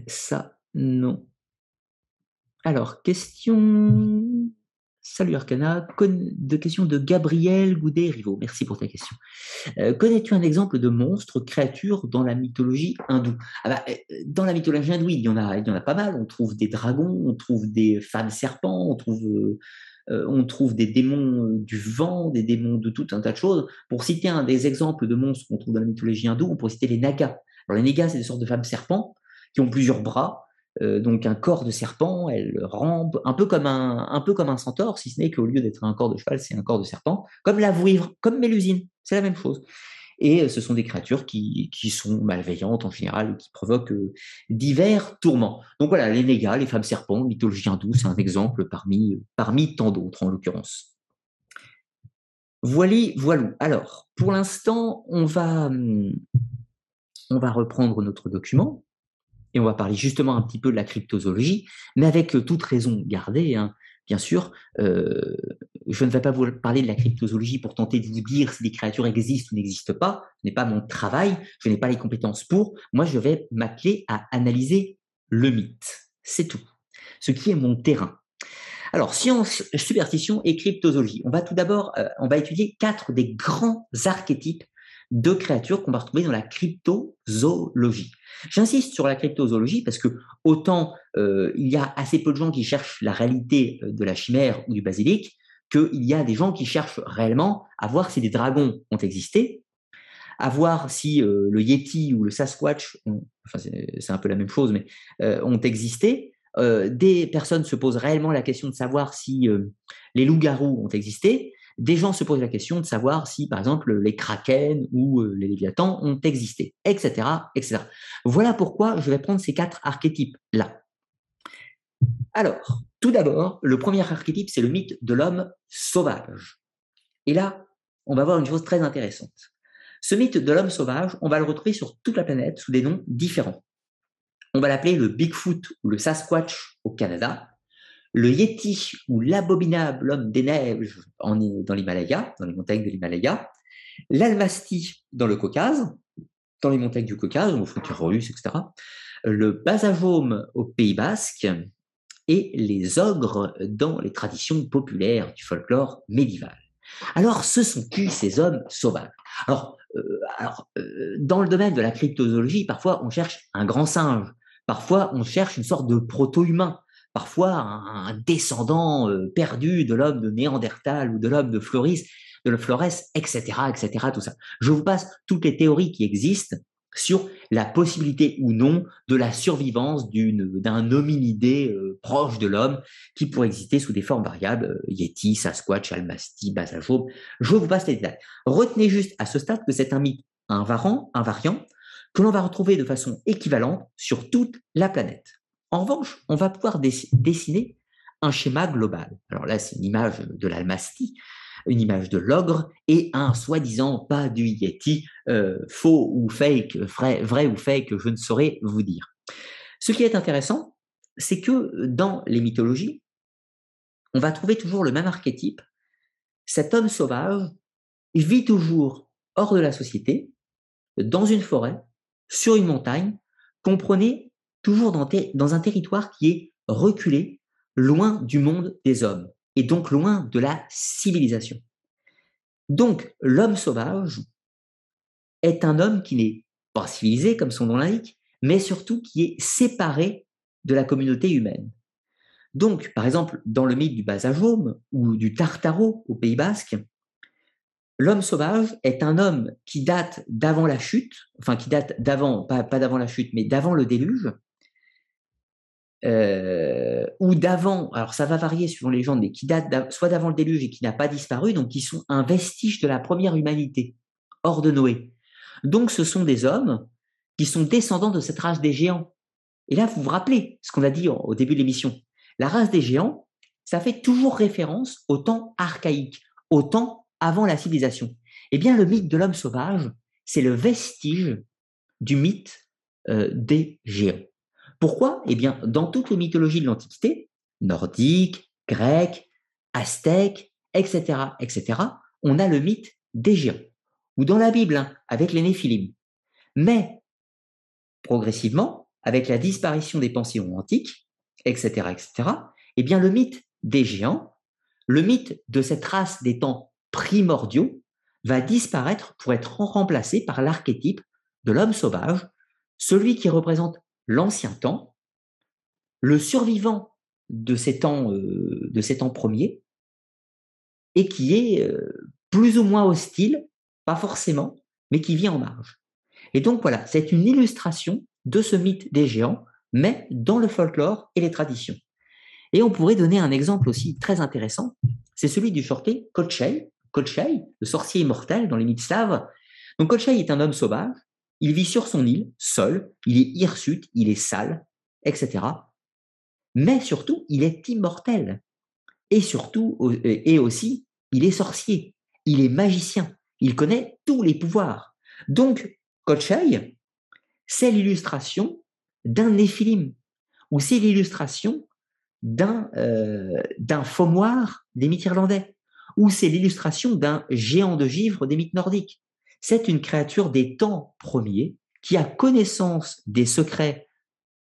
Ça, non. Alors, question Salut Arcana, de question de Gabriel Goudet-Rivaud. Merci pour ta question. Euh, connais-tu un exemple de monstre, créature dans la mythologie hindoue? Ah bah, euh, Dans la mythologie hindoue, il y, en a, il y en a pas mal. On trouve des dragons, on trouve des femmes serpents, on trouve, euh, on trouve des démons du vent, des démons de tout un tas de choses. Pour citer un des exemples de monstres qu'on trouve dans la mythologie hindoue, on pourrait citer les Nagas. Alors les Nagas, c'est des sortes de femmes serpents qui ont plusieurs bras euh, donc un corps de serpent, elle rampe, un peu comme un, un peu comme un centaure, si ce n'est qu'au lieu d'être un corps de cheval, c'est un corps de serpent, comme la vouivre, comme Mélusine, c'est la même chose. Et euh, ce sont des créatures qui, qui sont malveillantes en général, qui provoquent euh, divers tourments. Donc voilà, les négas, les femmes serpents, mythologie hindoue, c'est un exemple parmi, parmi tant d'autres en l'occurrence. Voilà, voilà. Alors, pour l'instant, on va, hum, on va reprendre notre document et on va parler justement un petit peu de la cryptozoologie, mais avec euh, toute raison gardée, hein, bien sûr. Euh, je ne vais pas vous parler de la cryptozoologie pour tenter de vous dire si les créatures existent ou n'existent pas. Ce n'est pas mon travail, je n'ai pas les compétences pour. Moi, je vais m'appeler à analyser le mythe. C'est tout. Ce qui est mon terrain. Alors, science, superstition et cryptozoologie. On va tout d'abord, euh, on va étudier quatre des grands archétypes de créatures qu'on va retrouver dans la cryptozoologie. J'insiste sur la cryptozoologie parce que autant euh, il y a assez peu de gens qui cherchent la réalité euh, de la chimère ou du basilic, qu'il y a des gens qui cherchent réellement à voir si des dragons ont existé, à voir si euh, le Yeti ou le Sasquatch, enfin c'est un peu la même chose, mais ont existé. des personnes se posent réellement la question de savoir si les loups-garous ont existé des gens se posent la question de savoir si, par exemple, les kraken ou euh, les léviathans ont existé, etc., etc. Voilà pourquoi je vais prendre ces quatre archétypes-là. Alors, tout d'abord, le premier archétype, c'est le mythe de l'homme sauvage. Et là, on va voir une chose très intéressante. Ce mythe de l'homme sauvage, on va le retrouver sur toute la planète sous des noms différents. On va l'appeler le Bigfoot ou le Sasquatch au Canada, le Yeti ou l'abominable homme des neiges en, dans l'Himalaya, dans les montagnes de l'Himalaya, l'Almasty dans le Caucase, dans les montagnes du Caucase, aux frontières russes, etc., le Basajome au Pays Basque et les ogres dans les traditions populaires du folklore médiéval. Alors, ce sont qui ces hommes sauvages? Alors, euh, alors euh, dans le domaine de la cryptozoologie, parfois on cherche un grand singe, parfois on cherche une sorte de proto-humain, parfois un, descendant euh, perdu de l'homme de Néandertal ou de l'homme de Floris, de Flores, etc., etc., tout ça. Je vous passe toutes les théories qui existent sur la possibilité ou non de la survivance d'un hominidé euh, proche de l'homme qui pourrait exister sous des formes variables, euh, Yeti, Sasquatch, Almasty, Basajob. Je vous passe les détails. Retenez juste à ce stade que c'est un mythe invariant, invariant que l'on va retrouver de façon équivalente sur toute la planète. En revanche, on va pouvoir dessiner un schéma global. Alors là, c'est une image de l'Almasty, une image de l'ogre et un soi-disant pas du Yeti, euh, faux ou fake, vrai, vrai ou fake, je ne saurais vous dire. Ce qui est intéressant, c'est que dans les mythologies, on va trouver toujours le même archétype. Cet homme sauvage vit toujours hors de la société, dans une forêt, sur une montagne, comprenez, toujours dans, dans un territoire qui est reculé, loin du monde des hommes et donc loin de la civilisation. Donc, l'homme sauvage est un homme qui n'est pas civilisé, comme son nom l'indique, mais surtout qui est séparé de la communauté humaine. Donc, par exemple, dans le mythe du Basajome ou du Tartaro au Pays Basque, l'homme sauvage est un homme qui date d'avant la chute, enfin qui date d'avant, pas, pas d'avant la chute, mais d'avant le déluge, euh, ou d'avant, alors ça va varier suivant les gens, mais qui datent soit d'avant le déluge et qui n'a pas disparu, donc qui sont un vestige de la première humanité, hors de Noé. Donc ce sont des hommes qui sont descendants de cette race des géants. Et là, vous vous rappelez ce qu'on a dit au début de l'émission. La race des géants, ça fait toujours référence au temps archaïque, au temps avant la civilisation. Eh bien, le mythe de l'homme sauvage, c'est le vestige du mythe euh, des géants. Pourquoi? Eh bien, dans toutes les mythologies de l'Antiquité, nordique, grec, aztèque, etc., etc., on a le mythe des géants, ou dans la Bible, hein, avec les Néphilim. Mais, progressivement, avec la disparition des pensions antiques, etc., etc., eh bien, le mythe des géants, le mythe de cette race des temps primordiaux, va disparaître pour être remplacé par l'archétype de l'homme sauvage, celui qui représente l'ancien temps, le survivant de ces temps, euh, de ces temps premiers, et qui est euh, plus ou moins hostile, pas forcément, mais qui vit en marge. Et donc voilà, c'est une illustration de ce mythe des géants, mais dans le folklore et les traditions. Et on pourrait donner un exemple aussi très intéressant, c'est celui du sorté Kochei, Kochei, le sorcier immortel dans les mythes slaves. Donc Kochei est un homme sauvage il vit sur son île, seul, il est hirsute, il est sale, etc. Mais surtout, il est immortel. Et surtout, et aussi, il est sorcier, il est magicien, il connaît tous les pouvoirs. Donc, Kochai, c'est l'illustration d'un néphilim, ou c'est l'illustration d'un euh, faumoir des mythes irlandais, ou c'est l'illustration d'un géant de givre des mythes nordiques c'est une créature des temps premiers qui a connaissance des secrets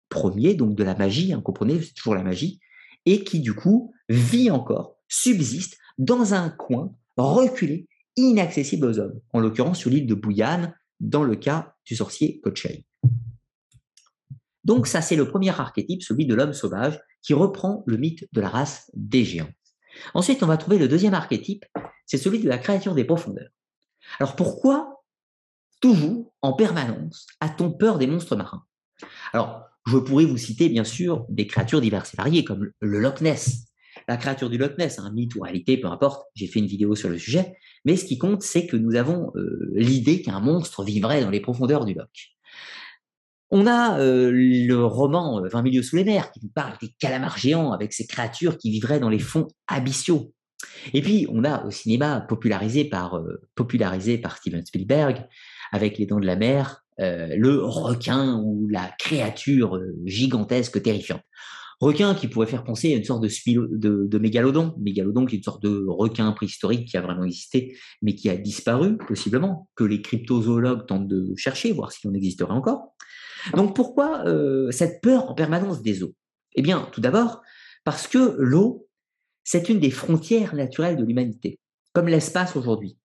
premiers, donc de la magie, hein, comprenez, c'est toujours la magie, et qui du coup vit encore, subsiste dans un coin reculé, inaccessible aux hommes, en l'occurrence sur l'île de Bouillane, dans le cas du sorcier Kochei. Donc ça, c'est le premier archétype, celui de l'homme sauvage, qui reprend le mythe de la race des géants. Ensuite, on va trouver le deuxième archétype, c'est celui de la créature des profondeurs. Alors pourquoi toujours, en permanence, a-t-on peur des monstres marins? Alors, je pourrais vous citer bien sûr des créatures diverses et variées, comme le Loch Ness. La créature du Loch Ness, un mythe ou réalité, peu importe, j'ai fait une vidéo sur le sujet, mais ce qui compte, c'est que nous avons euh, l'idée qu'un monstre vivrait dans les profondeurs du Loch. On a euh, le roman 20 euh, milieux sous les mers qui nous parle des calamars géants avec ces créatures qui vivraient dans les fonds abyssaux. Et puis, on a au cinéma popularisé par, euh, popularisé par Steven Spielberg, avec Les Dents de la Mer, euh, le requin ou la créature euh, gigantesque, terrifiante. Requin qui pourrait faire penser à une sorte de, de, mégalodon, mégalodon qui est une sorte de requin préhistorique qui a vraiment existé, mais qui a disparu, possiblement, que les cryptozoologues tentent de chercher, voir si on existerait encore. Donc pourquoi cette peur en permanence des eaux? Eh bien, tout d'abord, parce que l'eau c'est une des frontières naturelles de l'humanité. comme l'espace aujourd'hui.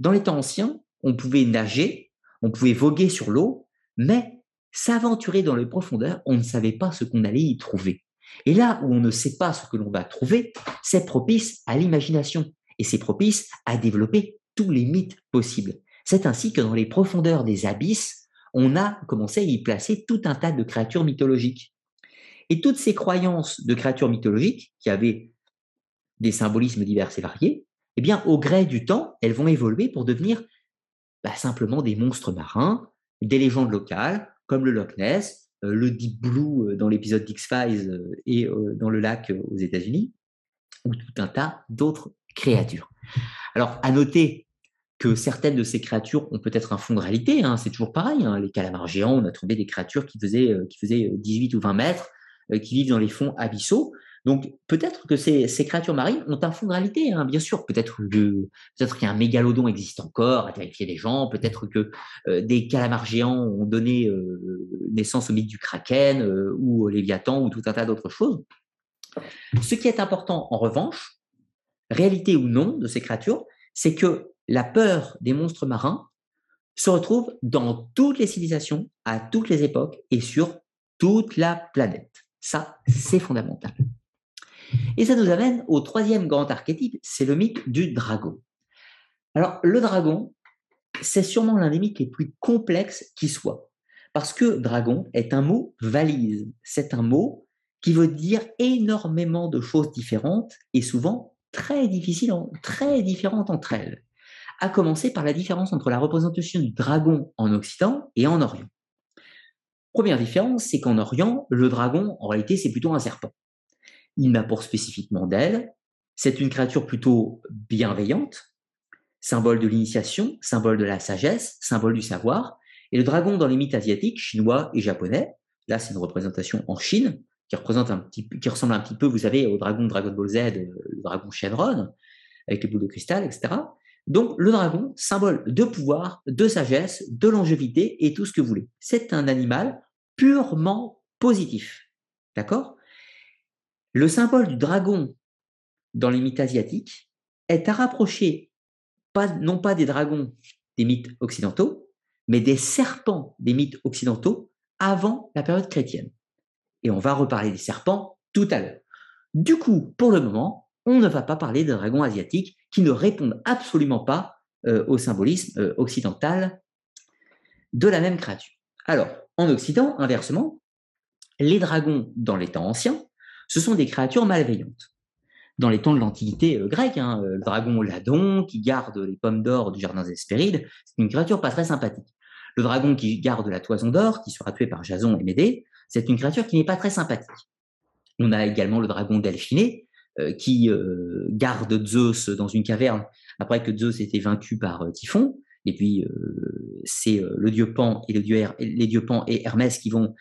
Dans les temps anciens, on pouvait nager, on pouvait voguer sur l'eau, mais s'aventurer dans les profondeurs, on ne savait pas ce qu'on allait y trouver. Et là où on ne sait pas ce que l'on va trouver, c'est propice à l'imagination et c'est propice à développer tous les mythes possibles. C'est ainsi que dans les profondeurs des abysses, on a commencé à y placer tout un tas de créatures mythologiques. Et toutes ces croyances de créatures mythologiques, qui avaient des symbolismes divers et variés, eh bien, au gré du temps, elles vont évoluer pour devenir bah, simplement des monstres marins, des légendes locales, comme le Loch Ness, euh, le Deep Blue euh, dans l'épisode d'X-Files euh, et dans le lac aux États-Unis, ou tout un tas d'autres créatures. Alors, à noter que certaines de ces créatures ont peut-être un fond de réalité, hein, c'est toujours pareil, hein, les calamars géants, on a trouvé des créatures qui faisaient, qui faisaient 18 ou 20 mètres, qui vivent dans les fonds abyssaux, donc peut-être que ces, créatures marines ont un fond de réalité, hein, bien sûr. Peut-être que qu'un mégalodon existe encore, à terrifier des gens. Peut-être que euh, des calamars géants ont donné euh, naissance au mythe du kraken euh, ou au léviathan ou tout un tas d'autres choses. Ce qui est important, en revanche, réalité ou non de ces créatures, c'est que la peur des monstres marins se retrouve dans toutes les civilisations, à toutes les époques et sur toute la planète. Ça, c'est fondamental. Et ça nous amène au troisième grand archétype, c'est le mythe du dragon. Alors, le dragon, c'est sûrement l'un des mythes les plus complexes qui soit. Parce que dragon est un mot valise. C'est un mot qui veut dire énormément de choses différentes et souvent très difficiles, très différentes entre elles. À commencer par la différence entre la représentation du dragon en Occident et en Orient. Première différence, c'est qu'en Orient, le dragon, en réalité, c'est plutôt un serpent il pour spécifiquement d'elle. C'est une créature plutôt bienveillante, symbole de l'initiation, symbole de la sagesse, symbole du savoir. Et le dragon dans les mythes asiatiques, chinois et japonais, là c'est une représentation en Chine, qui, représente un qui ressemble un petit peu, vous savez, au dragon de Dragon Ball Z, le dragon Shenron, avec les boules de cristal, etc. Donc le dragon, symbole de pouvoir, de sagesse, de longévité et tout ce que vous voulez. C'est un animal purement positif. D'accord? Le symbole du dragon dans les mythes asiatiques est à rapprocher non pas des dragons des mythes occidentaux, mais des serpents des mythes occidentaux avant la période chrétienne. Et on va reparler des serpents tout à l'heure. Du coup, pour le moment, on ne va pas parler des dragons asiatiques qui ne répondent absolument pas euh, au symbolisme euh, occidental de la même créature. Alors, en Occident, inversement, les dragons dans les temps anciens ce sont des créatures malveillantes. Dans les temps de l'Antiquité euh, grecque, hein, euh, le dragon Ladon qui garde les pommes d'or du jardin Hespérides, c'est une créature pas très sympathique. Le dragon qui garde la toison d'or, qui sera tué par Jason et Médée, c'est une créature qui n'est pas très sympathique. On a également le dragon Delphiné, euh, qui garde Zeus dans une caverne après que Zeus ait été vaincu par Typhon. Et puis, c'est le dieu Pan et les dieux Pan et Hermès qui vont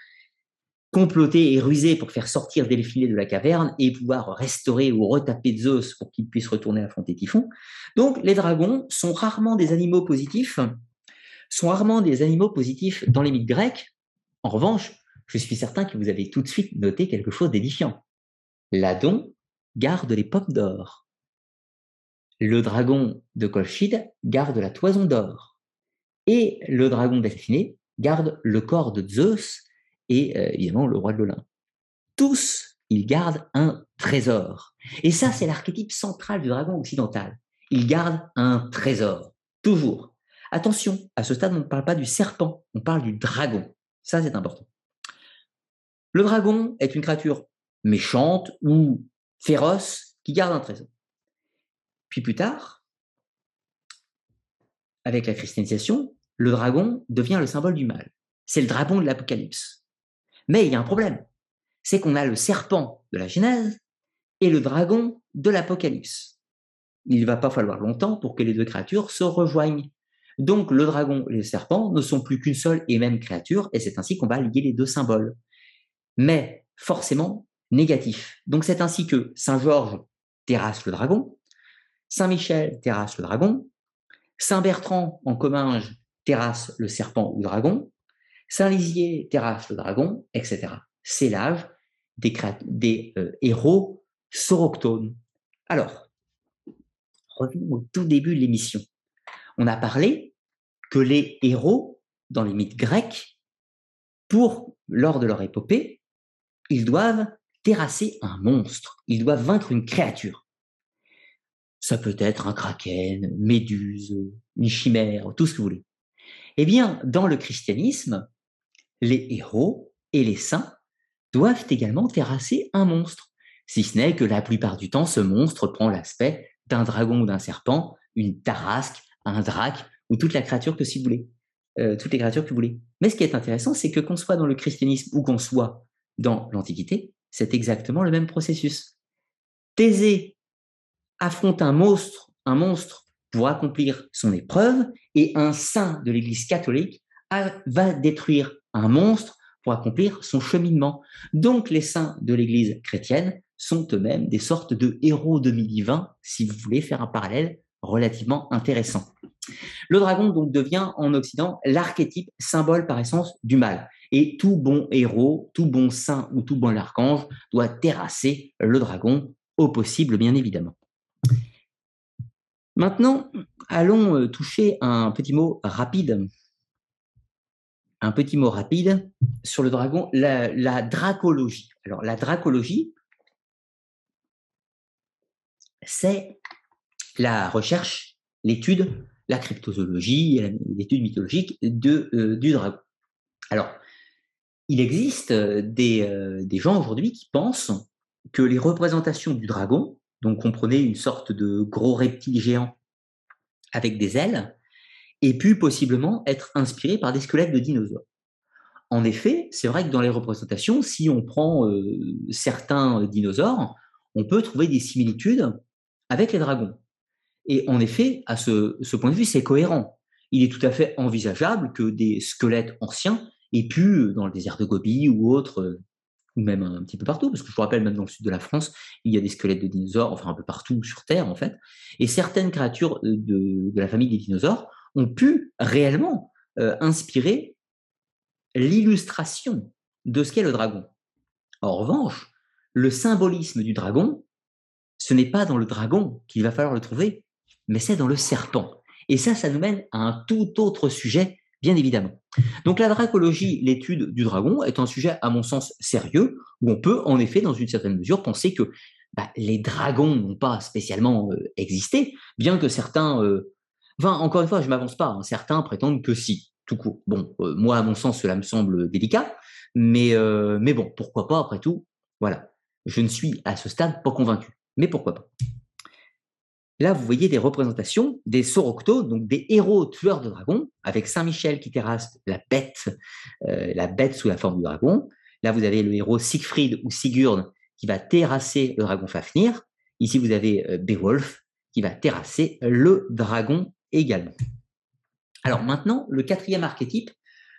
comploter et ruser pour faire sortir Delphiné de la caverne et pouvoir restaurer ou retaper Zeus pour qu'il puisse retourner affronter Typhon. Donc les dragons sont rarement des animaux positifs, sont rarement des animaux positifs dans les mythes grecs. En revanche, je suis certain que vous avez tout de suite noté quelque chose d'édifiant. L'Adon garde les pommes d'or. Le dragon de Colchide garde la toison d'or. Et le dragon Delphiné garde le corps de Zeus et euh, évidemment le roi de l'Olympe. Tous, ils gardent un trésor. Et ça, c'est l'archétype central du dragon occidental. Il garde un trésor, toujours. Attention, à ce stade, on ne parle pas du serpent, on parle du dragon. Ça, c'est important. Le dragon est une créature méchante ou féroce qui garde un trésor. Puis plus tard, avec la christianisation, le dragon devient le symbole du mal. C'est le dragon de l'Apocalypse. Mais il y a un problème. C'est qu'on a le serpent de la Genèse et le dragon de l'Apocalypse. Il ne va pas falloir longtemps pour que les deux créatures se rejoignent. Donc le dragon et le serpent ne sont plus qu'une seule et même créature, et c'est ainsi qu'on va lier les deux symboles. Mais forcément négatif. Donc c'est ainsi que Saint Georges terrasse le dragon, Saint Michel terrasse le dragon, Saint Bertrand en Comminges terrasse le serpent ou dragon, Saint-Lizier terrasse le dragon, etc. L'âge des, des euh, héros soroctones. Alors, revenons au tout début de l'émission. On a parlé que les héros, dans les mythes grecs, pour, lors de leur épopée, ils doivent terrasser un monstre, ils doivent vaincre une créature. Ça peut être un kraken, méduse, une chimère, tout ce que vous voulez. Eh bien, dans le christianisme, les héros et les saints doivent également terrasser un monstre, si ce n'est que la plupart du temps, ce monstre prend l'aspect d'un dragon ou d'un serpent, une tarasque, un drac ou toute la créature que si vous voulez, toutes les créatures que vous voulez. Mais ce qui est intéressant, c'est que qu'on soit dans le christianisme ou qu'on soit dans l'Antiquité, c'est exactement le même processus. Thésée affronte un monstre, un monstre pour accomplir son épreuve, et un saint de l'Église catholique va détruire un monstre pour accomplir son cheminement. Donc les saints de l'Église chrétienne sont eux-mêmes des sortes de héros de divins, si vous voulez faire un parallèle relativement intéressant. Le dragon donc devient en Occident l'archétype symbole par essence du mal. Et tout bon héros, tout bon saint ou tout bon archange doit terrasser le dragon au possible, bien évidemment. Maintenant, allons euh, toucher un petit mot rapide. Un petit mot rapide sur le dragon, la, dracologie. Alors, la dracologie, c'est la recherche, l'étude, la cryptozoologie, l'étude mythologique de, euh, du dragon. Alors, il existe euh, des, euh, des gens aujourd'hui qui pensent que les représentations du dragon, donc comprenez une sorte de gros reptile géant avec des ailes, aient pu possiblement être inspirés par des squelettes de dinosaures. En effet, c'est vrai que dans les représentations, si on prend certains dinosaures, on peut trouver des similitudes avec les dragons. Et en effet, à ce, point de vue, c'est cohérent. Il est tout à fait envisageable que des squelettes anciens aient pu, dans le désert de Gobi ou autre, euh, ou même un petit peu partout, parce que je vous rappelle, même dans le sud de la France, il y a des squelettes de dinosaures, enfin un peu partout sur Terre en fait, et certaines créatures euh, de, la famille des dinosaures ont pu réellement euh, inspirer l'illustration de ce qu'est le dragon. En revanche, le symbolisme du dragon ce n'est pas dans le dragon qu'il va falloir le trouver, mais c'est dans le serpent. Et ça, ça nous mène à un tout autre sujet, bien évidemment. Donc la dracologie, l'étude du dragon, est un sujet, à mon sens, sérieux, où on peut, en effet, dans une certaine mesure, penser que bah, les dragons n'ont pas spécialement euh, existé, bien que certains... Euh, enfin, encore une fois, je m'avance pas, hein, certains prétendent que si, tout court. Bon, euh, moi, à mon sens, cela me semble délicat, mais, mais bon, pourquoi pas, après tout, voilà. Je ne suis à ce stade pas convaincu mais pourquoi pas. Là, vous voyez des représentations des Soroctos, donc des héros tueurs de dragons, avec Saint-Michel qui terrasse la bête, euh, la bête sous la forme du dragon. Là, vous avez le héros Siegfried ou Sigurd qui va terrasser le dragon Fafnir. Ici, vous avez euh, Beowulf qui va terrasser le dragon également. Alors maintenant, le quatrième archétype,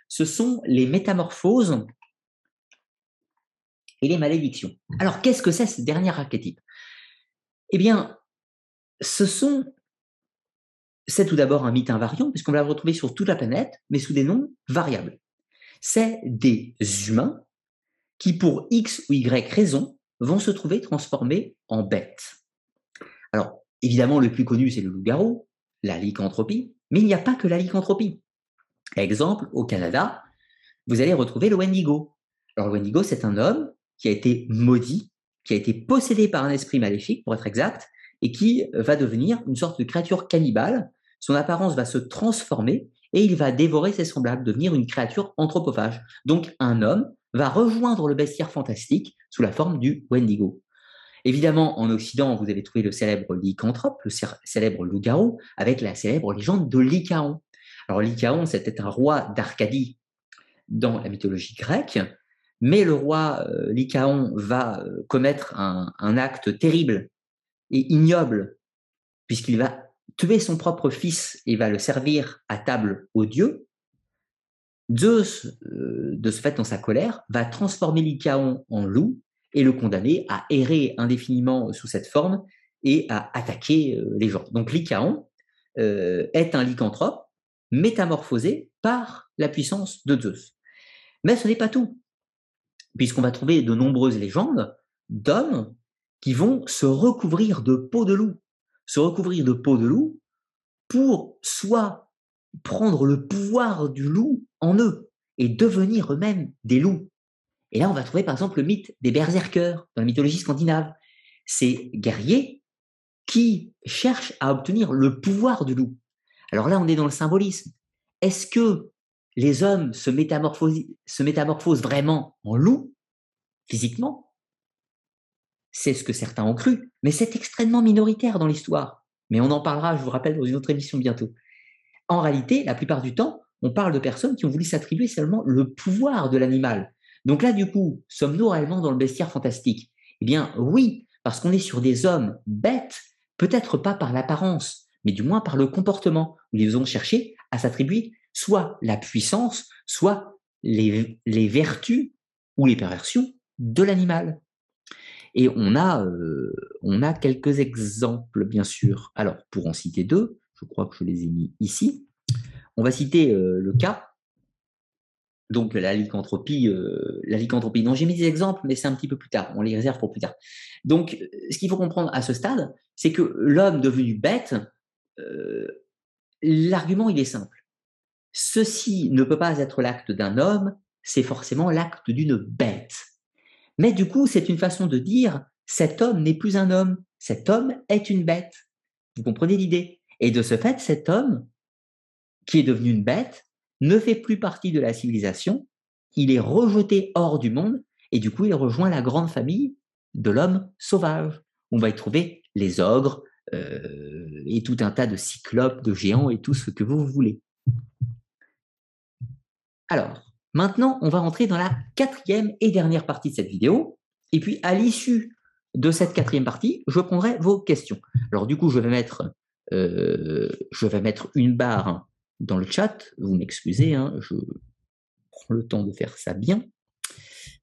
ce sont les métamorphoses et les malédictions. Alors, qu'est-ce que c'est ce dernier archétype? Eh bien, ce sont, c'est tout d'abord un mythe invariant, puisqu'on va le retrouver sur toute la planète, mais sous des noms variables. C'est des humains qui, pour X ou Y raison, vont se trouver transformés en bêtes. Alors, évidemment, le plus connu, c'est le loup-garou, la lycanthropie, mais il n'y a pas que la lycanthropie. Exemple, au Canada, vous allez retrouver le Wendigo. Alors, le Wendigo, c'est un homme qui a été maudit qui a été possédé par un esprit maléfique, pour être exact, et qui va devenir une sorte de créature cannibale. Son apparence va se transformer et il va dévorer ses semblables, devenir une créature anthropophage. Donc un homme va rejoindre le bestiaire fantastique sous la forme du Wendigo. Évidemment, en Occident, vous avez trouvé le célèbre lycanthrope, le célèbre loup-garou, avec la célèbre légende de Lycaon. Alors Lycaon, c'était un roi d'Arcadie dans la mythologie grecque, mais le roi euh, Lycaon va euh, commettre un, acte terrible et ignoble, puisqu'il va tuer son propre fils et va le servir à table aux dieux. Zeus, euh, de ce fait, dans sa colère, va transformer Lycaon en loup et le condamner à errer indéfiniment sous cette forme et à attaquer les gens. Donc Lycaon est un lycanthrope métamorphosé par la puissance de Zeus. Mais ce n'est pas tout puisqu'on va trouver de nombreuses légendes d'hommes qui vont se recouvrir de peau de loup. se recouvrir de peau de loup pour soit prendre le pouvoir du loup en eux et devenir eux-mêmes des loups. Et là, on va trouver par exemple le mythe des berserkers dans la mythologie scandinave. Ces guerriers qui cherchent à obtenir le pouvoir du loup. Alors là, on est dans le symbolisme. Est-ce que les hommes se métamorphosent, se métamorphosent vraiment en loup, physiquement? C'est ce que certains ont cru, mais c'est extrêmement minoritaire dans l'histoire. Mais on en parlera, je vous rappelle, dans une autre émission bientôt. En réalité, la plupart du temps, on parle de personnes qui ont voulu s'attribuer seulement le pouvoir de l'animal. Donc là, du coup, sommes-nous réellement dans le bestiaire fantastique? Eh bien, oui, parce qu'on est sur des hommes bêtes, peut-être pas par l'apparence, mais du moins par le comportement, où ils ont cherché à s'attribuer soit la puissance, soit les, vertus ou les perversions de l'animal. Et on a, euh, on a quelques exemples, bien sûr. Alors, pour en citer deux, je crois que je les ai mis ici. On va citer euh, le cas, donc la lycanthropie. Euh, la lycanthropie. Non, j'ai mis des exemples, mais c'est un petit peu plus tard. On les réserve pour plus tard. Donc, ce qu'il faut comprendre à ce stade, c'est que l'homme devenu bête, l'argument, il est simple ceci ne peut pas être l'acte d'un homme, c'est forcément l'acte d'une bête. Mais du coup, c'est une façon de dire, cet homme n'est plus un homme, cet homme est une bête. Vous comprenez l'idée? Et de ce fait, cet homme, qui est devenu une bête, ne fait plus partie de la civilisation, il est rejeté hors du monde, et du coup, il rejoint la grande famille de l'homme sauvage. On va y trouver les ogres, euh, et tout un tas de cyclopes, de géants, et tout ce que vous voulez. Alors, maintenant, on va rentrer dans la quatrième et dernière partie de cette vidéo. Et puis, à l'issue de cette quatrième partie, je prendrai vos questions. Alors, du coup, je vais mettre, euh, je vais mettre une barre dans le chat. Vous m'excusez, hein, je prends le temps de faire ça bien.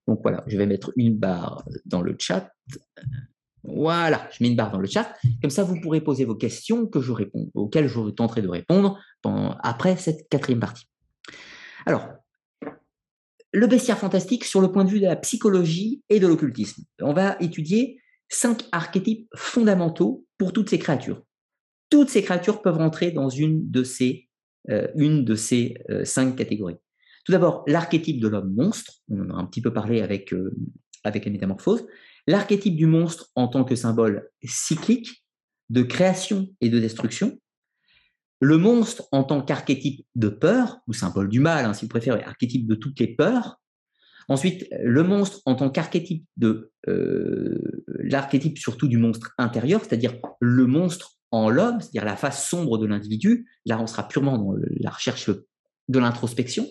Donc voilà, je vais mettre une barre dans le chat. Voilà, je mets une barre dans le chat. Comme ça, vous pourrez poser vos questions que je réponds, auxquelles je tenterai de répondre après cette quatrième partie. Alors, le bestiaire fantastique sur le point de vue de la psychologie et de l'occultisme. On va étudier cinq archétypes fondamentaux pour toutes ces créatures. Toutes ces créatures peuvent rentrer dans une de ces, une de ces euh, cinq catégories. Tout d'abord, l'archétype de l'homme monstre, on en a un petit peu parlé avec, euh, avec la métamorphose. L'archétype du monstre en tant que symbole cyclique de création et de destruction le monstre en tant qu'archétype de peur, ou symbole du mal, hein, si vous préférez, archétype de toutes les peurs. Ensuite, le monstre en tant qu'archétype de euh, l'archétype surtout du monstre intérieur, c'est-à-dire le monstre en l'homme, c'est-à-dire la face sombre de l'individu. Là, on sera purement dans la recherche de l'introspection.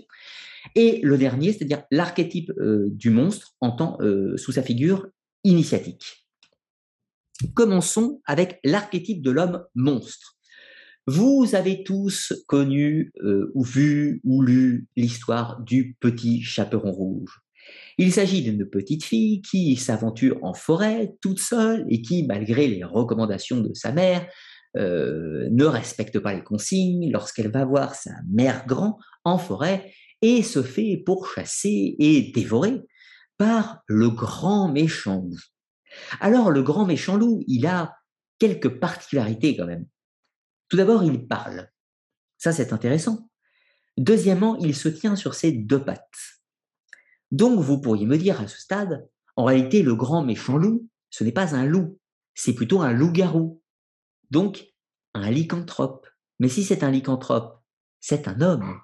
Et le dernier, c'est-à-dire l'archétype euh, du monstre en euh, sous sa figure initiatique. Commençons avec l'archétype de l'homme monstre. Vous avez tous connu euh, ou vu ou lu l'histoire du petit chaperon rouge. Il s'agit d'une petite fille qui s'aventure en forêt toute seule et qui, malgré les recommandations de sa mère, euh, ne respecte pas les consignes lorsqu'elle va voir sa mère grand en forêt et se fait pourchasser et dévorer par le grand méchant loup. Alors le grand méchant loup, il a quelques particularités quand même. Tout d'abord, il parle. Ça, c'est intéressant. Deuxièmement, il se tient sur ses deux pattes. Donc, vous pourriez me dire à ce stade, en réalité, le grand méchant loup, ce n'est pas un loup, c'est plutôt un loup-garou. Donc, un lycanthrope. Mais si c'est un lycanthrope, c'est un homme.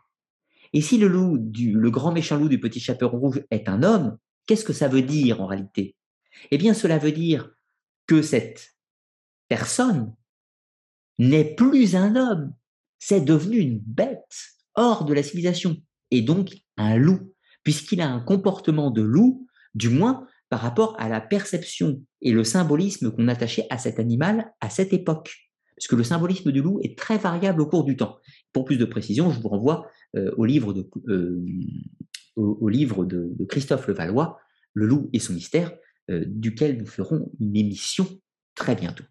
Et si le loup du, le grand méchant loup du petit chaperon rouge est un homme, qu'est-ce que ça veut dire en réalité? Eh bien, cela veut dire que cette personne n'est plus un homme, c'est devenu une bête hors de la civilisation, et donc un loup, puisqu'il a un comportement de loup, du moins par rapport à la perception et le symbolisme qu'on attachait à cet animal à cette époque. Parce que le symbolisme du loup est très variable au cours du temps. Pour plus de précision, je vous renvoie euh, au livre, de, euh, au, de, Christophe Levallois, Le loup et son mystère, euh, duquel nous ferons une émission très bientôt.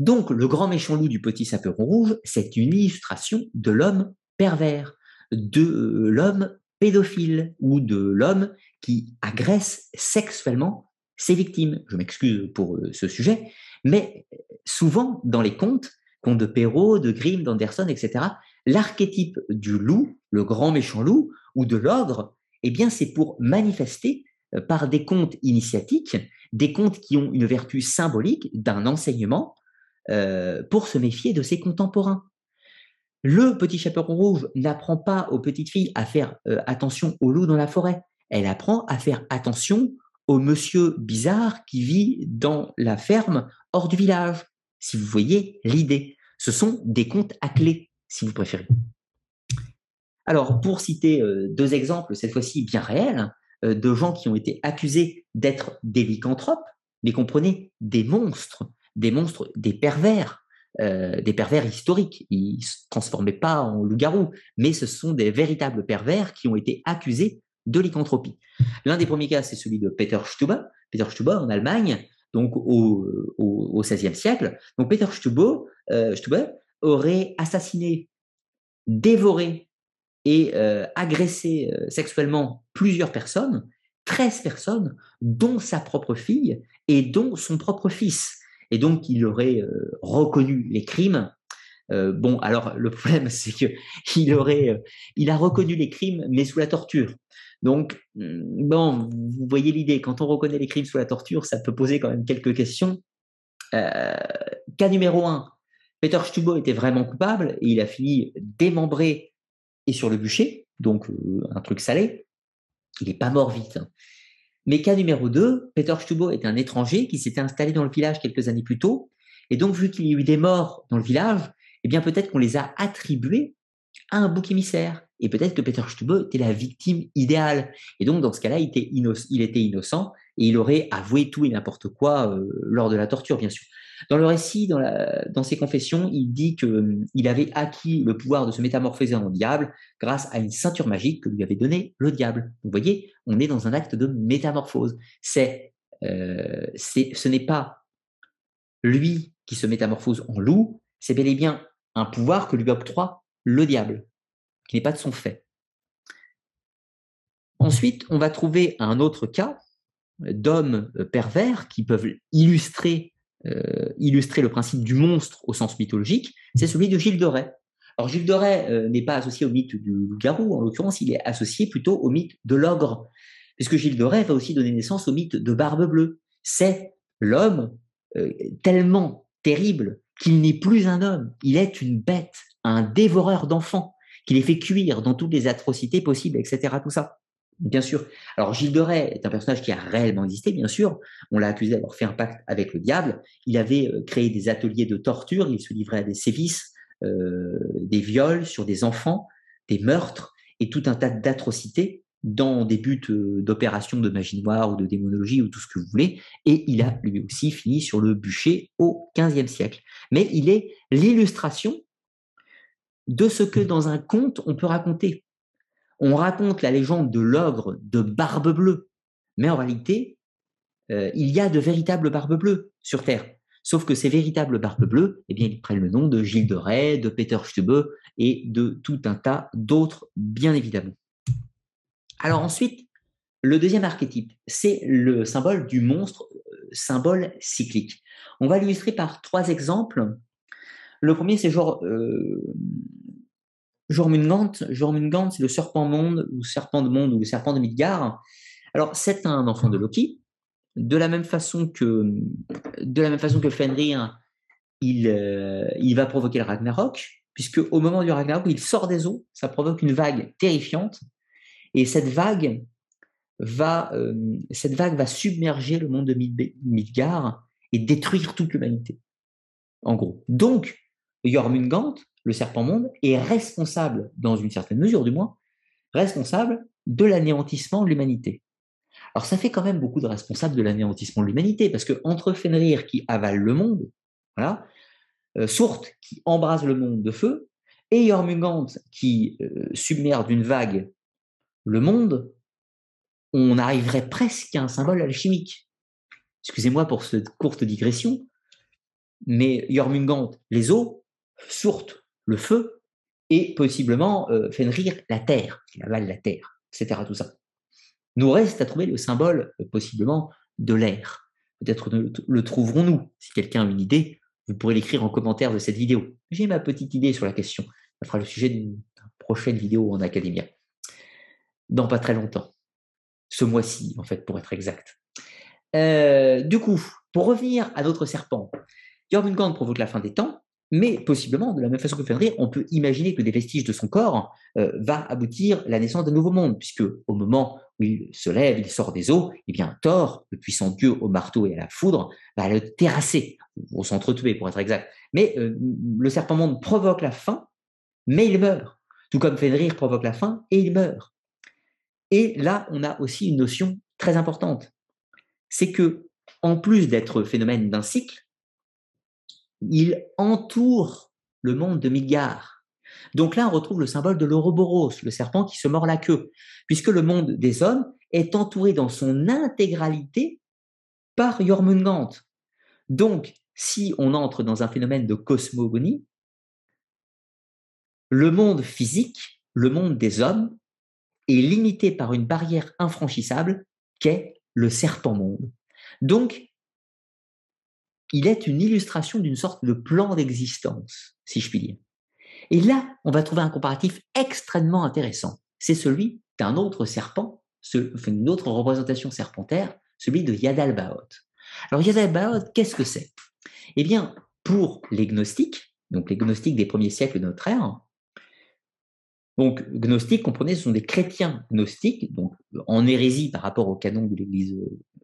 Donc, le grand méchant loup du petit saperon rouge, c'est une illustration de l'homme pervers, de l'homme pédophile ou de l'homme qui agresse sexuellement ses victimes. Je m'excuse pour ce sujet, mais souvent dans les contes, contes de Perrault, de Grimm, d'Anderson, etc., l'archétype du loup, le grand méchant loup, ou de l'ogre, eh bien, c'est pour manifester euh, par des contes initiatiques, des contes qui ont une vertu symbolique d'un enseignement euh, pour se méfier de ses contemporains. Le petit chaperon rouge n'apprend pas aux petites filles à faire euh, attention au loup dans la forêt. Elle apprend à faire attention au monsieur bizarre qui vit dans la ferme hors du village. Si vous voyez l'idée, ce sont des contes à clé, si vous préférez. Alors, pour citer deux exemples, cette fois-ci bien réels, euh, de gens qui ont été accusés d'être des lycanthropes, mais comprenez, des monstres, des monstres, des pervers, euh, des pervers historiques. Ils ne se transformaient pas en loups-garous, mais ce sont des véritables pervers qui ont été accusés de lycanthropie. L'un des premiers cas, c'est celui de Peter Stube. Peter Stube en Allemagne, donc au, XVIe siècle. Donc Peter Stube, euh, Stube aurait assassiné, dévoré et euh, agressé euh, sexuellement plusieurs personnes, 13 personnes, dont sa propre fille et dont son propre fils. Et donc, il aurait euh, reconnu les crimes. bon, alors le problème, [LAUGHS] c'est que il aurait, il a reconnu les crimes, mais sous la torture. Donc, mm, bon, vous voyez l'idée. Quand on reconnaît les crimes sous la torture, ça peut poser quand même quelques questions. cas numéro un, Peter Stubo était vraiment coupable et il a fini démembré et sur le bûcher, donc euh, un truc salé. Il n'est pas mort vite. Hein. Mais cas numéro 2, Peter Stubo est un étranger qui s'était installé dans le village quelques années plus tôt. Et donc, vu qu'il y a eu des morts dans le village, eh bien, peut-être qu'on les a attribués à un bouc émissaire. Et peut-être que Peter Stube était la victime idéale. Et donc, dans ce cas-là, il était, innocent et il aurait avoué tout et n'importe quoi euh, lors de la torture, bien sûr. Dans le récit, dans, ses confessions, il dit qu'il hum, avait acquis le pouvoir de se métamorphoser en diable grâce à une ceinture magique que lui avait donnée le diable. Vous voyez, on est dans un acte de métamorphose. C'est, euh, ce n'est pas lui qui se métamorphose en loup, c'est bel et bien un pouvoir que lui octroie le diable, qui n'est pas de son fait. Ensuite, on va trouver un autre cas d'hommes pervers qui peuvent illustrer euh, illustrer le principe du monstre au sens mythologique, c'est celui de Gilles de Rais. Alors Gilles de Rais euh, n'est pas associé au mythe du garou, en l'occurrence, il est associé plutôt au mythe de l'ogre, puisque Gilles de Rais va aussi donner naissance au mythe de Barbe Bleue. C'est l'homme euh, tellement terrible qu'il n'est plus un homme, il est une bête, un dévoreur d'enfants, qui les fait cuire dans toutes les atrocités possibles, etc. Tout ça. Bien sûr. Alors Gilles de Rais est un personnage qui a réellement existé, bien sûr. On l'a accusé d'avoir fait un pacte avec le diable. Il avait euh, créé des ateliers de torture, il se livrait à des sévices, euh, des viols sur des enfants, des meurtres et tout un tas d'atrocités dans des buts euh, d'opérations de magie noire ou de démonologie ou tout ce que vous voulez. Et il a lui aussi fini sur le bûcher au XVe siècle. Mais il est l'illustration de ce que dans un conte on peut raconter on raconte la légende de l'ogre de Barbe Bleue, mais en réalité, euh, il y a de véritables barbes bleues sur Terre. Sauf que ces véritables barbes bleues, eh bien, ils prennent le nom de Gilles de Rais, de Peter Stube et de tout un tas d'autres, bien évidemment. Alors ensuite, le deuxième archétype, c'est le symbole du monstre, euh, symbole cyclique. On va l'illustrer par trois exemples. Le premier, c'est genre euh, Jormungand, Jormungand, c'est le serpent monde, ou serpent de monde, ou le serpent de Midgard. Alors, c'est un enfant de Loki. De la même façon que, de la même façon que Fenrir, il, euh, il va provoquer le Ragnarok, puisque au moment du Ragnarok, il sort des eaux, ça provoque une vague terrifiante, et cette vague va, euh, cette vague va submerger le monde de Midgard et détruire toute l'humanité. En gros. Donc, Jormungand, le serpent-monde, est responsable, dans une certaine mesure du moins, responsable de l'anéantissement de l'humanité. Alors ça fait quand même beaucoup de responsables de l'anéantissement de l'humanité, parce que entre Fenrir qui avale le monde, voilà, euh, qui embrase le monde de feu, et Jormungand qui euh, submerge d'une vague le monde, on arriverait presque à un symbole alchimique. Excusez-moi pour cette courte digression, mais Jormungand, les eaux, Sourte, le feu, et possiblement euh, Fenrir, la terre, qui avale la terre, etc. Tout ça. Nous reste à trouver le symbole, euh, possiblement, de l'air. Peut-être le trouverons-nous. Si quelqu'un a une idée, vous pourrez l'écrire en commentaire de cette vidéo. J'ai ma petite idée sur la question. Ça fera le sujet d'une prochaine vidéo en Academia. Dans pas très longtemps. Ce mois-ci, en fait, pour être exact. Euh, du coup, pour revenir à notre serpent, Jormungand provoque la fin des temps, mais possiblement, de la même façon que Fenrir, on peut imaginer que des vestiges de son corps euh, va aboutir la naissance d'un nouveau monde, puisque au moment où il se lève, il sort des eaux, eh bien Thor, le puissant dieu au marteau et à la foudre, va le terrasser, au s'entretuer pour être exact. Mais euh, le serpent monde provoque la fin, mais il meurt. Tout comme Fenrir provoque la fin et il meurt. Et là, on a aussi une notion très importante. C'est que, en plus d'être phénomène d'un cycle, il entoure le monde de Midgard. Donc là, on retrouve le symbole de l'Ouroboros, le serpent qui se mord la queue, puisque le monde des hommes est entouré dans son intégralité par Jormungand. Donc, si on entre dans un phénomène de cosmogonie, le monde physique, le monde des hommes, est limité par une barrière infranchissable qu'est le serpent monde. Donc, il est une illustration d'une sorte de plan d'existence, si je puis dire. Et là, on va trouver un comparatif extrêmement intéressant. C'est celui d'un autre serpent, une autre représentation serpentaire, celui de Yadalbaoth. Alors Yadalbaoth, qu'est-ce que c'est? Eh bien, pour les gnostiques, donc les gnostiques des premiers siècles de notre ère, donc gnostiques, comprenez, ce sont des chrétiens gnostiques, donc en hérésie par rapport au canon de l'Église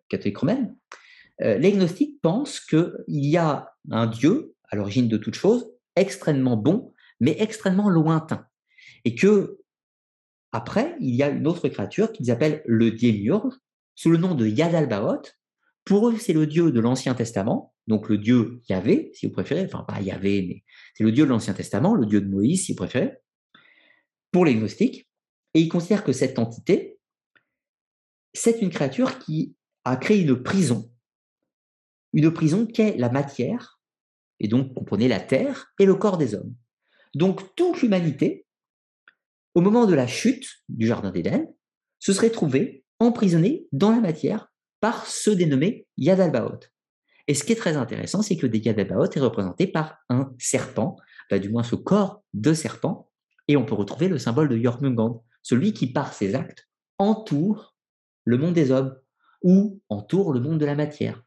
catholique romaine, euh, les gnostiques pensent qu'il y a un Dieu, à l'origine de toute chose, extrêmement bon, mais extrêmement lointain. Et que, après, il y a une autre créature qu'ils appellent le Démiurge, sous le nom de Yadalbaoth. Pour eux, c'est le Dieu de l'Ancien Testament, donc le Dieu Yahvé, si vous préférez, enfin pas Yahvé, mais c'est le Dieu de l'Ancien Testament, le Dieu de Moïse, si vous préférez, pour les gnostiques. Et ils considèrent que cette entité, c'est une créature qui a créé une prison une prison qu'est la matière, et donc comprenez la terre et le corps des hommes. Donc toute l'humanité, au moment de la chute du Jardin d'Éden, se serait trouvée emprisonnée dans la matière par ce dénommé Yadalbaoth. Et ce qui est très intéressant, c'est que des Yadalbaoth est représenté par un serpent, bah, du moins ce corps de serpent, et on peut retrouver le symbole de Jormungand, celui qui par ses actes entoure le monde des hommes ou entoure le monde de la matière.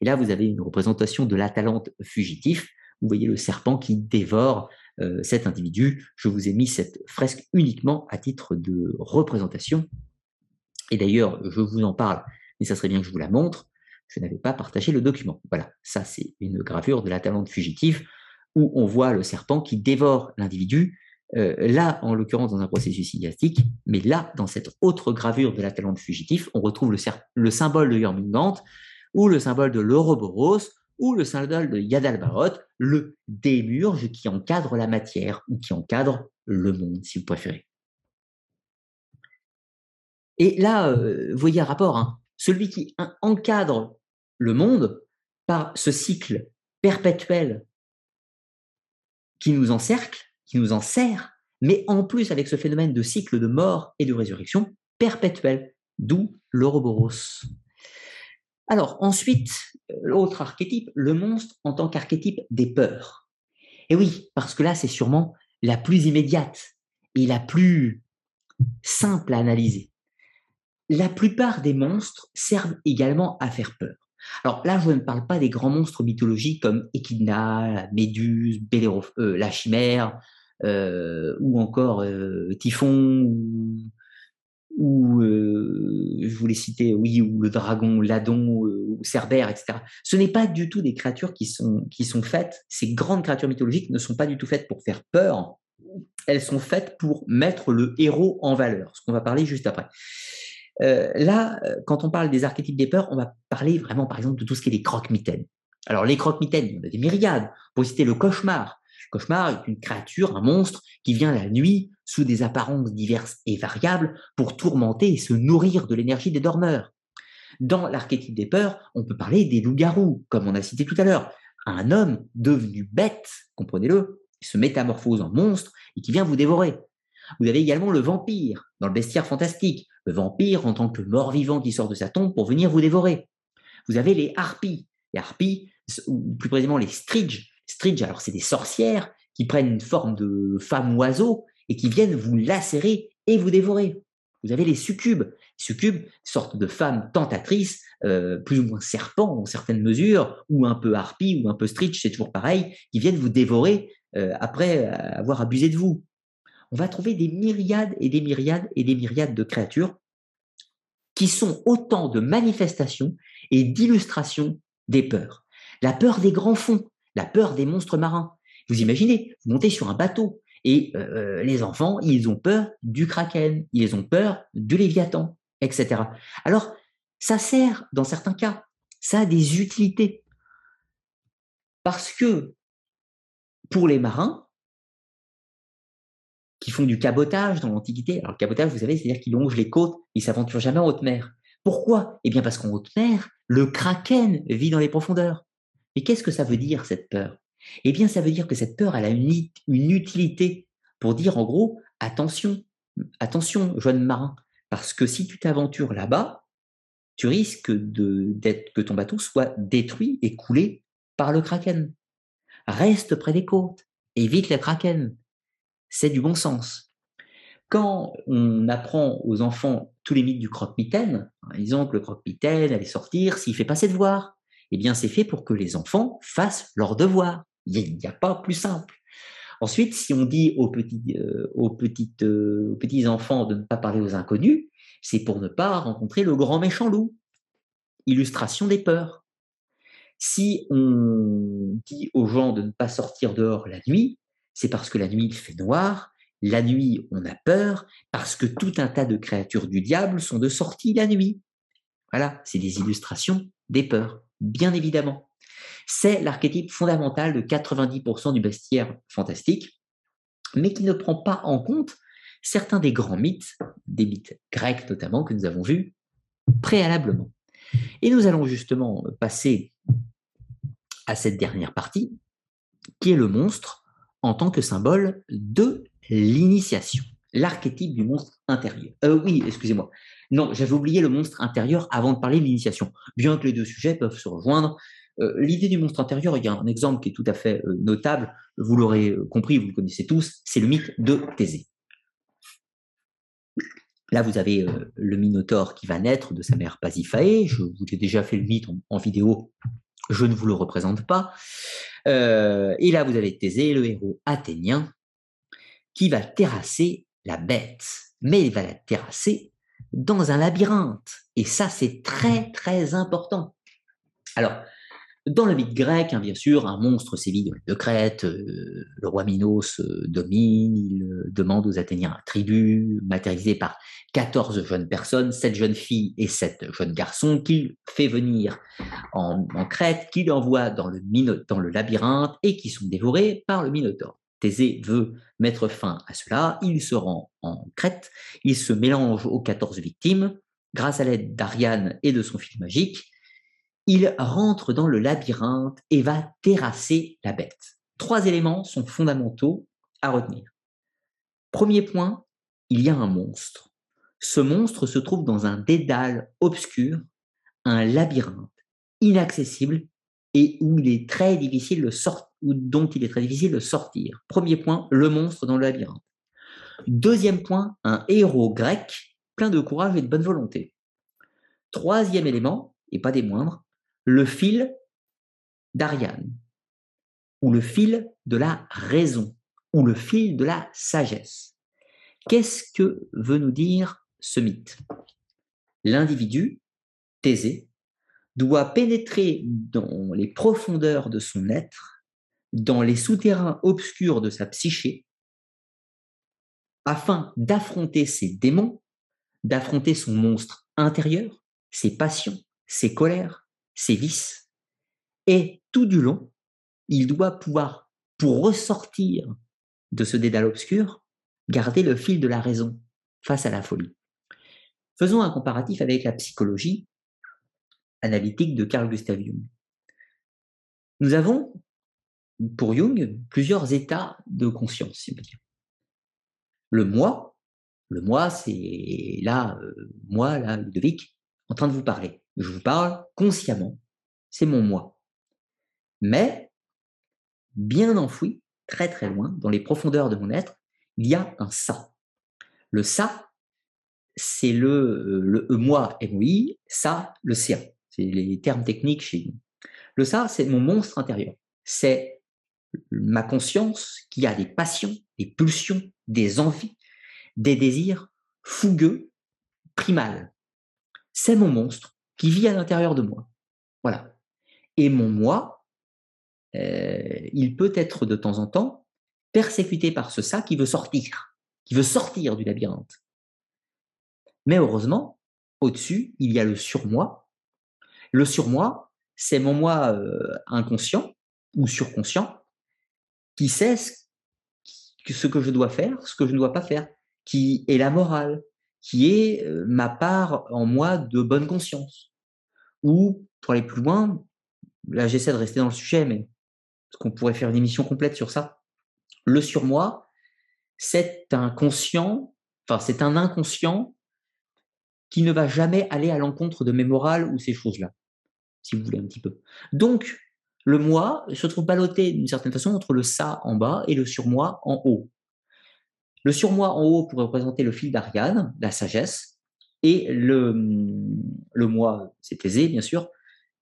Et là, vous avez une représentation de l'Atalante fugitif. Vous voyez le serpent qui dévore euh, cet individu. Je vous ai mis cette fresque uniquement à titre de représentation. Et d'ailleurs, je vous en parle, mais ça serait bien que je vous la montre. Je n'avais pas partagé le document. Voilà, ça c'est une gravure de l'Atalante fugitif où on voit le serpent qui dévore l'individu. Euh, là, en l'occurrence, dans un processus idiotique, mais là, dans cette autre gravure de l'Atalante fugitif, on retrouve le, le symbole de Jormungand ou le symbole de l'Ouroboros, ou le symbole de Yadalbaoth, le démurge qui encadre la matière, ou qui encadre le monde, si vous préférez. Et là, euh, vous voyez un rapport, hein. celui qui encadre le monde par ce cycle perpétuel qui nous encercle, qui nous enserre, mais en plus avec ce phénomène de cycle de mort et de résurrection perpétuel, d'où l'Ouroboros. Alors ensuite, l'autre archétype, le monstre en tant qu'archétype des peurs. Et oui, parce que là, c'est sûrement la plus immédiate et la plus simple à analyser. La plupart des monstres servent également à faire peur. Alors là, je ne parle pas des grands monstres mythologiques comme Echidna, Méduse, euh, la Chimère, euh, ou encore euh, Typhon, euh, je voulais citer, oui, ou le dragon, l'adon, euh, ou Cerbère, etc. Ce n'est pas du tout des créatures qui sont, qui sont faites, ces grandes créatures mythologiques ne sont pas du tout faites pour faire peur, elles sont faites pour mettre le héros en valeur, ce qu'on va parler juste après. Euh, là, quand on parle des archétypes des peurs, on va parler vraiment, par exemple, de tout ce qui est les croque-mitaines. Alors, les croque-mitaines, il y en a des myriades. Pour citer le cauchemar. Le cauchemar est une créature, un monstre, qui vient la nuit sous des apparences diverses et variables pour tourmenter et se nourrir de l'énergie des dormeurs. Dans l'archétype des peurs, on peut parler des loups-garous, comme on a cité tout à l'heure. Un homme devenu bête, comprenez-le, se métamorphose en monstre et qui vient vous dévorer. Vous avez également le vampire dans le bestiaire fantastique, vampire, en tant que mort-vivant qui sort de sa tombe pour venir vous dévorer. Vous avez les harpies. Les harpies, ou plus précisément les stridges. Stridge, alors c'est des sorcières qui prennent une forme de femme oiseau et qui viennent vous lacérer et vous dévorer. Vous avez les succubes. Succubes, sorte de femmes tentatrices, euh, plus ou moins serpents dans certaines mesures, ou un peu harpies, ou un peu stridge, c'est toujours pareil, qui viennent vous dévorer euh, après avoir abusé de vous. On va trouver des myriades et des myriades et des myriades de créatures qui sont autant de manifestations et d'illustrations des peurs. La peur des grands fonds, la peur des monstres marins. Vous imaginez, vous montez sur un bateau et euh, les enfants, ils ont peur du kraken, ils ont peur du léviathan, etc. Alors, ça sert dans certains cas, ça a des utilités. Parce que pour les marins, qui font du cabotage dans l'Antiquité. Alors, le cabotage, vous savez, c'est-à-dire qu'ils longent les côtes, ils s'aventurent jamais en haute mer. Pourquoi? Eh bien, parce qu'en haute mer, le kraken vit dans les profondeurs. Et qu'est-ce que ça veut dire, cette peur? Eh bien, ça veut dire que cette peur, elle a une, utilité pour dire, en gros, attention, attention, jeune marin, parce que si tu t'aventures là-bas, tu risques que ton bateau soit détruit et coulé par le kraken. Reste près des côtes, évite les kraken c'est du bon sens. Quand on apprend aux enfants tous les mythes du croque-mitaine, par exemple, le croque-mitaine allait sortir s'il fait pas ses devoirs, eh bien, c'est fait pour que les enfants fassent leurs devoirs. Il n'y a, pas plus simple. Ensuite, si on dit aux petits, euh, euh, aux petits enfants de ne pas parler aux inconnus, c'est pour ne pas rencontrer le grand méchant loup. Illustration des peurs. Si on dit aux gens de ne pas sortir dehors la nuit, c'est parce que la nuit il fait noir, la nuit on a peur, parce que tout un tas de créatures du diable sont de sortie la nuit. Voilà, c'est des illustrations des peurs, bien évidemment. C'est l'archétype fondamental de 90% du bestiaire fantastique, mais qui ne prend pas en compte certains des grands mythes, des mythes grecs notamment, que nous avons vus préalablement. Et nous allons justement passer à cette dernière partie, qui est le monstre en tant que symbole de l'initiation, l'archétype du monstre intérieur. Euh, oui, excusez-moi. Non, j'avais oublié le monstre intérieur avant de parler de l'initiation. Bien que les deux sujets peuvent se rejoindre, euh, l'idée du monstre intérieur, il y a un exemple qui est tout à fait euh, notable, vous l'aurez compris, vous le connaissez tous, c'est le mythe de Thésée. Là, vous avez le Minotaure qui va naître de sa mère Pasiphae. Je vous ai déjà fait le mythe en vidéo, je ne vous le représente pas. Euh, et là, vous avez Thésée, le héros athénien, qui va terrasser la bête, mais il va la terrasser dans un labyrinthe. Et ça, c'est très, très important. Alors, dans le mythe grec, hein, bien sûr, un monstre sévit de Crète, euh, le roi Minos euh, domine, il euh, demande aux Athéniens un tribut, matérialisé par 14 jeunes personnes, 7 jeunes filles et 7 jeunes garçons, qu'il fait venir en, Crète, qu'il envoie dans le, dans le labyrinthe et qui sont dévorés par le Minotaure. Thésée veut mettre fin à cela, il se rend en Crète, il se mélange aux 14 victimes, grâce à l'aide d'Ariane et de son fil magique, il rentre dans le labyrinthe et va terrasser la bête. Trois éléments sont fondamentaux à retenir. Premier point, il y a un monstre. Ce monstre se trouve dans un dédale obscur, un labyrinthe inaccessible et où il est très difficile de sortir, dont il est très difficile de sortir. Premier point, le monstre dans le labyrinthe. Deuxième point, un héros grec plein de courage et de bonne volonté. Troisième élément, et pas des moindres, le fil d'Ariane, ou le fil de la raison, ou le fil de la sagesse. Qu'est-ce que veut nous dire ce mythe? L'individu, Thésée, doit pénétrer dans les profondeurs de son être, dans les souterrains obscurs de sa psyché, afin d'affronter ses démons, d'affronter son monstre intérieur, ses passions, ses colères, ses vices. Et tout du long, il doit pouvoir, pour ressortir de ce dédale obscur, garder le fil de la raison face à la folie. Faisons un comparatif avec la psychologie analytique de Carl Gustav Jung. Nous avons, pour Jung, plusieurs états de conscience. Le moi, Le moi, c'est là, euh, moi, là, Ludovic, en train de vous parler. Je vous parle consciemment. C'est mon moi. Mais, bien enfoui, très très loin, dans les profondeurs de mon être, il y a un ça. Le ça, c'est le, euh, le moi, MOI, ça, le CA. C'est les termes techniques chez nous. Le ça, c'est mon monstre intérieur. C'est ma conscience qui a des passions, des pulsions, des envies, des désirs fougueux, primals. C'est mon monstre qui vit à l'intérieur de moi. Voilà. Et mon moi, euh, il peut être de temps en temps persécuté par ce ça qui veut sortir, qui veut sortir du labyrinthe. Mais heureusement, au-dessus, il y a le surmoi. Le surmoi, c'est mon moi euh, inconscient ou surconscient qui sait ce que je dois faire, ce que je ne dois pas faire, qui est la morale, qui est euh, ma part en moi de bonne conscience. Ou, pour aller plus loin, là j'essaie de rester dans le sujet, mais parce qu'on pourrait faire une émission complète sur ça. Le surmoi, c'est un conscient, enfin c'est un inconscient qui ne va jamais aller à l'encontre de mes morales ou ces choses-là, si vous voulez un petit peu. Donc, le moi se trouve ballotté d'une certaine façon entre le ça en bas et le surmoi en haut. Le surmoi en haut pourrait représenter le fil d'Ariane, la sagesse, et le, le moi, c'est aisé, bien sûr,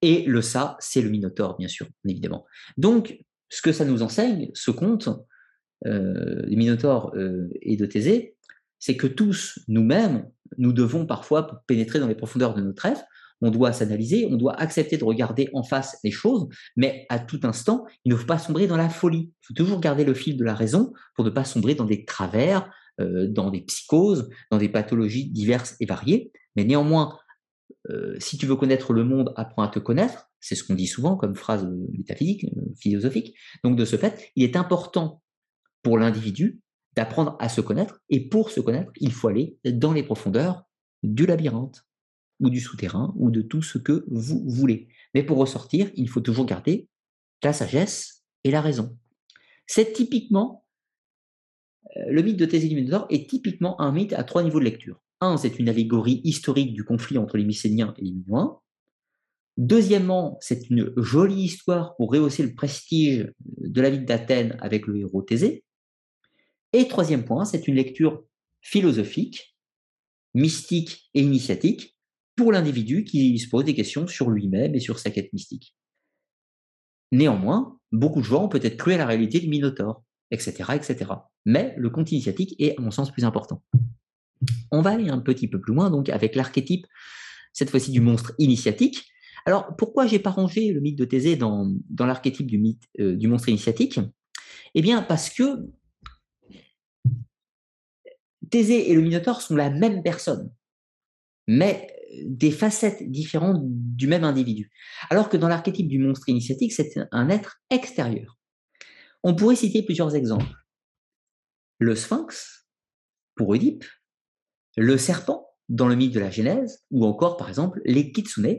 et le ça, c'est le minotaure, bien sûr, évidemment. Donc, ce que ça nous enseigne, ce conte, euh, les minotaures euh, et de Thésée, c'est que tous, nous-mêmes, nous devons parfois pénétrer dans les profondeurs de notre être, on doit s'analyser, on doit accepter de regarder en face les choses, mais à tout instant, il ne faut pas sombrer dans la folie. Il faut toujours garder le fil de la raison pour ne pas sombrer dans des travers, euh, dans des psychoses, dans des pathologies diverses et variées. Mais néanmoins, euh, si tu veux connaître le monde, apprends à te connaître. C'est ce qu'on dit souvent comme phrase métaphysique, euh, philosophique. Donc de ce fait, il est important pour l'individu d'apprendre à se connaître. Et pour se connaître, il faut aller dans les profondeurs du labyrinthe ou du souterrain ou de tout ce que vous voulez. Mais pour ressortir, il faut toujours garder la sagesse et la raison. C'est typiquement, euh, le mythe de Thésée du est typiquement un mythe à trois niveaux de lecture. Un, c'est une allégorie historique du conflit entre les Mycéniens et les Minoens. Deuxièmement, c'est une jolie histoire pour rehausser le prestige de la ville d'Athènes avec le héros Thésée. Et troisième point, c'est une lecture philosophique, mystique et initiatique pour l'individu qui se pose des questions sur lui-même et sur sa quête mystique. Néanmoins, beaucoup de gens ont peut-être cru à la réalité du Minotaure, etc., etc. Mais le conte initiatique est, à mon sens, plus important. On va aller un petit peu plus loin, donc, avec l'archétype, cette fois-ci, du monstre initiatique. Alors, pourquoi j'ai pas rangé le mythe de Thésée dans, dans l'archétype du, euh, du monstre initiatique? Eh bien, parce que Thésée et le Minotaure sont la même personne. Mais des facettes différentes du même individu. Alors que dans l'archétype du monstre initiatique, c'est un être extérieur. On pourrait citer plusieurs exemples. Le sphinx, pour Oedipe, le serpent, dans le mythe de la Genèse, ou encore, par exemple, les kitsune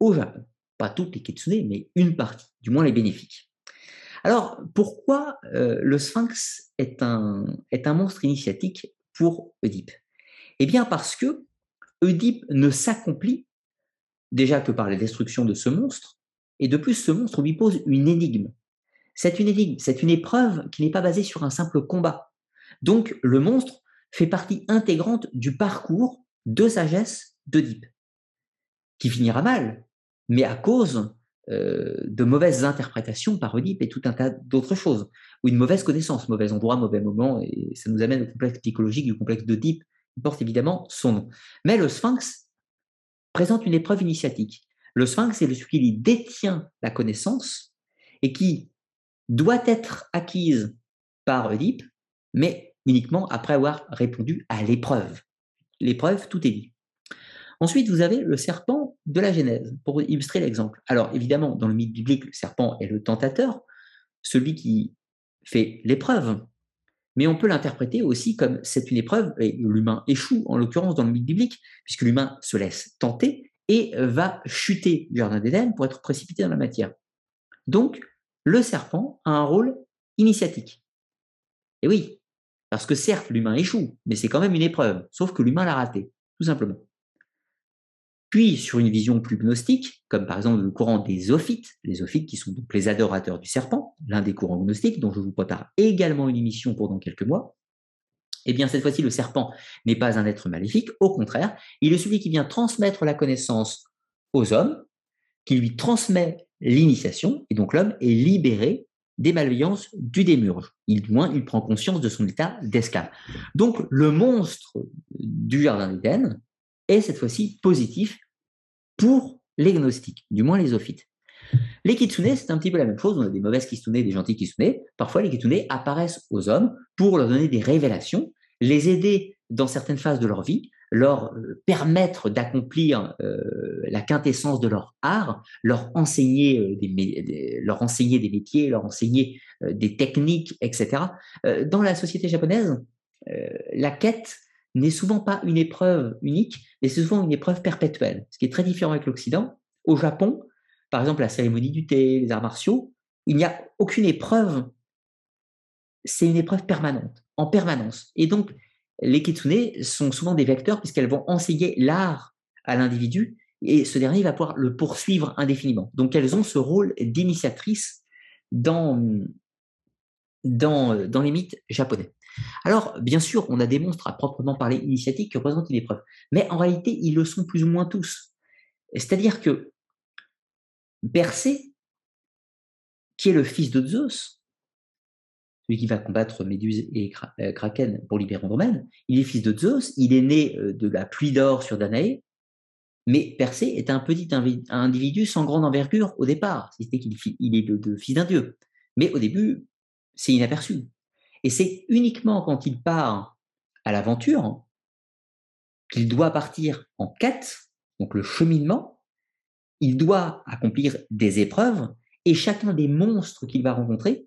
au Japon. Pas toutes les kitsune, mais une partie, du moins les bénéfiques. Alors, pourquoi euh, le sphinx est un, est un monstre initiatique pour Oedipe? Eh bien, parce que Oedipe ne s'accomplit déjà que par la destruction de ce monstre, et de plus ce monstre lui pose une énigme. C'est une énigme, c'est une épreuve qui n'est pas basée sur un simple combat. Donc le monstre fait partie intégrante du parcours de sagesse d'Oedipe, qui finira mal, mais à cause euh, de mauvaises interprétations par Oedipe et tout un tas d'autres choses, ou une mauvaise connaissance, mauvais endroit, mauvais moment, et ça nous amène au complexe psychologique du complexe d'Oedipe, porte évidemment son nom. Mais le sphinx présente une épreuve initiatique. Le sphinx est celui qui détient la connaissance et qui doit être acquise par Oedipe, mais uniquement après avoir répondu à l'épreuve. L'épreuve, tout est dit. Ensuite, vous avez le serpent de la Genèse, pour illustrer l'exemple. Alors, évidemment, dans le mythe biblique, le serpent est le tentateur, celui qui fait l'épreuve, mais on peut l'interpréter aussi comme c'est une épreuve, et l'humain échoue, en l'occurrence dans le mythe biblique, puisque l'humain se laisse tenter et va chuter du Jardin d'Éden pour être précipité dans la matière. Donc, le serpent a un rôle initiatique. Et oui, Parce que certes, l'humain échoue, mais c'est quand même une épreuve, sauf que l'humain l'a raté, tout simplement. Puis, sur une vision plus gnostique, comme par exemple le courant des Zophites, les Zophites qui sont donc les adorateurs du serpent, l'un des courants gnostiques, dont je vous prépare également une émission pour dans quelques mois, eh bien, cette fois-ci, le serpent n'est pas un être maléfique, au contraire, il est celui qui vient transmettre la connaissance aux hommes, qui lui transmet l'initiation, et donc l'homme est libéré des malveillances du démurge. Il, moins, il prend conscience de son état d'esclave. Donc, le monstre du jardin d'Éden est cette fois-ci positif pour les gnostiques, du moins les ophites. Les kitsune, c'est un petit peu la même chose. On a des mauvaises kitsune, des gentils kitsune. Parfois, les kitsune apparaissent aux hommes pour leur donner des révélations, les aider dans certaines phases de leur vie, leur euh, permettre d'accomplir euh, la quintessence de leur art, leur enseigner, euh, des, leur enseigner des métiers, leur enseigner des techniques, etc. dans la société japonaise, la quête n'est souvent pas une épreuve unique, mais c'est souvent une épreuve perpétuelle, ce qui est très différent avec l'Occident. Au Japon, par exemple, la cérémonie du thé, les arts martiaux, il n'y a aucune épreuve, c'est une épreuve permanente, en permanence. Et donc, les kitsune sont souvent des vecteurs puisqu'elles vont enseigner l'art à l'individu et ce dernier va pouvoir le poursuivre indéfiniment. Donc, elles ont ce rôle d'initiatrice dans, dans, dans les mythes japonais. Alors, bien sûr, on a des monstres à proprement parler initiatiques qui représentent une épreuve, mais en réalité, ils le sont plus ou moins tous. C'est-à-dire que Persée, qui est le fils de Zeus, celui qui va combattre Méduse et euh, Kraken pour libérer Andromède, il est fils de Zeus, il est né euh, de la pluie d'or sur Danaé, mais Persée est un petit individu sans grande envergure au départ, c'est-à-dire qu'il est le fils d'un dieu. Mais au début, c'est inaperçu. Et c'est uniquement quand il part à l'aventure qu'il doit partir en quête, donc le cheminement, il doit accomplir des épreuves, et chacun des monstres qu'il va rencontrer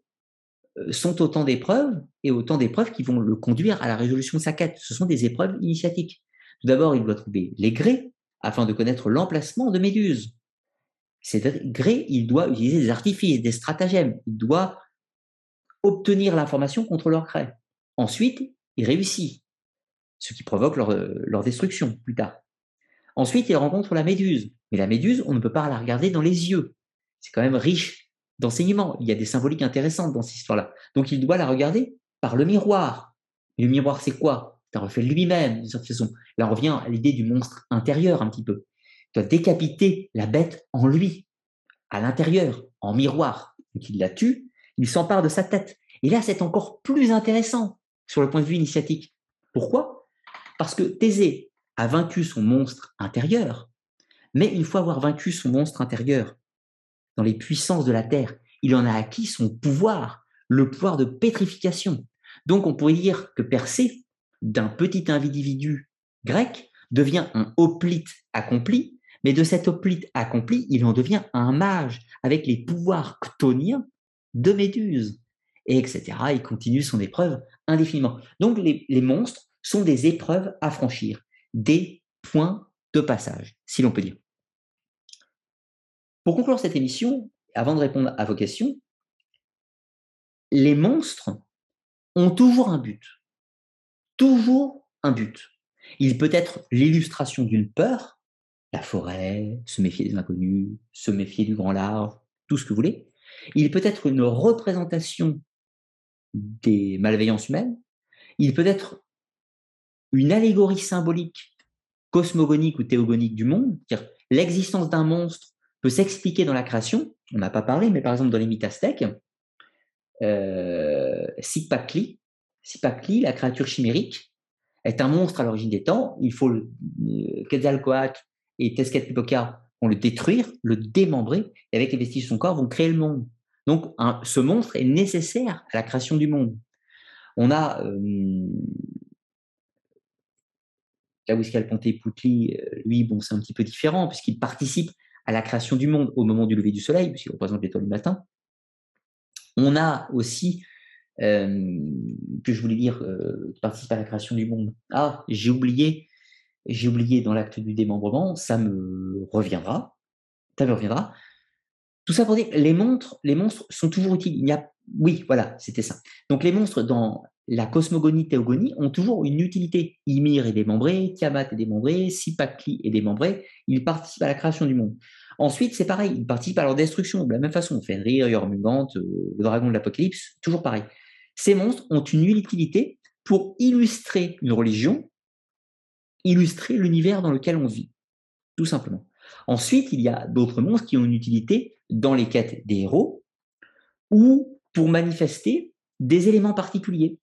euh, sont autant d'épreuves, et autant d'épreuves qui vont le conduire à la résolution de sa quête. Ce sont des épreuves initiatiques. Tout d'abord, il doit trouver les grès, afin de connaître l'emplacement de Méduse. Ces grès, il doit utiliser des artifices, des stratagèmes, il doit obtenir l'information contre leur gré. Ensuite, il réussit, ce qui provoque leur, destruction plus tard. Ensuite, il rencontre la méduse. Mais la méduse, on ne peut pas la regarder dans les yeux. C'est quand même riche d'enseignements. Il y a des symboliques intéressantes dans cette histoire-là. Donc, il doit la regarder par le miroir. Et le miroir, c'est quoi? C'est un reflet lui-même, d'une certaine façon. Là, on revient à l'idée du monstre intérieur, un petit peu. Il doit décapiter la bête en lui, à l'intérieur, en miroir. Donc, il la tue, il s'empare de sa tête. Et là, c'est encore plus intéressant sur le point de vue initiatique. Pourquoi? Parce que Thésée a vaincu son monstre intérieur, mais une fois avoir vaincu son monstre intérieur dans les puissances de la terre, il en a acquis son pouvoir, le pouvoir de pétrification. Donc on pourrait dire que Persée, d'un petit individu grec, devient un hoplite accompli, mais de cet hoplite accompli, il en devient un mage avec les pouvoirs ctoniens de Méduse, et etc. Il continue son épreuve indéfiniment. Donc les, monstres sont des épreuves à franchir, des points de passage, si l'on peut dire. Pour conclure cette émission, avant de répondre à vos questions, les monstres ont toujours un but. Toujours un but. Il peut être l'illustration d'une peur, la forêt, se méfier des inconnus, se méfier du grand large, tout ce que vous voulez. Il peut être une représentation des malveillances humaines. Il peut être une allégorie symbolique cosmogonique ou théogonique du monde. L'existence d'un monstre peut s'expliquer dans la création. On n'a pas parlé, mais par exemple dans les mythes aztèques, euh, Sipakli, la créature chimérique, est un monstre à l'origine des temps. Il faut euh, Quetzalcoatl et Tezcatlipoca vont le détruire, le démembrer, et avec les vestiges de son corps vont créer le monde. Donc, ce monstre est nécessaire à la création du monde. On a euh, Ponté Poutli, euh, lui, bon, c'est un petit peu différent, puisqu'il participe à la création du monde au moment du lever du soleil, puisqu'il représente l'étoile du matin. On a aussi, euh, que je voulais dire, euh, participe à la création du monde. Ah, j'ai oublié, j'ai oublié dans l'acte du démembrement, ça me reviendra, ça me reviendra. Tout ça pour dire, les monstres, les monstres sont toujours utiles. Il y a, oui, voilà, c'était ça. Donc les monstres dans la cosmogonie, théogonie ont toujours une utilité. Ymir est démembré, Tiamat est démembré, Sipakli est démembré, ils participent à la création du monde. Ensuite, c'est pareil, ils participent à leur destruction. De la même façon, Fenrir, Jormungand, euh, le dragon de l'Apocalypse, toujours pareil. Ces monstres ont une utilité pour illustrer une religion, illustrer l'univers dans lequel on vit, tout simplement. Ensuite, il y a d'autres monstres qui ont une utilité dans les quêtes des héros ou pour manifester des éléments particuliers.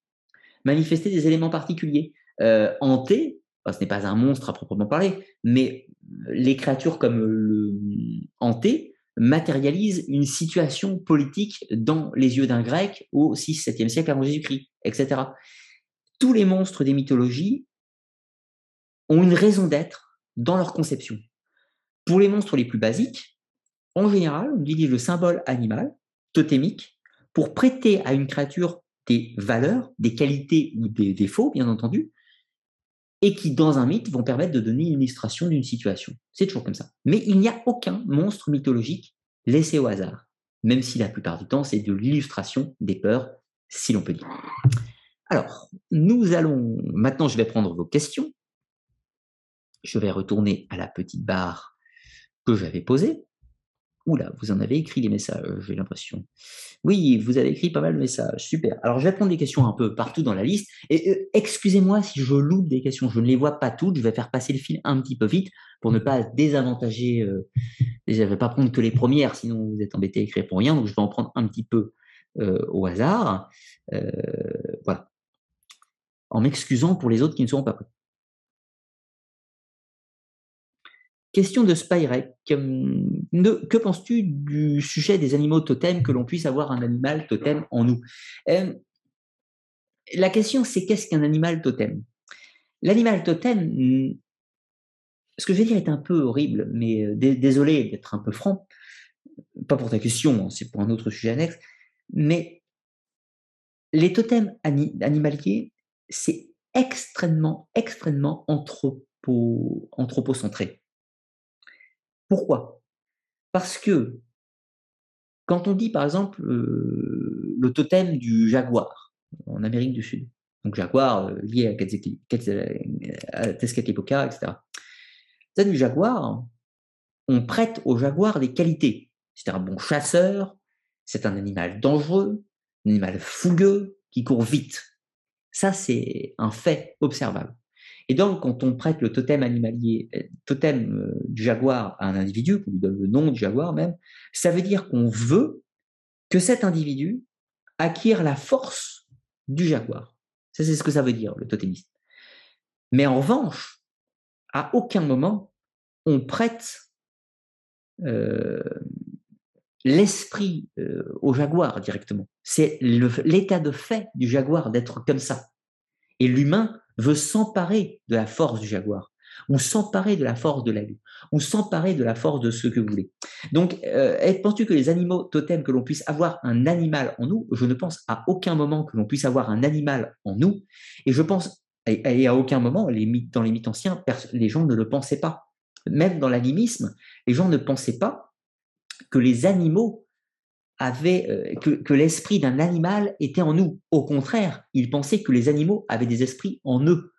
Manifester des éléments particuliers. Euh, hanté, ce n'est pas un monstre à proprement parler, mais les créatures comme le hanté matérialisent une situation politique dans les yeux d'un grec au 6-7e siècle avant Jésus-Christ, etc. Tous les monstres des mythologies ont une raison d'être dans leur conception. Pour les monstres les plus basiques, en général, on utilise le symbole animal, totémique, pour prêter à une créature des valeurs, des qualités ou des défauts, bien entendu, et qui, dans un mythe, vont permettre de donner une illustration d'une situation. C'est toujours comme ça. Mais il n'y a aucun monstre mythologique laissé au hasard, même si la plupart du temps, c'est de l'illustration des peurs, si l'on peut dire. Alors, nous allons, maintenant je vais prendre vos questions. Je vais retourner à la petite barre que j'avais posé. Oula, vous en avez écrit les messages, j'ai l'impression. Oui, vous avez écrit pas mal de messages, super. Alors, je vais prendre des questions un peu partout dans la liste. Et euh, excusez-moi si je loupe des questions, je ne les vois pas toutes, je vais faire passer le fil un petit peu vite pour ne pas désavantager. Euh, je ne vais pas prendre que les premières, sinon vous êtes embêté à écrire pour rien, donc je vais en prendre un petit peu euh, au hasard. voilà. En m'excusant pour les autres qui ne seront pas prêts. Question de Spyrek. Que penses-tu du sujet des animaux totems, que l'on puisse avoir un animal totem en nous? Euh, La question, c'est qu'est-ce qu'un animal totem? L'animal totem, ce que je vais dire est un peu horrible, mais euh, désolé d'être un peu franc, pas pour ta question, hein, c'est pour un autre sujet annexe, mais les totems animaliers, c'est extrêmement, extrêmement anthropo, anthropocentré. Pourquoi? Parce que quand on dit par exemple euh, le totem du jaguar en Amérique du Sud, donc jaguar euh, lié à, Tezcatlipoca, etc. Totem du jaguar, on prête au jaguar des qualités. C'est un bon chasseur, c'est un animal dangereux, un animal fougueux qui court vite. Ça, c'est un fait observable. Et donc, quand on prête le totem animalier, euh, totem euh, du jaguar à un individu, qu'on lui donne le nom du jaguar même, ça veut dire qu'on veut que cet individu acquiert la force du jaguar. Ça, c'est ce que ça veut dire, le totémisme. Mais en revanche, à aucun moment, on prête euh, l'esprit au jaguar directement. C'est l'état de fait du jaguar d'être comme ça. Et l'humain veut s'emparer de la force du jaguar, ou s'emparer de la force de la lune, ou s'emparer de la force de ce que vous voulez. Donc, euh, penses-tu que les animaux totems, que l'on puisse avoir un animal en nous Je ne pense à aucun moment que l'on puisse avoir un animal en nous, et je pense, et, à aucun moment, dans les mythes anciens, les gens ne le pensaient pas. Même dans l'animisme, les gens ne pensaient pas que les animaux avait, euh, que, l'esprit d'un animal était en nous. Au contraire, ils pensaient que les animaux avaient des esprits en eux.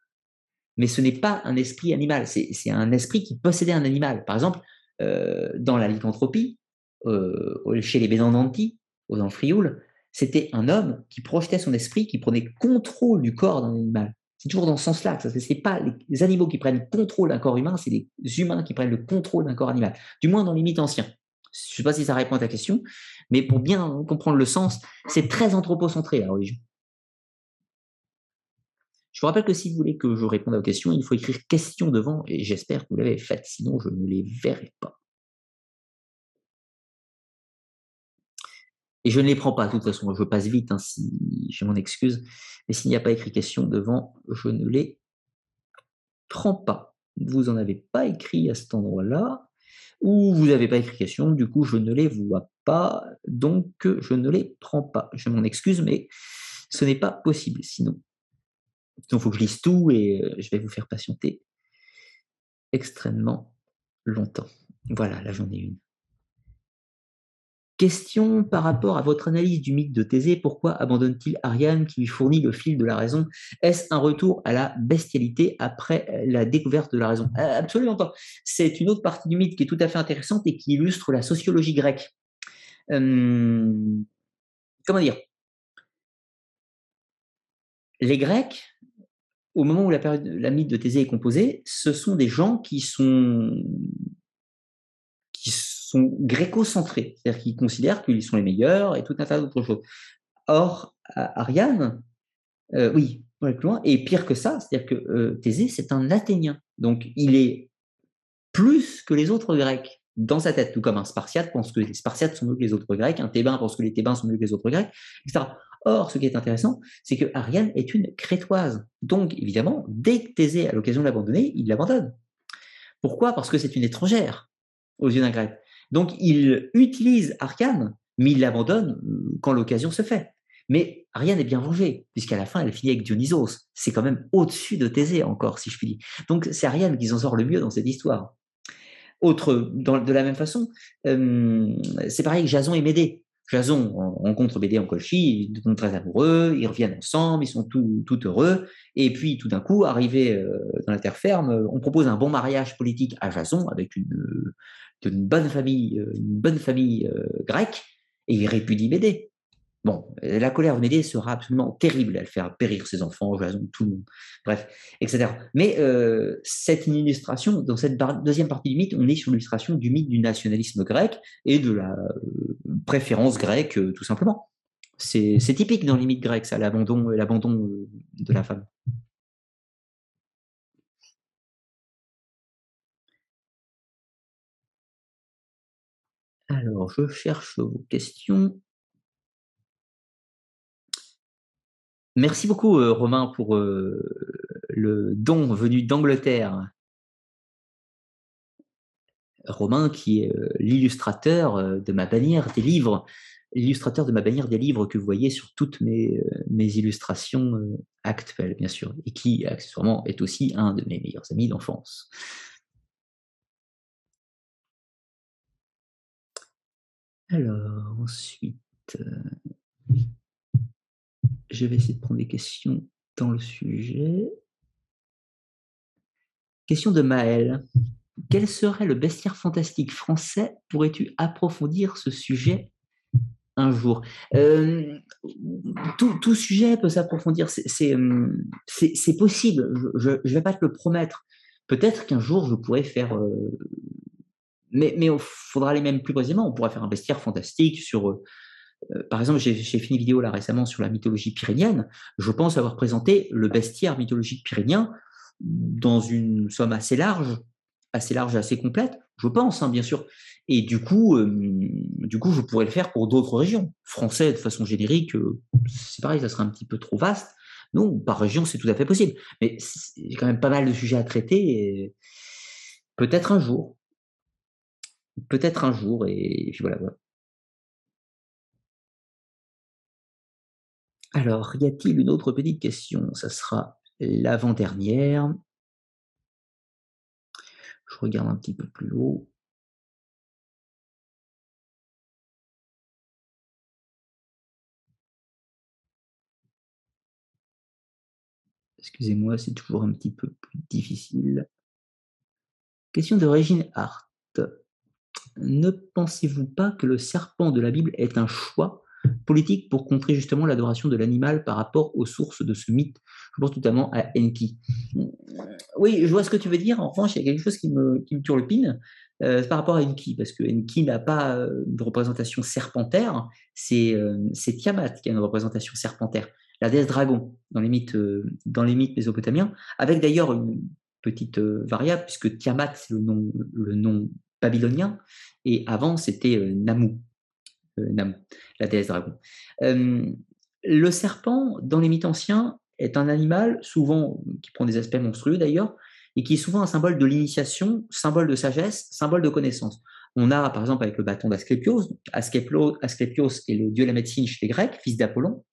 Mais ce n'est pas un esprit animal, c'est un esprit qui possédait un animal. Par exemple, euh, dans la lycanthropie, euh, chez les Bédandanti, aux Amphrioules, c'était un homme qui projetait son esprit, qui prenait contrôle du corps d'un animal. C'est toujours dans ce sens-là. Ce n'est pas les animaux qui prennent contrôle d'un corps humain, c'est les humains qui prennent le contrôle d'un corps animal. Du moins dans les mythes anciens. Je ne sais pas si ça répond à ta question, mais pour bien comprendre le sens, c'est très anthropocentré la religion. Je vous rappelle que si vous voulez que je réponde à vos questions, il faut écrire question devant, et j'espère que vous l'avez faite, sinon je ne les verrai pas. Et je ne les prends pas, de toute façon, je passe vite, hein, si je m'en excuse, mais s'il n'y a pas écrit question devant, je ne les prends pas. Vous n'en avez pas écrit à cet endroit-là ou vous n'avez pas écrit question, du coup je ne les vois donc je ne les prends pas. Je m'en excuse, mais ce n'est pas possible sinon. Il faut que je lise tout et euh, je vais vous faire patienter extrêmement longtemps. Voilà, là j'en ai une. Question par rapport à votre analyse du mythe de Thésée, pourquoi abandonne-t-il Ariane qui lui fournit le fil de la raison? Est-ce un retour à la bestialité après la découverte de la raison? Euh, Absolument pas. C'est une autre partie du mythe qui est tout à fait intéressante et qui illustre la sociologie grecque. Comment dire? Les Grecs, au moment où la, période, la mythe de Thésée est composée, ce sont des gens qui sont qui sont gréco-centrés, c'est-à-dire qu'ils considèrent qu'ils sont les meilleurs et tout un tas d'autres choses. Or, Ariane, euh, oui, plus loin, et pire que ça, c'est-à-dire que euh, Thésée, c'est un Athénien, donc il est plus que les autres Grecs dans sa tête, tout comme un Spartiate pense que les Spartiates sont mieux que les autres Grecs, un Thébain pense que les Thébains sont mieux que les autres Grecs, etc. Or, ce qui est intéressant, c'est que Ariane est une crétoise. Donc, évidemment, dès que Thésée a l'occasion de l'abandonner, il l'abandonne. Pourquoi? Parce que c'est une étrangère aux yeux d'un grec. Donc, il utilise Ariane, mais il l'abandonne euh, quand l'occasion se fait. Mais Ariane est bien vengée, puisqu'à la fin, elle finit avec Dionysos. C'est quand même au-dessus de Thésée encore, si je puis dire. Donc, c'est Ariane qui s'en sort le mieux dans cette histoire. Autre, de la même façon, euh, c'est pareil que Jason et Médée. Jason rencontre Médée en Colchie, ils sont très amoureux, ils reviennent ensemble, ils sont tout, heureux. Et puis, tout d'un coup, arrivé euh, dans la terre ferme, on propose un bon mariage politique à Jason avec une, d'une bonne famille, euh, une bonne famille euh, grecque, et il répudie Médée. Bon, la colère de Médée sera absolument terrible, elle faire périr ses enfants, Jason, tout le monde, bref, etc. Mais euh, c'est une illustration, dans cette deuxième partie du mythe, on est sur l'illustration du mythe du nationalisme grec et de la préférence grecque, tout simplement. C'est typique dans les mythes grecs, ça, l'abandon de la femme. Alors, je cherche vos questions. Merci beaucoup, euh, Romain, pour euh, le don venu d'Angleterre. Romain, qui est euh, l'illustrateur de ma bannière des livres, l'illustrateur de ma bannière des livres que vous voyez sur toutes mes, illustrations actuelles, bien sûr, et qui, accessoirement, est aussi un de mes meilleurs amis d'enfance. Alors, ensuite, je vais essayer de prendre des questions dans le sujet. Question de Maël. Quel serait le bestiaire fantastique français Pourrais-tu approfondir ce sujet un jour? Euh, tout, sujet peut s'approfondir, c'est euh, possible, je ne vais pas te le promettre. Peut-être qu'un jour je pourrais faire mais il faudra aller même plus précisément. On pourrait faire un bestiaire fantastique sur. Euh, euh, par exemple, j'ai fait une vidéo là récemment sur la mythologie pyrénienne. Je pense avoir présenté le bestiaire mythologique pyrénien dans une somme assez large, assez large et assez complète. Je pense, hein, bien sûr. Et du coup, euh, du coup, je pourrais le faire pour d'autres régions. Français, de façon générique, c'est pareil, ça serait un petit peu trop vaste. Non, par région, c'est tout à fait possible. Mais a quand même pas mal de sujets à traiter. Peut-être un jour peut-être un jour, et puis voilà. Alors, y a-t-il une autre petite question? Ça sera l'avant-dernière. Je regarde un petit peu plus haut. Excusez-moi, c'est toujours un petit peu plus difficile. Question de Régine Hart ne pensez-vous pas que le serpent de la Bible est un choix? Politique pour contrer justement l'adoration de l'animal par rapport aux sources de ce mythe Je pense notamment à Enki. Oui, je vois ce que tu veux dire. En revanche, il y a quelque chose qui me, qui me turlupine euh, par rapport à Enki, parce que Enki n'a pas euh, de représentation serpentaire, c'est euh, Tiamat qui a une représentation serpentaire, la déesse dragon dans les mythes, dans les mythes mésopotamiens, avec d'ailleurs une petite variable, puisque Tiamat, c'est le nom, le nom babylonien, et avant c'était euh, Namu, euh, Namu, la déesse dragon. Euh, le serpent, dans les mythes anciens, est un animal, souvent, qui prend des aspects monstrueux d'ailleurs, et qui est souvent un symbole de l'initiation, symbole de sagesse, symbole de connaissance. On a, par exemple, avec le bâton d'Asclépios, Asclépios est le dieu de la médecine chez les Grecs, fils d'Apollon,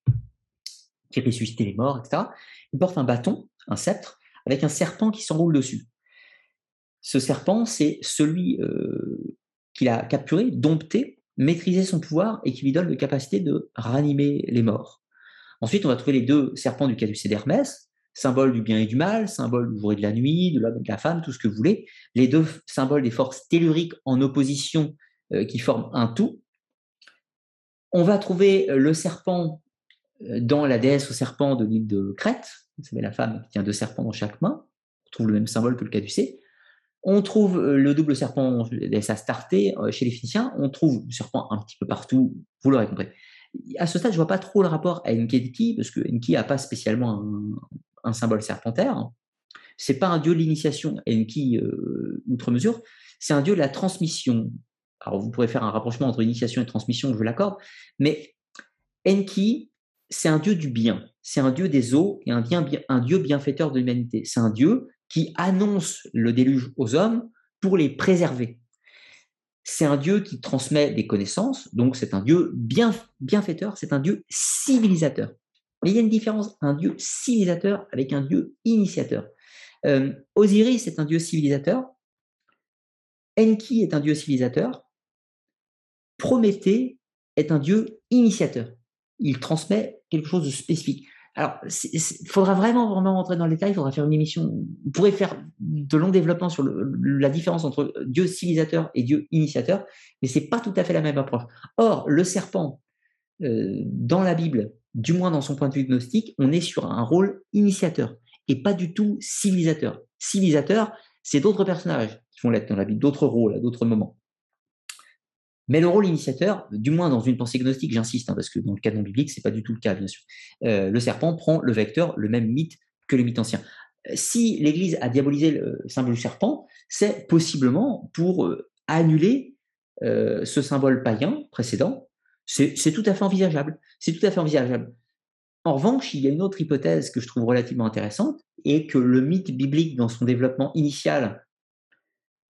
qui ressuscitait les morts, etc. Il porte un bâton, un sceptre, avec un serpent qui s'enroule dessus. Ce serpent, c'est celui euh, qu'il a capturé, dompté, maîtriser son pouvoir et qui lui donne la capacité de ranimer les morts. Ensuite, on va trouver les deux serpents du caducée d'Hermès, symbole du bien et du mal, symbole du jour et de la nuit, de l'homme et de la femme, tout ce que vous voulez. Les deux symboles des forces telluriques en opposition euh, qui forment un tout. On va trouver euh, le serpent euh, dans la déesse au serpent de l'île de Crète. Vous savez, la femme qui tient deux serpents dans chaque main. On trouve le même symbole que le caducée. On trouve le double serpent déesse Astarté chez les Phéniciens. On trouve le serpent un petit peu partout, vous l'aurez compris. À ce stade, je vois pas trop le rapport à Enki, parce que Enki n'a pas spécialement un, symbole serpentaire. C'est pas un dieu de l'initiation, Enki, euh, outre mesure. C'est un dieu de la transmission. Alors, vous pourrez faire un rapprochement entre initiation et transmission, je l'accorde. Mais Enki, c'est un dieu du bien. C'est un dieu des eaux et un, bien, un dieu bienfaiteur de l'humanité. C'est un dieu qui annonce le déluge aux hommes pour les préserver c'est un Dieu qui transmet des connaissances, donc c'est un Dieu bien, bienfaiteur, c'est un Dieu civilisateur. Mais il y a une différence, un Dieu civilisateur avec un Dieu initiateur. Euh, Osiris est un Dieu civilisateur, Enki est un Dieu civilisateur, Prométhée est un Dieu initiateur. Il transmet quelque chose de spécifique. Alors, il faudra vraiment, vraiment rentrer dans le détail, il faudra faire une émission. On pourrait faire de longs développements sur la différence entre Dieu civilisateur et Dieu initiateur, mais c'est pas tout à fait la même approche. Or, le serpent, euh, dans la Bible, du moins dans son point de vue gnostique, on est sur un rôle initiateur et pas du tout civilisateur. Civilisateur, c'est d'autres personnages qui vont l'être dans la Bible, d'autres rôles à d'autres moments. Mais le rôle initiateur, du moins dans une pensée gnostique, j'insiste, hein, parce que dans le canon biblique, c'est pas du tout le cas, bien sûr. Euh, le serpent prend le vecteur, le même mythe que le mythe ancien. Euh, si l'Église a diabolisé le symbole du serpent, c'est possiblement pour euh, annuler ce symbole païen précédent. C'est tout à fait envisageable. C'est tout à fait envisageable. En revanche, il y a une autre hypothèse que je trouve relativement intéressante, et que le mythe biblique, dans son développement initial,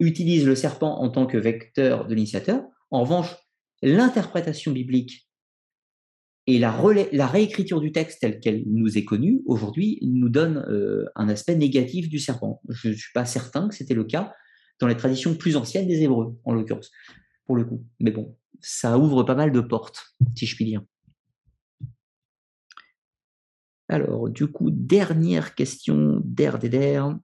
utilise le serpent en tant que vecteur de l'initiateur. En revanche, l'interprétation biblique et la, réécriture du texte tel qu'elle nous est connue aujourd'hui nous donne euh, un aspect négatif du serpent. Je ne suis pas certain que c'était le cas dans les traditions plus anciennes des Hébreux, en l'occurrence, pour le coup. Mais bon, ça ouvre pas mal de portes, si je puis dire. Alors, du coup, dernière question d'RDR.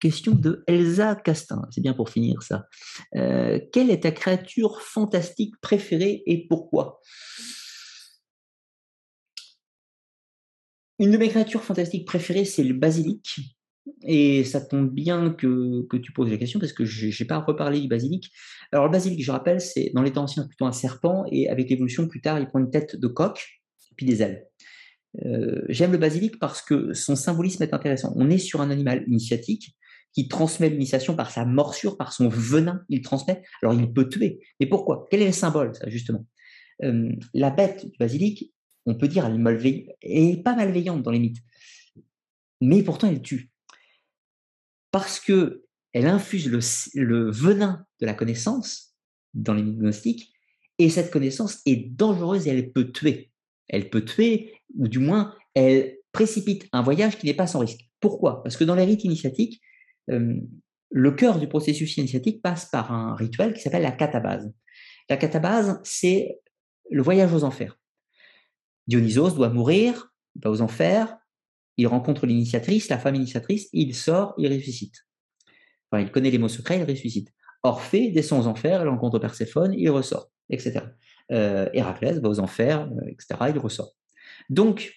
Question de Elsa Castin, c'est bien pour finir ça. Euh, quelle est ta créature fantastique préférée et pourquoi? Une de mes créatures fantastiques préférées, c'est le basilic. Et ça tombe bien que, tu poses la question parce que je n'ai pas reparlé du basilic. Alors le basilic, je rappelle, c'est dans les temps anciens plutôt un serpent et avec l'évolution plus tard, il prend une tête de coq puis des ailes. Euh, j'aime le basilic parce que son symbolisme est intéressant. On est sur un animal initiatique qui transmet l'initiation par sa morsure, par son venin, il transmet. Alors il peut tuer. Mais pourquoi? Quel est le symbole, justement? Euh, La bête du basilic, on peut dire, elle est, pas malveillante dans les mythes. Mais pourtant, elle tue. Parce que elle infuse le, venin de la connaissance dans les mythes gnostiques, et cette connaissance est dangereuse et elle peut tuer. Elle peut tuer, ou du moins, elle précipite un voyage qui n'est pas sans risque. Pourquoi? Parce que dans les rites initiatiques, le cœur du processus initiatique passe par un rituel qui s'appelle la catabase. La catabase, c'est le voyage aux enfers. Dionysos doit mourir, il va aux enfers, il rencontre l'initiatrice, la femme initiatrice, il sort, il ressuscite. Il connaît les mots secrets, il ressuscite. Orphée descend aux enfers, il rencontre Perséphone, il ressort, etc. Euh, Héraclès va aux enfers, euh, etc., il ressort. Donc,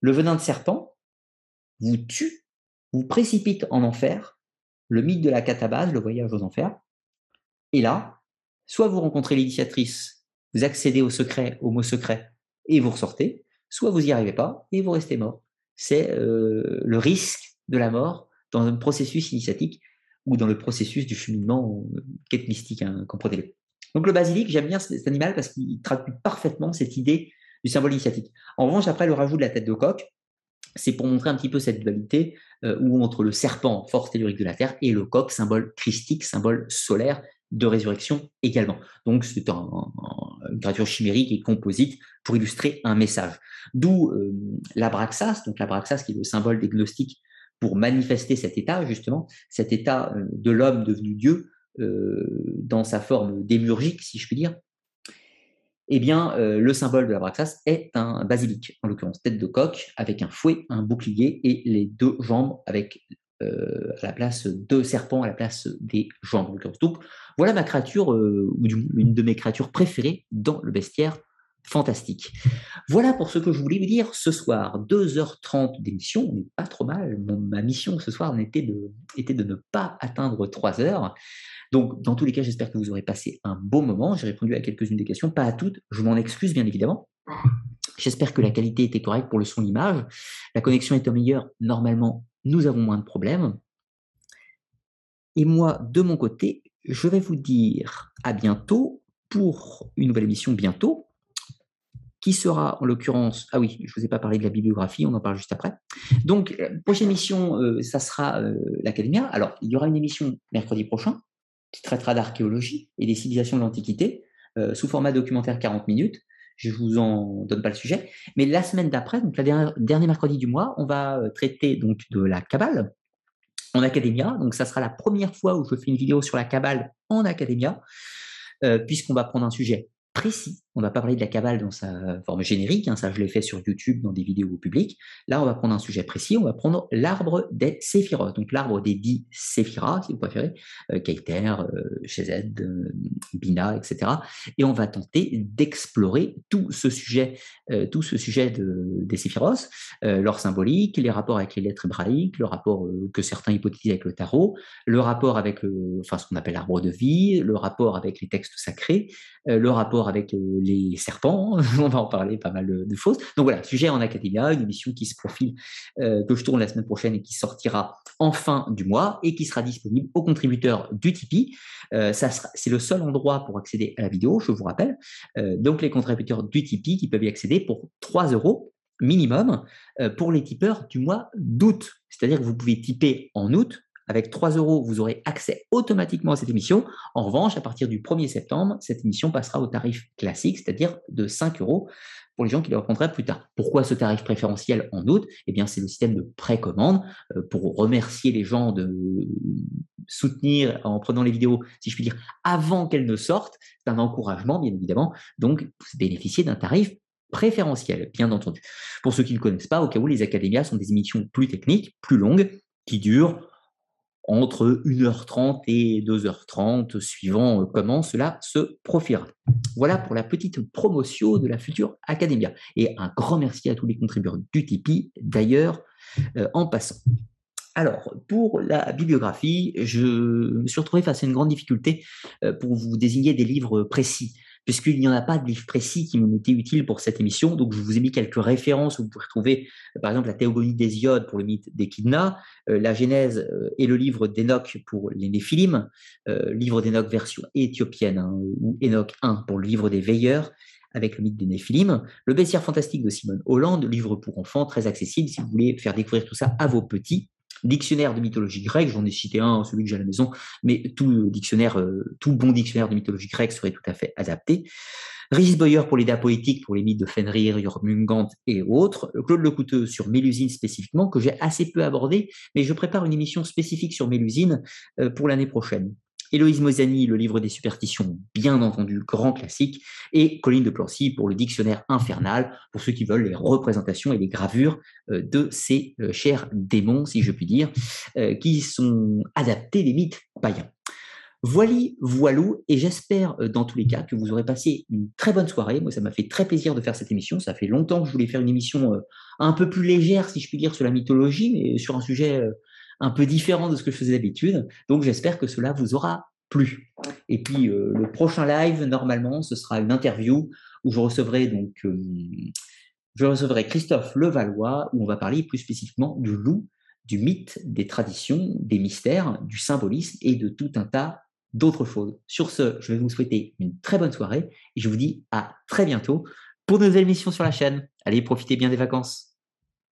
le venin de serpent vous tue, vous précipite en enfer, le mythe de la catabase, le voyage aux enfers. Et là, soit vous rencontrez l'initiatrice, vous accédez au secret, au mot secret, et vous ressortez, soit vous n'y arrivez pas et vous restez mort. C'est euh, le risque de la mort dans un processus initiatique ou dans le processus du cheminement euh, quête mystique, hein, comprenez-le. Donc le basilic, j'aime bien cet animal parce qu'il traduit parfaitement cette idée du symbole initiatique. En revanche, après le rajout de la tête de coq, c'est pour montrer un petit peu cette dualité euh, entre le serpent, force tellurique de la Terre, et le coq, symbole christique, symbole solaire, de résurrection également. Donc c'est une créature chimérique et composite pour illustrer un message. D'où euh, l'abraxas, donc l'abraxas qui est le symbole des gnostiques pour manifester cet état, justement, cet état euh, de l'homme devenu Dieu dans sa forme démurgique, si je puis dire. Eh bien, le symbole de l'abraxas est un basilic, en l'occurrence tête de coq, avec un fouet, un bouclier et les deux jambes avec euh, à la place de serpents, à la place des jambes. Donc voilà ma créature, euh, ou une de mes créatures préférées dans le bestiaire fantastique. Voilà pour ce que je voulais vous dire ce soir. 2h30 d'émission, on pas trop mal. ma mission ce soir était de, ne pas atteindre 3 heures. Donc, dans tous les cas, j'espère que vous aurez passé un beau moment. J'ai répondu à quelques-unes des questions, pas à toutes. Je m'en excuse, bien évidemment. J'espère que la qualité était correcte pour le son, l'image. La connexion est au meilleur. Normalement, nous avons moins de problèmes. Et moi, de mon côté, je vais vous dire à bientôt pour une nouvelle émission bientôt, qui sera en l'occurrence, ah oui, je ne vous ai pas parlé de la bibliographie, on en parle juste après. Donc, euh, prochaine émission, euh, ça sera euh. Alors, il y aura une émission mercredi prochain qui traitera d'archéologie et des civilisations de l'Antiquité, sous format documentaire 40 minutes. Je vous en donne pas le sujet. Mais la semaine d'après, donc le dernier mercredi du mois, on va euh, traiter donc de la Kabbale en Academia. Donc ça sera la première fois où je fais une vidéo sur la Kabbale en Academia, euh, puisqu'on va prendre un sujet précis. On va pas parler de la cabale dans sa forme générique, hein, ça je l'ai fait sur YouTube dans des vidéos publiques. Là, on va prendre un sujet précis, on va prendre l'arbre des séphiros, donc l'arbre des dix séphiras, si vous préférez, euh, Keiter, euh, euh, Bina, etc. Et on va tenter d'explorer tout ce sujet, euh, tout ce sujet de, des séphiros, leur symbolique, les rapports avec les lettres hébraïques, le rapport que certains hypothétisent avec le tarot, le rapport avec enfin, ce qu'on appelle l'arbre de vie, le rapport avec les textes sacrés, le rapport avec les serpents, [LAUGHS] on va en parler pas mal de, choses. Donc voilà, sujet en Academia, une émission qui se profile, euh, que je tourne la semaine prochaine et qui sortira en fin du mois et qui sera disponible aux contributeurs du Tipeee. Euh, c'est le seul endroit pour accéder à la vidéo, je vous rappelle. Euh, donc les contributeurs du Tipeee qui peuvent y accéder pour 3 euros minimum pour les tipeurs du mois d'août. C'est-à-dire que vous pouvez tiper en août avec 3 euros, vous aurez accès automatiquement à cette émission. En revanche, à partir du 1er septembre, cette émission passera au tarif classique, c'est-à-dire de 5 euros pour les gens qui le reprendraient plus tard. Pourquoi ce tarif préférentiel en août? Eh bien, c'est le système de précommande euh, pour remercier les gens de soutenir en prenant les vidéos, si je puis dire, avant qu'elles ne sortent. C'est un encouragement, bien évidemment. Donc, bénéficier d'un tarif préférentiel, bien entendu. Pour ceux qui ne connaissent pas, au cas où les académias sont des émissions plus techniques, plus longues, qui durent entre 1h30 et 2h30, suivant euh, comment cela se profilera. Voilà pour la petite promotion de la future Academia. Et un grand merci à tous les contributeurs du Tipeee, d'ailleurs, euh, en passant. Alors, pour la bibliographie, je me suis retrouvé face à une grande difficulté euh, pour vous désigner des livres précis puisqu'il n'y en a pas de livre précis qui m'ont été utile pour cette émission. Donc, je vous ai mis quelques références où vous pouvez retrouver, euh, par exemple, la théogonie d'Hésiode pour le mythe d'Echidna, euh, la Genèse euh, et le livre d'Enoch pour les Néphilim, livre d'Enoch version éthiopienne, hein, ou Enoch 1 pour le livre des Veilleurs, avec le mythe des Néphilim, le bestiaire fantastique de Simone Hollande, livre pour enfants, très accessible si vous voulez faire découvrir tout ça à vos petits dictionnaire de mythologie grecque, j'en ai cité un, celui que j'ai à la maison, mais tout dictionnaire, euh, tout bon dictionnaire de mythologie grecque serait tout à fait adapté. Régis Boyer pour les dates poétiques, pour les mythes de Fenrir, Jormungand et autres. Claude Lecouteux sur Mélusine spécifiquement, que j'ai assez peu abordé, mais je prépare une émission spécifique sur Mélusine euh, pour l'année prochaine. Héloïse Mosani, le livre des superstitions, bien entendu, grand classique, et Colline de Plancy pour le dictionnaire infernal, pour ceux qui veulent les représentations et les gravures euh, de ces euh, chers démons, si je puis dire, euh, qui sont adaptés des mythes païens. Voilà, voilou, et j'espère dans tous les cas que vous aurez passé une très bonne soirée. Moi, ça m'a fait très plaisir de faire cette émission. Ça fait longtemps que je voulais faire une émission un peu plus légère, si je puis dire, sur la mythologie, mais sur un sujet un peu différent de ce que je faisais d'habitude. Donc j'espère que cela vous aura plu. Et puis euh, le prochain live, normalement, ce sera une interview où je recevrai donc euh, je recevrai Christophe Levallois, où on va parler plus spécifiquement du loup, du mythe, des traditions, des mystères, du symbolisme et de tout un tas d'autres choses. Sur ce, je vais vous souhaiter une très bonne soirée et je vous dis à très bientôt pour de nouvelles émissions sur la chaîne. Allez, profitez bien des vacances.